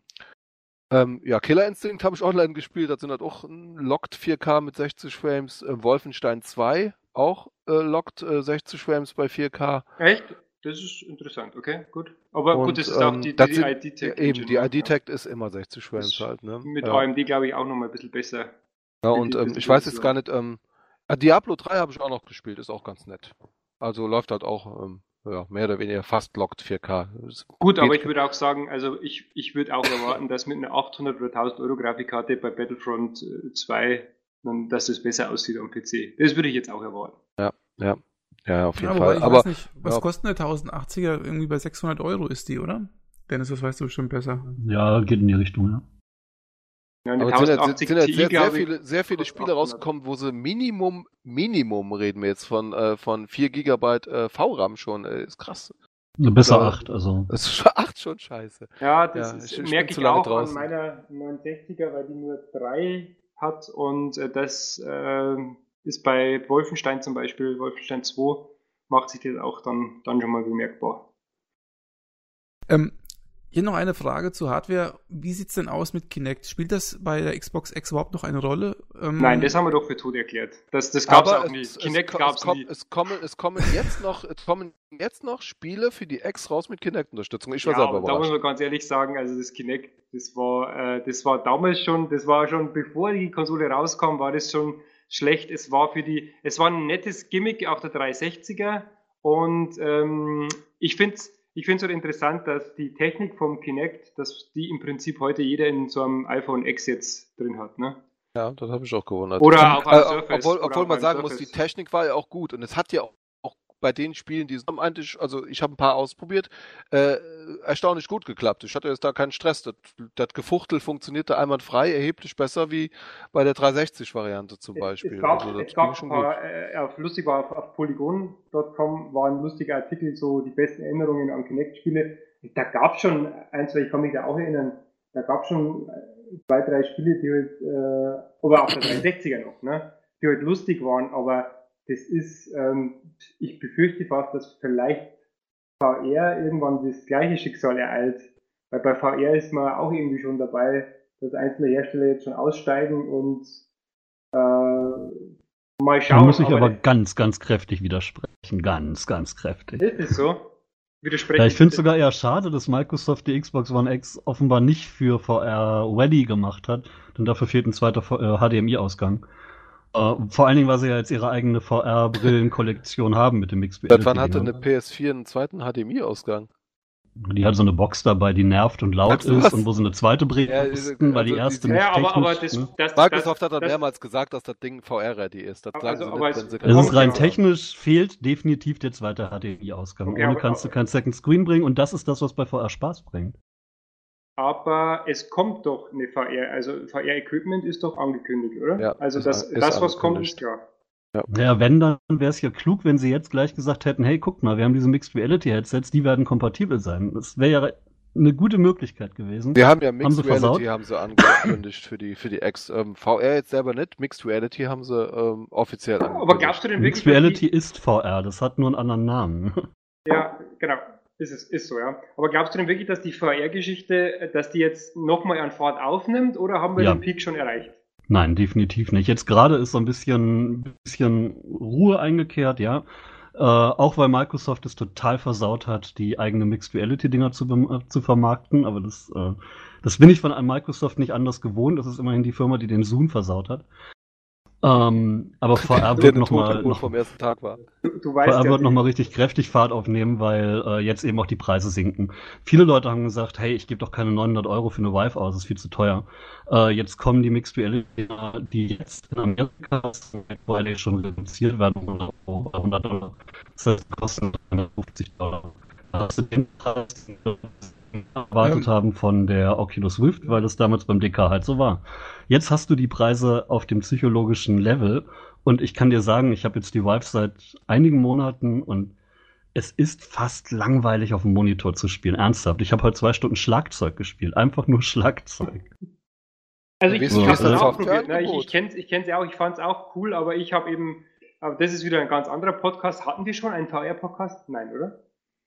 ähm, ja, Killer Instinct habe ich online gespielt, das sind halt auch locked 4K mit 60 Frames. Äh, Wolfenstein 2 auch äh, lockt äh, 60 Frames bei 4K. Echt? Das ist interessant, okay, gut. Aber und, gut, das ist auch ähm, die, die, die ID-Tag. Eben, die ID-Tag ja. ist immer 60 Frames halt, ne? Mit ja. AMD, glaube ich, auch nochmal ein bisschen besser. Ja, und ähm, ich weiß jetzt gar nicht, ähm, ah, Diablo 3 habe ich auch noch gespielt, ist auch ganz nett. Also läuft halt auch ähm, ja, mehr oder weniger fast lockt 4K. Gut, aber ich würde auch sagen, also ich, ich würde auch erwarten, dass mit einer 800 oder 1000 Euro Grafikkarte bei Battlefront 2, äh, dass das besser aussieht am PC. Das würde ich jetzt auch erwarten. Ja, ja. Ja, auf jeden ja, Fall. aber nicht, was ja. kostet eine 1080er? Irgendwie bei 600 Euro ist die, oder? Dennis, das weißt du bestimmt besser. Ja, geht in die Richtung, ja. Ja, Aber es sind, jetzt, sind jetzt sehr, sehr, viele, sehr viele Spiele rausgekommen, wo sie Minimum, Minimum reden wir jetzt von, äh, von 4 GB äh, VRAM schon. Äh, ist krass. Besser 8, also. Das ist 8 schon scheiße. Ja, das ja, ist, ich, merke ich auch draußen. an meiner 69er, weil die nur 3 hat und äh, das äh, ist bei Wolfenstein zum Beispiel, Wolfenstein 2, macht sich das auch dann, dann schon mal bemerkbar. Ähm, hier noch eine Frage zur Hardware. Wie sieht's denn aus mit Kinect? Spielt das bei der Xbox X überhaupt noch eine Rolle? Ähm Nein, das haben wir doch für tot erklärt. Das, das gab's auch nie. Kinect es, gab's es, nie. Es kommen, es kommen jetzt noch, es kommen jetzt noch Spiele für die X raus mit Kinect-Unterstützung. Ich war ja, selber überrascht. Da muss man ganz ehrlich sagen, also das Kinect, das war, äh, das war damals schon, das war schon, bevor die Konsole rauskam, war das schon schlecht. Es war für die, es war ein nettes Gimmick auf der 360er und ähm, ich finde es ich finde es halt interessant, dass die Technik vom Kinect, dass die im Prinzip heute jeder in so einem iPhone X jetzt drin hat, ne? Ja, das habe ich auch gewundert. Oder auf einem äh, Surface. Obwohl, obwohl man sagen Surface. muss, die Technik war ja auch gut und es hat ja auch bei den Spielen, die eigentlich, also ich habe ein paar ausprobiert, äh, erstaunlich gut geklappt. Ich hatte jetzt da keinen Stress. Das, das Gefuchtel funktionierte einwandfrei, erheblich besser wie bei der 360-Variante zum Beispiel. Es gab, also, es gab schon paar, äh, auf, lustig war auf, auf polygon.com war ein lustiger Artikel, so die besten Erinnerungen an Kinect-Spiele. Da gab es schon ein, zwei, ich kann mich da auch erinnern, da gab es schon zwei, drei Spiele, die halt, äh, aber auch der 360er noch, ne, die halt lustig waren, aber das ist, ähm, ich befürchte fast, dass vielleicht VR irgendwann das gleiche Schicksal ereilt. Weil bei VR ist man auch irgendwie schon dabei, dass einzelne Hersteller jetzt schon aussteigen und äh, mal schauen. Da muss ich aber, aber ganz, ganz kräftig widersprechen. Ganz, ganz kräftig. Ist es so? Widersprechen ja, ich finde es sogar eher schade, dass Microsoft die Xbox One X offenbar nicht für VR ready gemacht hat, denn dafür fehlt ein zweiter HDMI-Ausgang. Uh, vor allen Dingen, weil sie ja jetzt ihre eigene VR-Brillenkollektion haben mit dem Mixed Reality. Wann hatte eine PS4 einen zweiten HDMI-Ausgang? Die hat so eine Box dabei, die nervt und laut ist was? und wo sie eine zweite Brille ja, mussten, weil also die erste die, nicht ja, aber, aber das, ne? das, Microsoft das, hat dann mehrmals gesagt, dass das Ding VR-ready ist. Das also, sagen sie nicht, wenn sie es ist rein technisch fehlt definitiv der zweite HDMI-Ausgang. Ohne aber, kannst du kein Second Screen bringen und das ist das, was bei VR Spaß bringt aber es kommt doch eine VR, also VR-Equipment ist doch angekündigt, oder? Ja, also das, das was kommt, ist klar. Ja. ja, wenn, dann wäre es ja klug, wenn sie jetzt gleich gesagt hätten, hey, guckt mal, wir haben diese Mixed Reality Headsets, die werden kompatibel sein. Das wäre ja eine gute Möglichkeit gewesen. Wir haben ja Mixed haben Reality haben sie angekündigt für die für die X. Ähm, VR jetzt selber nicht, Mixed Reality haben sie ähm, offiziell angekündigt. Aber glaubst du denn wirklich, Mixed Reality ist VR, das hat nur einen anderen Namen. Ja, genau. Ist es, ist so, ja. Aber glaubst du denn wirklich, dass die VR-Geschichte, dass die jetzt nochmal an Fahrt aufnimmt oder haben wir ja. den Peak schon erreicht? Nein, definitiv nicht. Jetzt gerade ist so ein bisschen, bisschen Ruhe eingekehrt, ja. Äh, auch weil Microsoft es total versaut hat, die eigene Mixed Reality Dinger zu, äh, zu vermarkten. Aber das, äh, das bin ich von einem Microsoft nicht anders gewohnt. Das ist immerhin die Firma, die den Zoom versaut hat. Ähm, aber VR wird nochmal noch, vom ersten Tag war. Du, du weißt VR ja wird nochmal richtig kräftig Fahrt aufnehmen, weil äh, jetzt eben auch die Preise sinken. Viele Leute haben gesagt, hey, ich gebe doch keine 900 Euro für eine Vive aus, das ist viel zu teuer. Äh, jetzt kommen die Mixed Reality, die jetzt in Amerika weil die schon reduziert werden, 100 Dollar. Das heißt, kosten 150 Dollar. Du den Preis erwartet haben von der Oculus Rift, weil das damals beim DK halt so war. Jetzt hast du die Preise auf dem psychologischen Level und ich kann dir sagen, ich habe jetzt die Vive seit einigen Monaten und es ist fast langweilig auf dem Monitor zu spielen. Ernsthaft. Ich habe heute zwei Stunden Schlagzeug gespielt. Einfach nur Schlagzeug. Also ich, ich habe das auch probiert. Ne? Ich, ich kenne es ich ja auch, ich fand es auch cool, aber ich habe eben, aber das ist wieder ein ganz anderer Podcast. Hatten wir schon einen VR-Podcast? Nein, oder?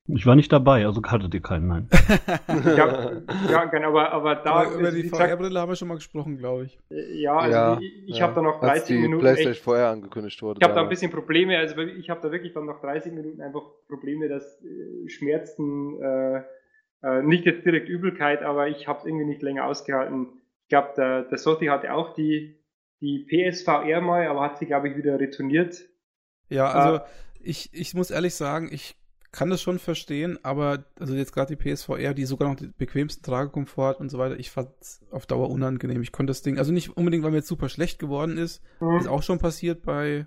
Ich war nicht dabei, also hattet ihr keinen, nein. ja, ja, genau, aber, aber da. Aber über die VR-Brille haben wir schon mal gesprochen, glaube ich. Ja, also ja, ich, ich ja. habe da noch 30 Als die Minuten. PlayStation echt, vorher angekündigt wurde. Ich habe da ein bisschen Probleme, also ich habe da wirklich dann noch 30 Minuten einfach Probleme, dass äh, Schmerzen, äh, äh, nicht jetzt direkt Übelkeit, aber ich habe es irgendwie nicht länger ausgehalten. Ich glaube, der, der Sotti hatte auch die, die PSVR mal, aber hat sie, glaube ich, wieder retourniert. Ja, also äh, ich, ich muss ehrlich sagen, ich kann das schon verstehen, aber also jetzt gerade die PSVR, die sogar noch den bequemsten Tragekomfort und so weiter, ich fand es auf Dauer unangenehm. Ich konnte das Ding, also nicht unbedingt, weil mir jetzt super schlecht geworden ist, mhm. ist auch schon passiert bei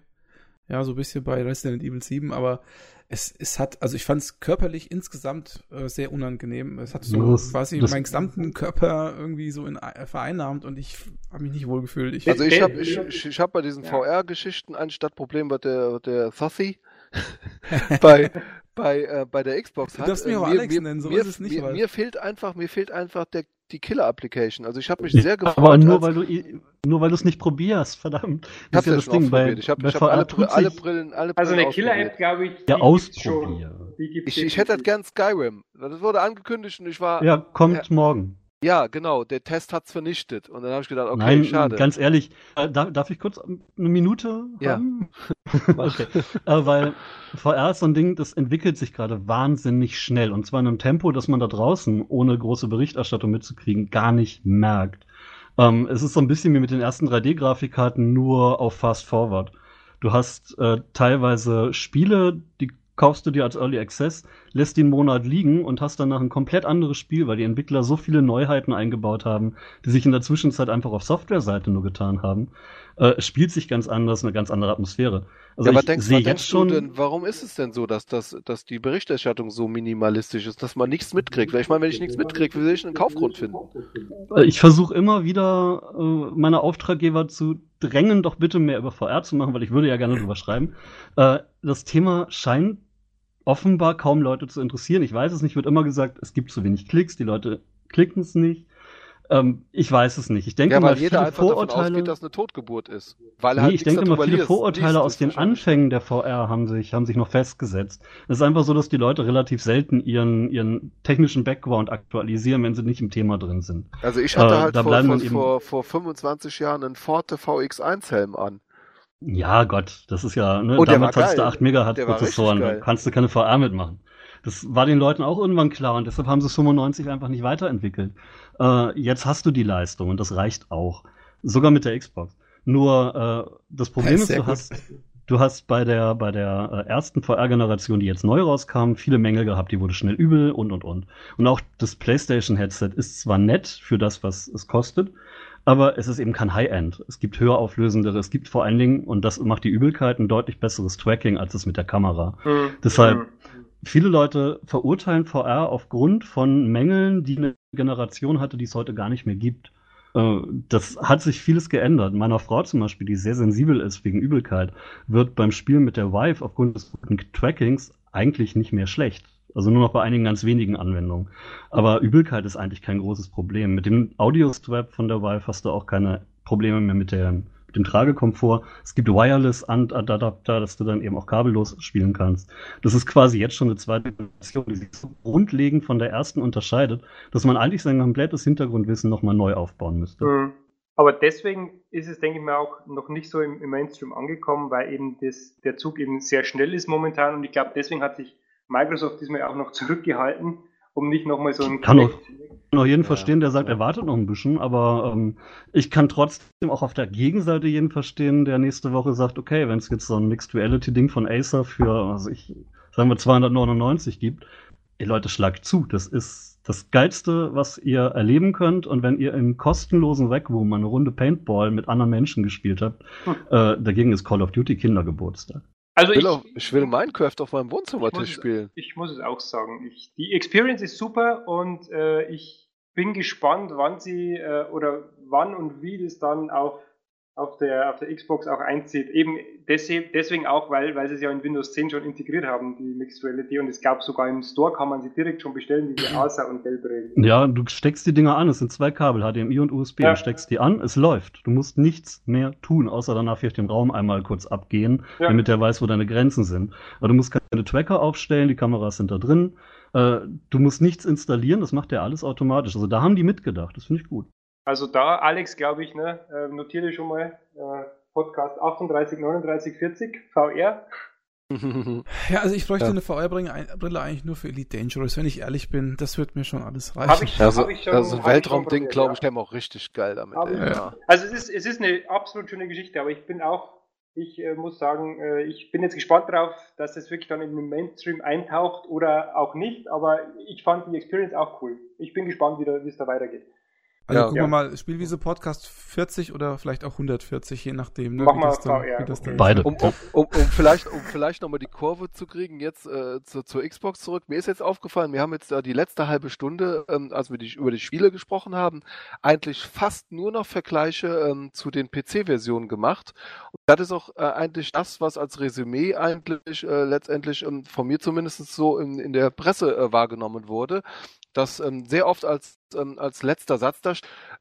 Ja, so ein bisschen bei Resident Evil 7, aber es, es hat, also ich fand es körperlich insgesamt äh, sehr unangenehm. Es hat so Das- quasi das- meinen gesamten Körper irgendwie so in, äh, vereinnahmt und ich habe mich nicht wohl gefühlt. Ich, Also ich Äh, habe äh, ich, ich, hab bei diesen Ja. VR-Geschichten ein Stadtproblem, was der, der Thussy bei, bei, äh, bei der Xbox Du hat. darfst mich Äh, auch Alex nennen, so mir, ist es nicht, Mir, weil- mir fehlt einfach, mir fehlt einfach der, die Killer-Application. Also ich habe mich sehr gefreut. Aber nur weil du i- nur weil du es nicht probierst, verdammt. ich habe ja ja schon ausprobiert. Ich habe bei ich hab alle, alle Brillen, alle Also Brillen eine Killer-App, glaube ich, Ja, ausprobieren. Ich, ich hätte halt gern Skyrim. Das wurde angekündigt und ich war, Ja, kommt Ja. morgen. Ja, genau, der Test hat's vernichtet. Und dann habe ich gedacht, okay, Nein, schade. ganz ehrlich, äh, darf, darf ich kurz eine Minute Ja. haben? okay. äh, weil VR ist so ein Ding, das entwickelt sich gerade wahnsinnig schnell. Und zwar in einem Tempo, das man da draußen, ohne große Berichterstattung mitzukriegen, gar nicht merkt. Ähm, es ist so ein bisschen wie mit den ersten 3D-Grafikkarten, nur auf Fast Forward. Du hast äh, teilweise Spiele, die kaufst du dir als Early Access, lässt einen Monat liegen und hast danach ein komplett anderes Spiel, weil die Entwickler so viele Neuheiten eingebaut haben, die sich in der Zwischenzeit einfach auf Softwareseite nur getan haben. Äh, es spielt sich ganz anders, eine ganz andere Atmosphäre. Also ja, aber ich denkst, was jetzt denkst schon, du denn, warum ist es denn so, dass, dass, dass die Berichterstattung so minimalistisch ist, dass man nichts mitkriegt? Weil ich meine, wenn ich nichts mitkriege, wie soll ich einen Kaufgrund finden? Äh, Ich versuche immer wieder, äh, meine Auftraggeber zu drängen, doch bitte mehr über VR zu machen, weil ich würde ja gerne drüber schreiben. Äh, das Thema scheint offenbar kaum Leute zu interessieren. Ich weiß es nicht, wird immer gesagt, es gibt zu wenig Klicks, die Leute klicken es nicht. Ähm, ich weiß es nicht. Ich denke Ja, mal, weil jeder viele Vorurteile. ausgeht, dass eine Totgeburt ist. Weil Nee, halt ich denke mal, viele liest- Vorurteile liest, aus den. Anfängen der VR haben sich, haben sich noch festgesetzt. Es ist einfach so, dass die Leute relativ selten ihren, ihren technischen Background aktualisieren, wenn sie nicht im Thema drin sind. Also ich hatte Äh, halt vor, vor, vor, vor 25 Jahren einen Forte VX1-Helm an. Ja, Gott, das ist ja, ne, Oh, war hattest du geil. 8 Megahertz Prozessoren, da geil. kannst du keine VR mitmachen. Das war den Leuten auch irgendwann klar und deshalb haben sie es 95 einfach nicht weiterentwickelt. Äh, jetzt hast du die Leistung und das reicht auch. Sogar mit der Xbox. Nur äh, das Problem Ja, ist, sehr du gut. hast, du hast bei der, bei der äh, ersten VR-Generation, die jetzt neu rauskam, viele Mängel gehabt, die wurde schnell übel und und und. Und auch das PlayStation-Headset ist zwar nett für das, was es kostet, aber es ist eben kein High-End. Es gibt höher auflösendere, es gibt vor allen Dingen, und das macht die Übelkeit, ein deutlich besseres Tracking als es mit der Kamera. Hm. Deshalb- Hm. Viele Leute verurteilen VR aufgrund von Mängeln, die eine Generation hatte, die es heute gar nicht mehr gibt. Äh, Das hat sich vieles geändert. Meiner Frau zum Beispiel, die sehr sensibel ist wegen Übelkeit, wird beim Spielen mit der Vive aufgrund des guten Trackings eigentlich nicht mehr schlecht. Also nur noch bei einigen ganz wenigen Anwendungen. Aber Übelkeit ist eigentlich kein großes Problem. Mit dem Audio-Strap von der Vive hast du auch keine Probleme mehr mit, der, mit dem Tragekomfort. Es gibt Wireless-Adapter, dass du dann eben auch kabellos spielen kannst. Das ist quasi jetzt schon eine zweite Version, die sich so grundlegend von der ersten unterscheidet, dass man eigentlich sein komplettes Hintergrundwissen nochmal neu aufbauen müsste. Hm. Aber deswegen ist es, denke ich mal, auch noch nicht so im, im Mainstream angekommen, weil eben das, der Zug eben sehr schnell ist momentan und ich glaube, deswegen hat sich Microsoft diesmal auch noch zurückgehalten, um nicht nochmal so ein Kann Ich kann auch jeden Ja. verstehen, der sagt, er wartet noch ein bisschen, aber ähm, ich kann trotzdem auch auf der Gegenseite jeden verstehen, der nächste Woche sagt, okay, wenn es jetzt so ein Mixed Reality Ding von Acer für, also ich, sagen wir 299 gibt, ey Leute, schlagt zu. Das ist das Geilste, was ihr erleben könnt. Und wenn ihr im kostenlosen Rec Room eine Runde Paintball mit anderen Menschen gespielt habt, Hm. äh, dagegen ist Call of Duty Kindergeburtstag. Also Ich will, auch, ich will Minecraft auf meinem Wohnzimmertisch spielen. ich muss es auch sagen. Ich, die Experience ist super und äh, ich bin gespannt, wann sie äh, oder wann und wie das dann auf, auf, der, auf der Xbox auch einzieht. Eben deswegen, auch, weil, weil sie es ja in Windows 10 schon integriert haben, die Mixed Reality. Und es gab sogar im Store, kann man sie direkt schon bestellen, diese Asa und Gelbrille. Ja, du steckst die Dinger an, es sind zwei Kabel, HDMI und USB. Ja. Du steckst die an, es läuft. Du musst nichts mehr tun, außer danach vielleicht den Raum einmal kurz abgehen, Ja. damit er weiß, wo deine Grenzen sind. Aber du musst keine Tracker aufstellen, die Kameras sind da drin. Äh, du musst nichts installieren, das macht der alles automatisch. Also da haben die mitgedacht, das finde ich gut. Also da, Alex, glaube ich, ne, äh, notiere schon mal äh, Podcast 38, 39, 40, VR. Ja, also ich bräuchte Ja. eine VR-Brille Brille eigentlich nur für Elite Dangerous, wenn ich ehrlich bin. Das wird mir schon alles reichen. Habe ich, Also, hab ich schon, also ein hab Weltraumding, glaube ja. ich, der auch richtig geil damit. Hab Ja. Also es ist, es ist eine absolut schöne Geschichte, aber ich bin auch, ich äh, muss sagen, äh, ich bin jetzt gespannt drauf, dass das wirklich dann in den Mainstream eintaucht oder auch nicht, aber ich fand die Experience auch cool. Ich bin gespannt, wie da- wie es da weitergeht. Also ja, gucken ja. wir mal, Spielwiese Podcast 40 oder vielleicht auch 140, je nachdem. Ne, Machen wir VR. Okay. Beide. Um, um, um, um, vielleicht, um vielleicht nochmal die Kurve zu kriegen, jetzt äh, zu, zur Xbox zurück. Mir ist jetzt aufgefallen, wir haben jetzt äh, die letzte halbe Stunde, ähm, als wir die, über die Spiele gesprochen haben, eigentlich fast nur noch Vergleiche ähm, zu den PC-Versionen gemacht. Und das ist auch äh, eigentlich das, was als Resümee eigentlich äh, letztendlich ähm, von mir zumindest so in, in der Presse äh, wahrgenommen wurde das ähm, sehr oft als, ähm, als letzter Satz da.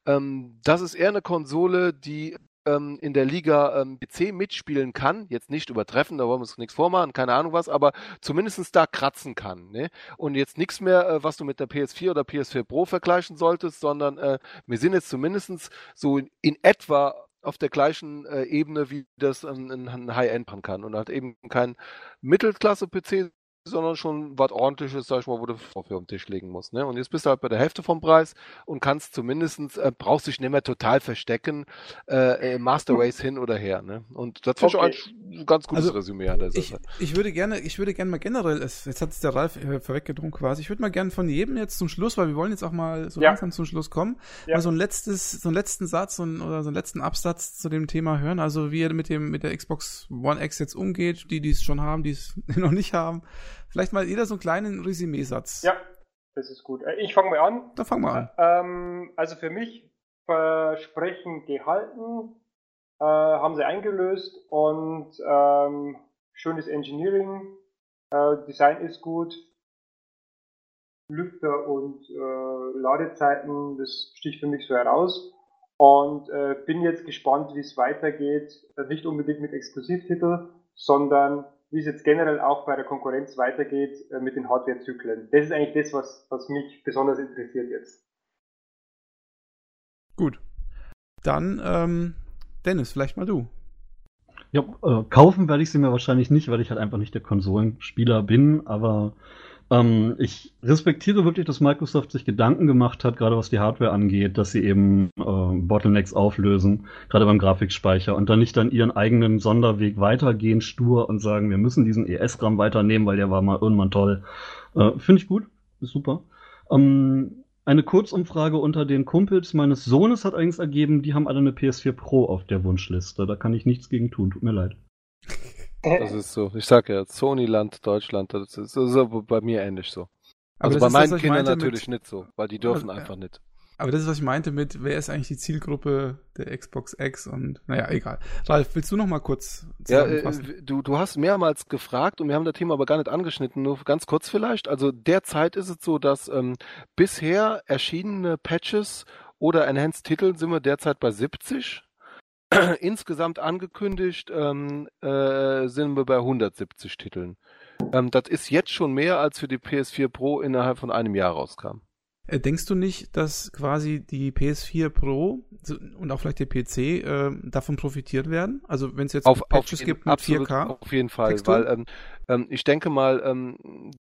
Ähm, das ist eher eine Konsole, die ähm, in der Liga ähm, PC mitspielen kann, jetzt nicht übertreffen, da wollen wir uns nichts vormachen, keine Ahnung was, aber zumindest da kratzen kann. Ne? Und jetzt nichts mehr, äh, was du mit der PS4 oder PS4 Pro vergleichen solltest, sondern äh, wir sind jetzt zumindest so in, in etwa auf der gleichen äh, Ebene, wie das ein, ein High-End machen kann und hat eben kein Mittelklasse-PC, sondern schon was ordentliches, sag ich mal, wo du auf den Tisch legen musst. Ne? Und jetzt bist du halt bei der Hälfte vom Preis und kannst zumindest, äh, brauchst dich nicht mehr total verstecken, äh, Master Race hin oder her. Ne? Und das finde okay. ich ein ganz gutes also, Resümee an der Sache. Ich, ich, würde gerne, ich würde gerne mal generell, jetzt hat es der Ralf äh, vorweggedrungen quasi, ich würde mal gerne von jedem jetzt zum Schluss, weil wir wollen jetzt auch mal so ja. langsam zum Schluss kommen, ja. mal so ein letztes, so einen letzten Satz und, oder so einen letzten Absatz zu dem Thema hören. Also wie ihr mit dem, mit der Xbox One X jetzt umgeht, die, die es schon haben, die es noch nicht haben. Vielleicht mal jeder so einen kleinen Resümee-Satz. Ja, das ist gut. Äh, ich fange mal an. Dann fang mal an. Ähm, also für mich Versprechen gehalten, äh, haben sie eingelöst und ähm, schönes Engineering, äh, Design ist gut, Lüfter und äh, Ladezeiten, das sticht für mich so heraus. Und äh, bin jetzt gespannt, wie es weitergeht. Nicht unbedingt mit Exklusivtitel, sondern wie es jetzt generell auch bei der Konkurrenz weitergeht äh, mit den Hardwarezyklen. Das ist eigentlich das, was, was mich besonders interessiert jetzt. Gut. Dann, ähm, Dennis, vielleicht mal du. Ja, äh, kaufen werde ich sie mir wahrscheinlich nicht, weil ich halt einfach nicht der Konsolenspieler bin, aber ähm, ich respektiere wirklich, dass Microsoft sich Gedanken gemacht hat, gerade was die Hardware angeht, dass sie eben äh, Bottlenecks auflösen, gerade beim Grafikspeicher und dann nicht dann ihren eigenen Sonderweg weitergehen, stur und sagen, wir müssen diesen ES-RAM weiternehmen, weil der war mal irgendwann toll. Äh, Finde ich gut, ist super. Ähm, eine Kurzumfrage unter den Kumpels meines Sohnes hat eigentlich ergeben, die haben alle eine PS4 Pro auf der Wunschliste. Da kann ich nichts gegen tun, tut mir leid. Das ist so. Ich sag ja, Sony-Land, Deutschland, das ist, das ist bei mir ähnlich so. Aber also bei meinen das, Kindern natürlich mit, nicht so, weil die dürfen also, einfach nicht. Aber das ist, was ich meinte mit, wer ist eigentlich die Zielgruppe der Xbox X und naja, egal. Ralf, willst du noch mal kurz Ja, äh, du, du hast mehrmals gefragt und wir haben das Thema aber gar nicht angeschnitten, nur ganz kurz vielleicht. Also derzeit ist es so, dass ähm, bisher erschienene Patches oder Enhanced-Titel sind wir derzeit bei 70 insgesamt angekündigt ähm, äh, sind wir bei 170 Titeln. Ähm, das ist jetzt schon mehr, als für die PS4 Pro innerhalb von einem Jahr rauskam. Äh, denkst du nicht, dass quasi die PS4 Pro und auch vielleicht der PC äh, davon profitiert werden? Also wenn es jetzt auf, Patches auf gibt mit absolut, 4K? Auf jeden Fall, Texturen? weil ähm, ähm, ich denke mal, ähm,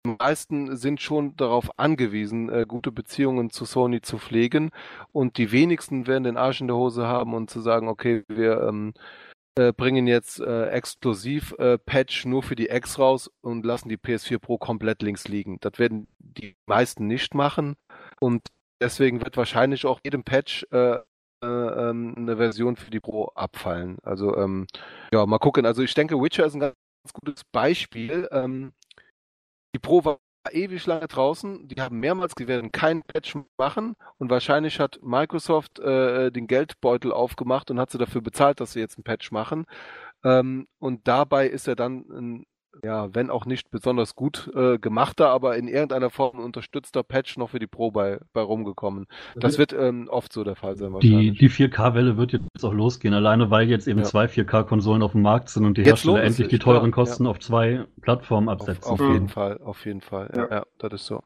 die meisten sind schon darauf angewiesen, äh, gute Beziehungen zu Sony zu pflegen und die wenigsten werden den Arsch in der Hose haben und zu sagen, okay, wir ähm, äh, bringen jetzt äh, exklusiv äh, Patch nur für die X raus und lassen die PS4 Pro komplett links liegen. Das werden die meisten nicht machen und deswegen wird wahrscheinlich auch jedem Patch äh, äh, ähm, eine Version für die Pro abfallen. Also ähm, ja, mal gucken. Also ich denke, Witcher ist ein ganz gutes Beispiel. Ähm, die Pro war ewig lange draußen. Die haben mehrmals, die werden keinen Patch machen und wahrscheinlich hat Microsoft äh, den Geldbeutel aufgemacht und hat sie dafür bezahlt, dass sie jetzt einen Patch machen. Ähm, und dabei ist er dann ein ja, wenn auch nicht besonders gut äh, gemachter, aber in irgendeiner Form unterstützter Patch noch für die Pro bei, bei rumgekommen. Das wird ähm, oft so der Fall sein wahrscheinlich. Die, die 4K-Welle wird jetzt auch losgehen, alleine weil jetzt eben ja. zwei 4K-Konsolen auf dem Markt sind und die jetzt Hersteller endlich die teuren Kosten ja. auf zwei Plattformen absetzen. Auf, auf jeden Fall, auf jeden Fall. Ja, ja, das ist so.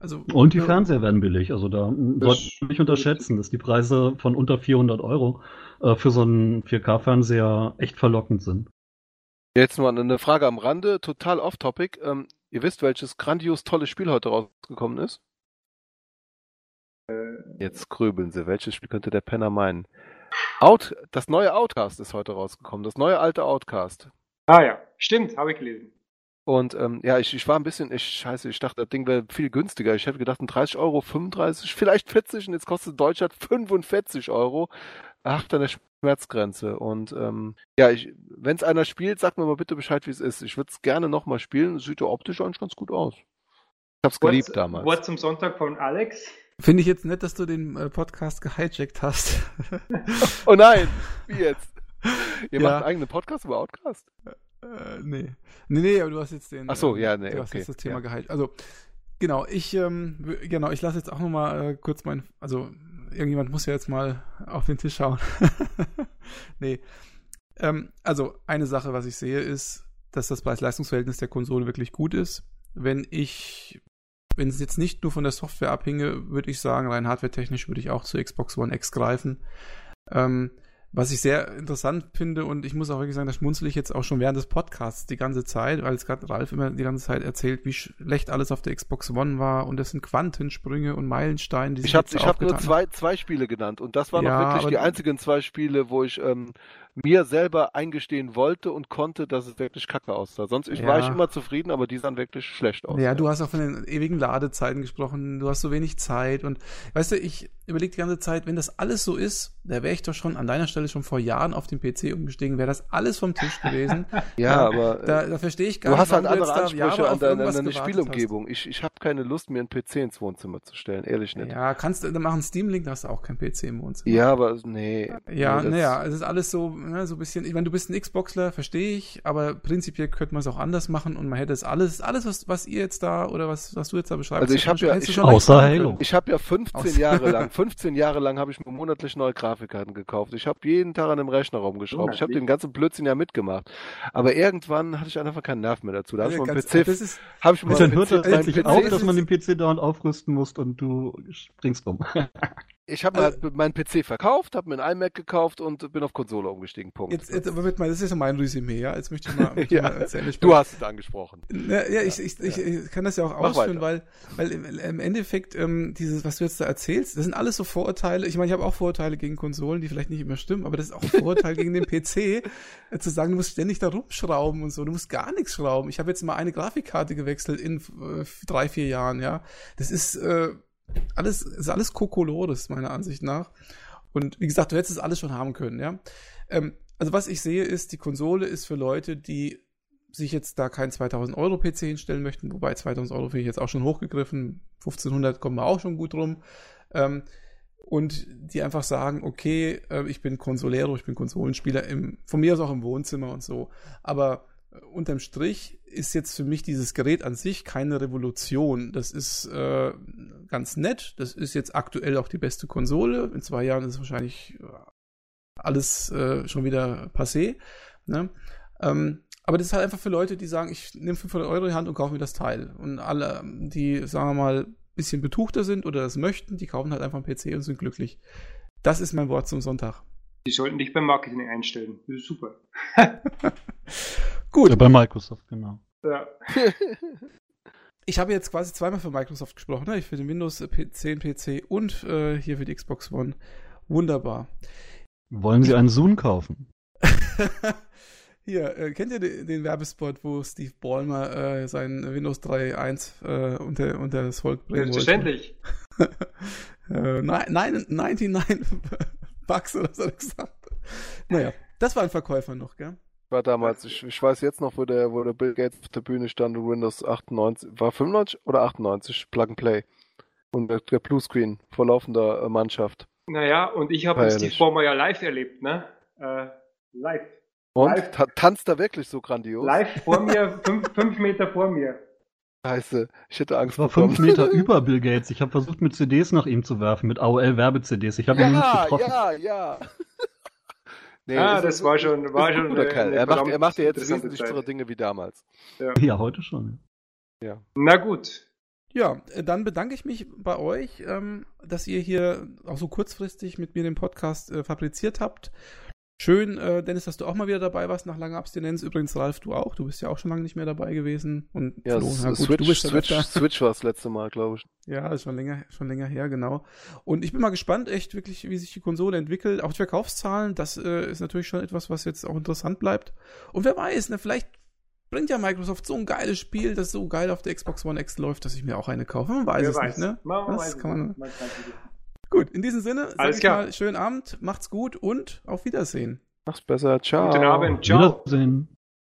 Also, und die Fernseher werden billig. Also da sollte man nicht unterschätzen, dass die Preise von unter 400 Euro äh, für so einen 4K-Fernseher echt verlockend sind. Jetzt mal eine Frage am Rande, total off-topic. Ähm, ihr wisst, welches grandios tolles Spiel heute rausgekommen ist? Äh, Jetzt grübeln sie. Welches Spiel könnte der Penner meinen? Out, das neue Outcast ist heute rausgekommen. Das neue alte Outcast. Ah ja, stimmt, habe ich gelesen. Und ähm, ja, ich, ich war ein bisschen, ich scheiße, ich dachte, das Ding wäre viel günstiger. Ich hätte gedacht, 30 Euro, 35, vielleicht 40 und jetzt kostet Deutschland 45 Euro. Ach, dann der Schmerzgrenze. Und ähm, ja, wenn es einer spielt, sag mir mal bitte Bescheid, wie es ist. Ich würde es gerne nochmal spielen. Sieht ja optisch eigentlich ganz gut aus. Ich hab's geliebt Wort, damals. Wort zum Sonntag von Alex. Finde ich jetzt nett, dass du den äh, Podcast gehijackt hast. oh nein, wie jetzt? Ihr Ja. macht einen eigenen Podcast über Outcast? Äh, nee. Nee, nee, aber du hast jetzt den. Ach so, ähm, ja, nee, Du hast okay, jetzt das Thema ja. geheilt. Also, genau, ich, ähm, genau, ich lasse jetzt auch nochmal äh, kurz mein, also, irgendjemand muss ja jetzt mal auf den Tisch schauen. nee. Ähm, also, eine Sache, was ich sehe, ist, dass das Preis-Leistungs-Verhältnis der Konsole wirklich gut ist. Wenn ich, wenn es jetzt nicht nur von der Software abhinge, würde ich sagen, rein hardwaretechnisch würde ich auch zur Xbox One X greifen. Ähm, was ich sehr interessant finde und ich muss auch wirklich sagen, da schmunzel ich jetzt auch schon während des Podcasts die ganze Zeit, weil es gerade Ralf immer die ganze Zeit erzählt, wie schlecht alles auf der Xbox One war und das sind Quantensprünge und Meilensteine, die sich Ich habe hab nur zwei, zwei Spiele genannt und das waren Ja, auch wirklich die einzigen zwei Spiele, wo ich ähm, mir selber eingestehen wollte und konnte, dass es wirklich kacke aussah. Sonst ich, war Ja. ich immer zufrieden, aber die sahen wirklich schlecht aus. Ja, du hast auch von den ewigen Ladezeiten gesprochen, du hast so wenig Zeit und weißt du, ich überlege die ganze Zeit, wenn das alles so ist, da wäre ich doch schon an deiner Stelle schon vor Jahren auf den PC umgestiegen, wäre das alles vom Tisch gewesen. Ja, aber äh, da, da verstehe ich gar du hast nicht, halt andere Ansprüche an deine, an deine Spielumgebung. Ich, ich habe keine Lust, mir einen PC ins Wohnzimmer zu stellen, ehrlich hast. nicht. Ja, kannst du, dann machen Steam-Link, da hast du auch kein PC im Wohnzimmer. Ja, aber nee. Ja, nee, naja, es ist alles so, ne, so ein bisschen, ich meine, du bist ein Xboxler, verstehe ich, aber prinzipiell könnte man es auch anders machen und man hätte es alles, alles, was, was ihr jetzt da oder was, was du jetzt da beschreibst, Also ich hätte man hab ja- ich- Außer Halo. Ich habe ja 15 Aus- Jahre lang, 15 Jahre lang habe ich mir monatlich neue Grafikkarten gekauft. Ich habe jeden Tag an dem Rechner rumgeschraubt. Ich habe den ganzen Blödsinn ja mitgemacht. Aber irgendwann hatte ich einfach keinen Nerv mehr dazu. Da habe ich Ja, ganz- PC, das ist, habe ich mir Und dann hört das PC auf, dass man den PC dauernd aufrüsten muss und du springst rum. Ich habe Also- meinen PC verkauft, habe mir einen iMac gekauft und bin auf Konsole umgestiegen. Punkt. jetzt, jetzt, aber mit mal, das ist ja mein Resümee, ja, jetzt möchte ich mal, möchte Ja, mal erzählen. Ich du hast es angesprochen. Ja, ja, ich, ich, ich, ich kann das ja auch Mach ausführen, weiter. weil, weil im, im Endeffekt, ähm, dieses, was du jetzt da erzählst, das sind alles so Vorurteile. Ich meine, ich habe auch Vorurteile gegen Konsolen, die vielleicht nicht immer stimmen, aber das ist auch ein Vorurteil gegen den PC, äh, zu sagen, du musst ständig da rumschrauben und so, du musst gar nichts schrauben. Ich habe jetzt mal eine Grafikkarte gewechselt in äh, drei, vier Jahren, ja. Das ist äh, alles, ist alles Kokolores, meiner Ansicht nach. Und wie gesagt, du hättest es alles schon haben können, ja. Ähm, also was ich sehe ist, die Konsole ist für Leute, die sich jetzt da keinen 2000 Euro PC hinstellen möchten, wobei 2000 Euro finde ich jetzt auch schon hochgegriffen, 1500 kommen wir auch schon gut rum. Ähm, und die einfach sagen, okay, äh, ich bin Consolero, ich bin Konsolenspieler, im, von mir aus auch im Wohnzimmer und so. Aber unterm Strich ist jetzt für mich dieses Gerät an sich keine Revolution. Das ist äh, ganz nett. Das ist jetzt aktuell auch die beste Konsole. In zwei Jahren ist wahrscheinlich äh, alles äh, schon wieder passé. Ne? Ähm, aber das ist halt einfach für Leute, die sagen, ich nehme 500 Euro in die Hand und kaufe mir das Teil. Und alle, die, sagen wir mal, ein bisschen betuchter sind oder das möchten, die kaufen halt einfach einen PC und sind glücklich. Das ist mein Wort zum Sonntag. Die sollten dich beim Marketing einstellen. Das ist super. Gut, Ja, bei Microsoft, genau. Ja. ich habe jetzt quasi zweimal für Microsoft gesprochen, ne? Ich für den Windows 10 PC und äh, hier für die Xbox One. Wunderbar. Wollen Sie einen Zoom kaufen? Hier, äh, kennt ihr den, den Werbespot, wo Steve Ballmer äh, sein Windows 3.1 äh, unter, unter das Volk bringen wollte? Selbstverständlich. äh, nein, nein, 99 Bucks oder so er gesagt. Naja, das war ein Verkäufer noch, gell? War damals, ich, ich weiß jetzt noch, wo der, wo der Bill Gates auf der Bühne stand und Windows 98, war 95 oder 98, Plug and Play. Und der, der Bluescreen vor laufender äh, Mannschaft. Naja, und ich habe Steve. Ballmer ja live erlebt, ne? Äh, live. Und Live. ta tanzt da wirklich so grandios? Live vor mir, fünf, fünf Meter vor mir. Scheiße, ich hätte Angst Ich war bekommen. fünf Meter über Bill Gates. Ich habe versucht, mit CDs nach ihm zu werfen, mit AOL-Werbe-CDs. Ich habe ihn nicht Ja, getroffen. ja, ja. Nee, Ah, ist- das war schon- war ein schon guter eine- Kerl. Er macht, er macht ja jetzt wesentlich Zeit. Dinge wie damals. Ja, heute schon. Na gut. Ja, äh, dann bedanke ich mich bei euch, ähm, dass ihr hier auch so kurzfristig mit mir den Podcast äh, fabriziert habt. Schön, äh, Dennis, dass du auch mal wieder dabei warst nach langer Abstinenz. Übrigens, Ralf, du auch. Du bist ja auch schon lange nicht mehr dabei gewesen. Und Ja, Flo, na gut, Switch, du bist ja Switch. Switch war das letzte Mal, glaube ich. Ja, ist schon länger, schon länger her, genau. Und ich bin mal gespannt, echt wirklich, wie sich die Konsole entwickelt. Auch die Verkaufszahlen, das äh, ist natürlich schon etwas, was jetzt auch interessant bleibt. Und wer weiß, ne, vielleicht bringt ja Microsoft so ein geiles Spiel, das so geil auf der Xbox One X läuft, dass ich mir auch eine kaufe. Man weiß Wer es weiß. nicht, ne? Man, das kann man. man gut, in diesem Sinne, sag ich klar. mal, schönen Abend, macht's gut und auf Wiedersehen. Mach's besser, ciao. Guten Abend, ciao. Wiedersehen.